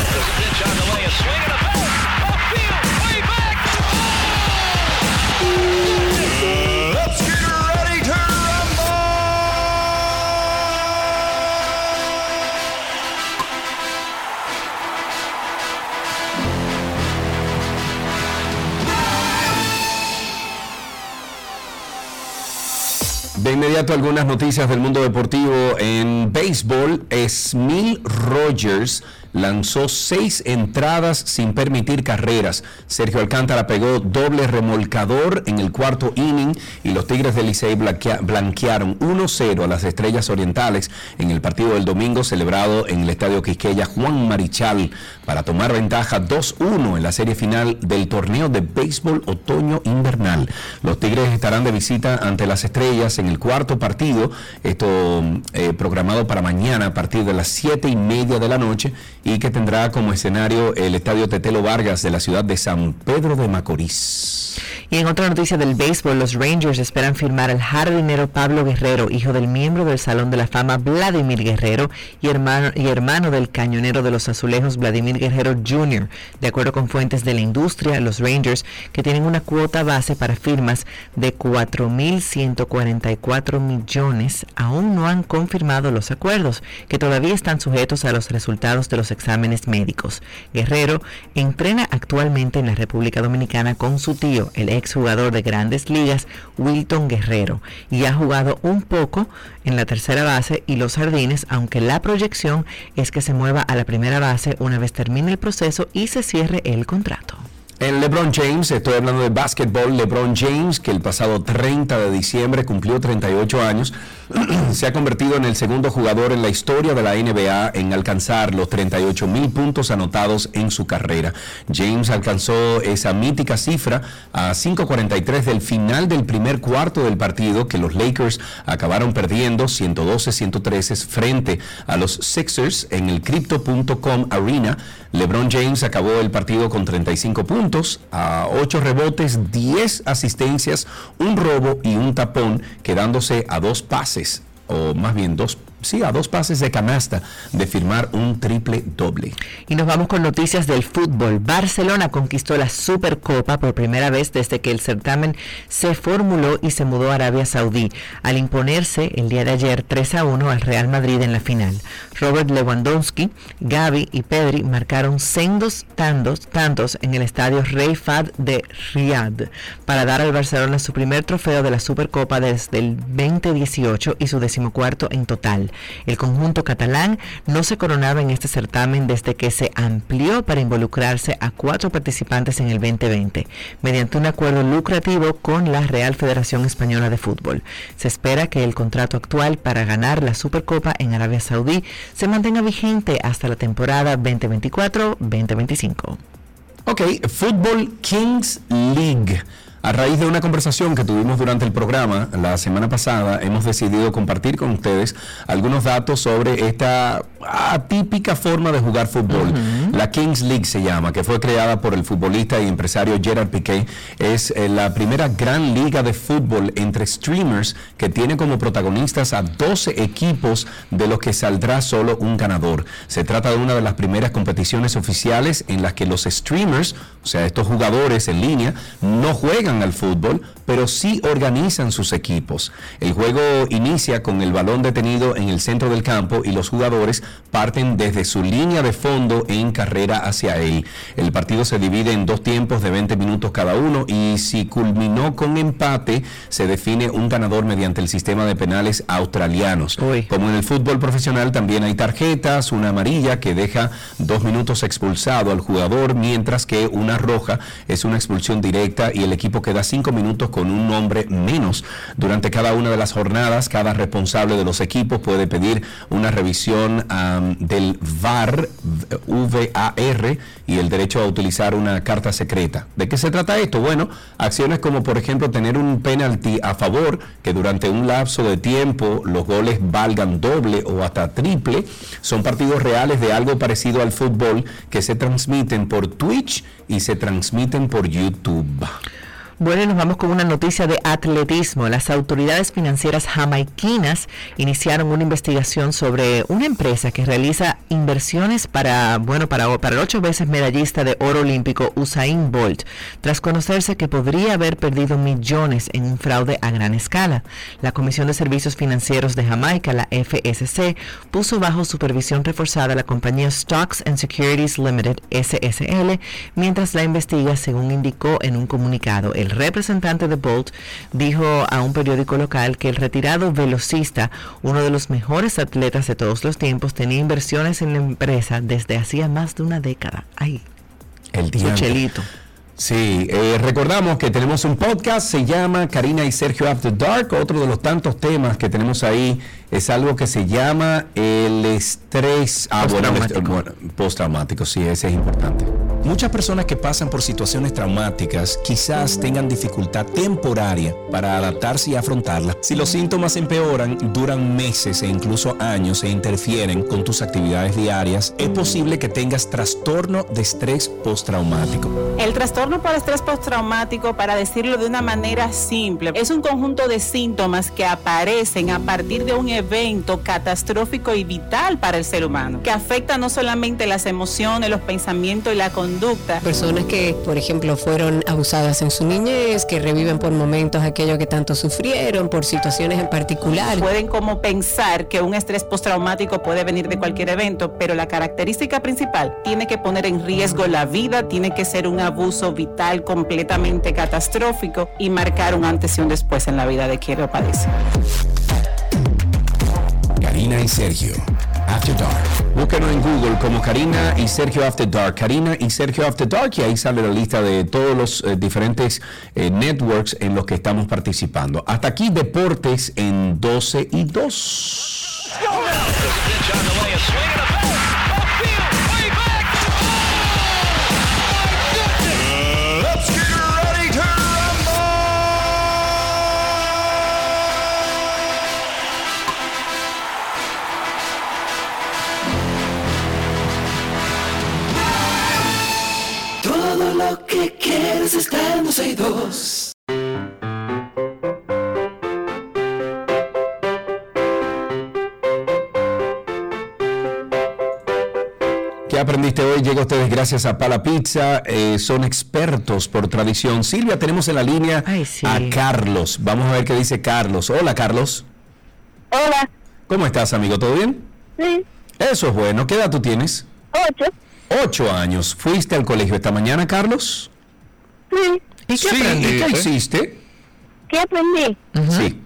De inmediato algunas noticias del mundo deportivo en béisbol. Smil Rogers lanzó seis entradas sin permitir carreras. Sergio Alcántara pegó doble remolcador en el cuarto inning y los Tigres del Licey blanquearon 1-0 a las Estrellas Orientales en el partido del domingo celebrado en el Estadio Quisqueya Juan Marichal para tomar ventaja 2-1 en la serie final del torneo de béisbol otoño-invernal. Los Tigres estarán de visita ante las Estrellas en el cuarto partido, esto eh, programado para mañana a partir de las 7 y media de la noche y que tendrá como escenario el Estadio Tetelo Vargas de la ciudad de San Pedro de Macorís. Y en otra noticia del béisbol, los Rangers esperan firmar al jardinero Pablo Guerrero, hijo del miembro del Salón de la Fama Vladimir Guerrero y hermano, y hermano del cañonero de los azulejos Vladimir Guerrero Jr. De acuerdo con fuentes de la industria, los Rangers, que tienen una cuota base para firmas de 4.144 millones, aún no han confirmado los acuerdos, que todavía están sujetos a los resultados de los exámenes médicos. Guerrero entrena actualmente en la República Dominicana con su tío, el ex exjugador de grandes ligas, Wilton Guerrero, y ha jugado un poco en la tercera base y los jardines, aunque la proyección es que se mueva a la primera base una vez termine el proceso y se cierre el contrato. En LeBron James, estoy hablando de básquetbol, LeBron James, que el pasado 30 de diciembre cumplió 38 años, se ha convertido en el segundo jugador en la historia de la NBA en alcanzar los 38 mil puntos anotados en su carrera. James alcanzó esa mítica cifra a 5.43 del final del primer cuarto del partido que los Lakers acabaron perdiendo 112-113 frente a los Sixers en el Crypto.com Arena. LeBron James acabó el partido con 35 puntos a 8 rebotes, 10 asistencias, un robo y un tapón, quedándose a dos pases, o más bien dos sí, a dos pases de canasta de firmar un triple doble. Y nos vamos con noticias del fútbol. Barcelona conquistó la Supercopa por primera vez desde que el certamen se formuló y se mudó a Arabia Saudí, al imponerse el día de ayer 3 a 1 al Real Madrid en la final. Robert Lewandowski, Gaby y Pedri marcaron sendos tantos, tantos en el estadio Rey Fad de Riyadh para dar al Barcelona su primer trofeo de la Supercopa desde el 2018 y su decimocuarto en total. El conjunto catalán no se coronaba en este certamen desde que se amplió para involucrarse a cuatro participantes en el 2020, mediante un acuerdo lucrativo con la Real Federación Española de Fútbol. Se espera que el contrato actual para ganar la Supercopa en Arabia Saudí se mantenga vigente hasta la temporada 2024-2025. Ok, Fútbol Kings League. A raíz de una conversación que tuvimos durante el programa la semana pasada, hemos decidido compartir con ustedes algunos datos sobre esta atípica forma de jugar fútbol. La Kings League se llama, que fue creada por el futbolista y empresario Gerard Piqué. Es eh, la primera gran liga de fútbol entre streamers que tiene como protagonistas a 12 equipos de los que saldrá solo un ganador. Se trata de una de las primeras competiciones oficiales en las que los streamers, o sea, estos jugadores en línea, no juegan al fútbol, pero sí organizan sus equipos. El juego inicia con el balón detenido en el centro del campo y los jugadores parten desde su línea de fondo en carrera hacia él. El partido se divide en dos tiempos de 20 minutos cada uno y si culminó con empate, se define un ganador mediante el sistema de penales australianos. Como en el fútbol profesional también hay tarjetas, una amarilla que deja dos minutos expulsado al jugador, mientras que una roja es una expulsión directa y el equipo queda cinco minutos con un nombre menos. Durante cada una de las jornadas, cada responsable de los equipos puede pedir una revisión del VAR, VAR, y el derecho a utilizar una carta secreta. ¿De qué se trata esto? Bueno, acciones como por ejemplo tener un penalti a favor, que durante un lapso de tiempo los goles valgan doble o hasta triple, son partidos reales de algo parecido al fútbol que se transmiten por Twitch y se transmiten por YouTube. Bueno, nos vamos con una noticia de atletismo. Las autoridades financieras jamaiquinas iniciaron una investigación sobre una empresa que realiza inversiones para, bueno, para, para el ocho veces medallista de oro olímpico Usain Bolt, tras conocerse que podría haber perdido millones en un fraude a gran escala. La Comisión de Servicios Financieros de Jamaica, la FSC, puso bajo supervisión reforzada la compañía Stocks and Securities Limited, SSL, mientras la investiga, según indicó en un comunicado. El representante de Bolt, dijo a un periódico local que el retirado velocista, uno de los mejores atletas de todos los tiempos, tenía inversiones en la empresa desde hacía más de una década. Ay, el chelito. Sí, eh, recordamos que tenemos un podcast, se llama Karina y Sergio After Dark. Otro de los tantos temas que tenemos ahí es algo que se llama el estrés ah, postraumático. sí, ese es importante. Muchas personas que pasan por situaciones traumáticas quizás tengan dificultad temporaria para adaptarse y afrontarlas. Si los síntomas empeoran, duran meses e incluso años e interfieren con tus actividades diarias, es posible que tengas trastorno de estrés postraumático. El trastorno por estrés postraumático, para decirlo de una manera simple, es un conjunto de síntomas que aparecen a partir de un evento catastrófico y vital para el ser humano, que afecta no solamente las emociones, los pensamientos y la conducta, Personas que, por ejemplo, fueron abusadas en su niñez, que reviven por momentos aquello que tanto sufrieron, por situaciones en particular. Pueden como pensar que un estrés postraumático puede venir de cualquier evento, pero la característica principal tiene que poner en riesgo la vida, tiene que ser un abuso vital completamente catastrófico y marcar un antes y un después en la vida de quien lo padece. Y Sergio After Dark. Búsquenos en Google como Karina y Sergio After Dark. Karina y Sergio After Dark y ahí sale la lista de todos los eh, diferentes eh, networks en los que estamos participando. Hasta aquí deportes en 12 y 2. Lo que quieres está en ¿Qué aprendiste hoy? Llega a ustedes gracias a Pala Pizza. Eh, son expertos por tradición. Silvia, tenemos en la línea a Carlos. Vamos a ver qué dice Carlos. Hola, Carlos. Hola. ¿Cómo estás, amigo? ¿Todo bien? Sí. Eso es bueno. ¿Qué edad tú tienes? Ocho. Ocho años. ¿Fuiste al colegio esta mañana, Carlos? Sí. ¿Y qué, aprendiste? qué hiciste? ¿Qué aprendí? Sí.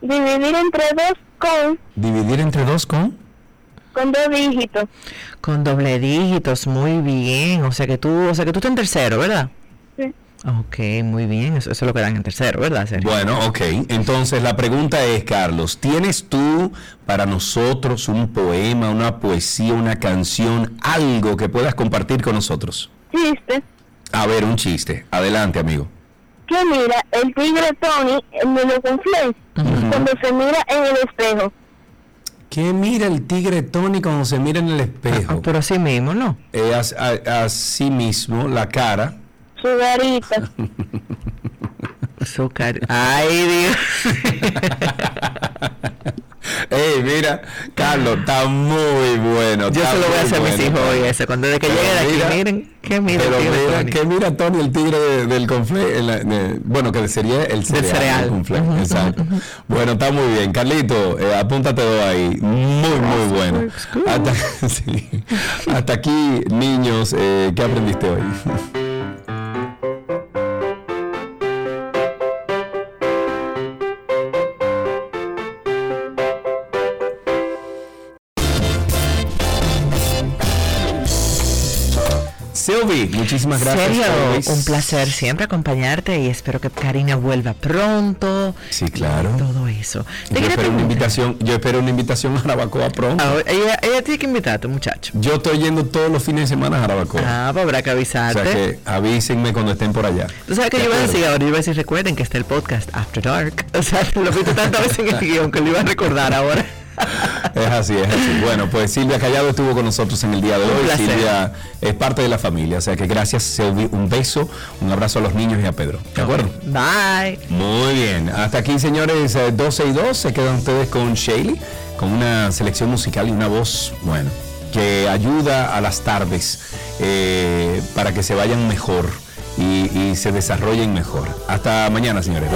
Dividir entre dos con... ¿Dividir entre dos con? Con dos dígitos. Con doble dígitos, muy bien. O sea que tú, o sea que tú estás en tercero, ¿verdad? Ok, muy bien, eso, es lo que dan en tercero, ¿verdad? Bueno, ok. Entonces la pregunta es, Carlos, ¿tienes tú para nosotros un poema, una poesía, una canción, algo que puedas compartir con nosotros? Chiste. A ver, un chiste. Adelante, amigo. ¿Qué mira el tigre Tony en medio con cuando se mira en el espejo? ¿Qué mira el tigre Tony cuando se mira en el espejo? Ah, pero así mismo, ¿no? Eh, así mismo, la cara su garita. Su Ay, Dios. Ey, mira, Carlos, está muy bueno. Yo se lo voy a hacer a mis hijos hoy ese. Cuando de que llegue de aquí, miren, ¿qué mira pero mira, Tony? ¿Qué mira Tony, el tigre del confle? bueno, que sería el cereal. Del cereal. exacto. Bueno, está muy bien. Carlito, eh, apúntate ahí. Muy, muy bueno. Hasta, sí. Hasta aquí, niños, eh, ¿qué aprendiste hoy? muchísimas gracias. Un placer siempre acompañarte y espero que Karina vuelva pronto. Sí, claro. Todo eso. Yo espero, una invitación, yo espero una invitación a Jarabacoa pronto. Ah, ella, tiene que invitarte, muchacho. Yo estoy yendo todos los fines de semana a Jarabacoa. Ah, pues habrá que avisarte. O sea que avísenme cuando estén por allá. Tú sabes que yo iba a decir ahora, yo iba a decir, recuerden que está el podcast After Dark. O sea, lo visto tantas veces en el guion que lo iba a recordar ahora. es así, es así. Bueno, pues Silvia Callado estuvo con nosotros en el día de hoy. Silvia es parte de la familia, o sea que gracias, Silvia. Un beso, un abrazo a los niños y a Pedro. ¿De acuerdo? Bye. Muy bien. Hasta aquí, señores, 12 eh, y 2. Se quedan ustedes con Shaley, con una selección musical y una voz, bueno, que ayuda a las tardes eh, para que se vayan mejor y, y se desarrollen mejor. Hasta mañana, señores.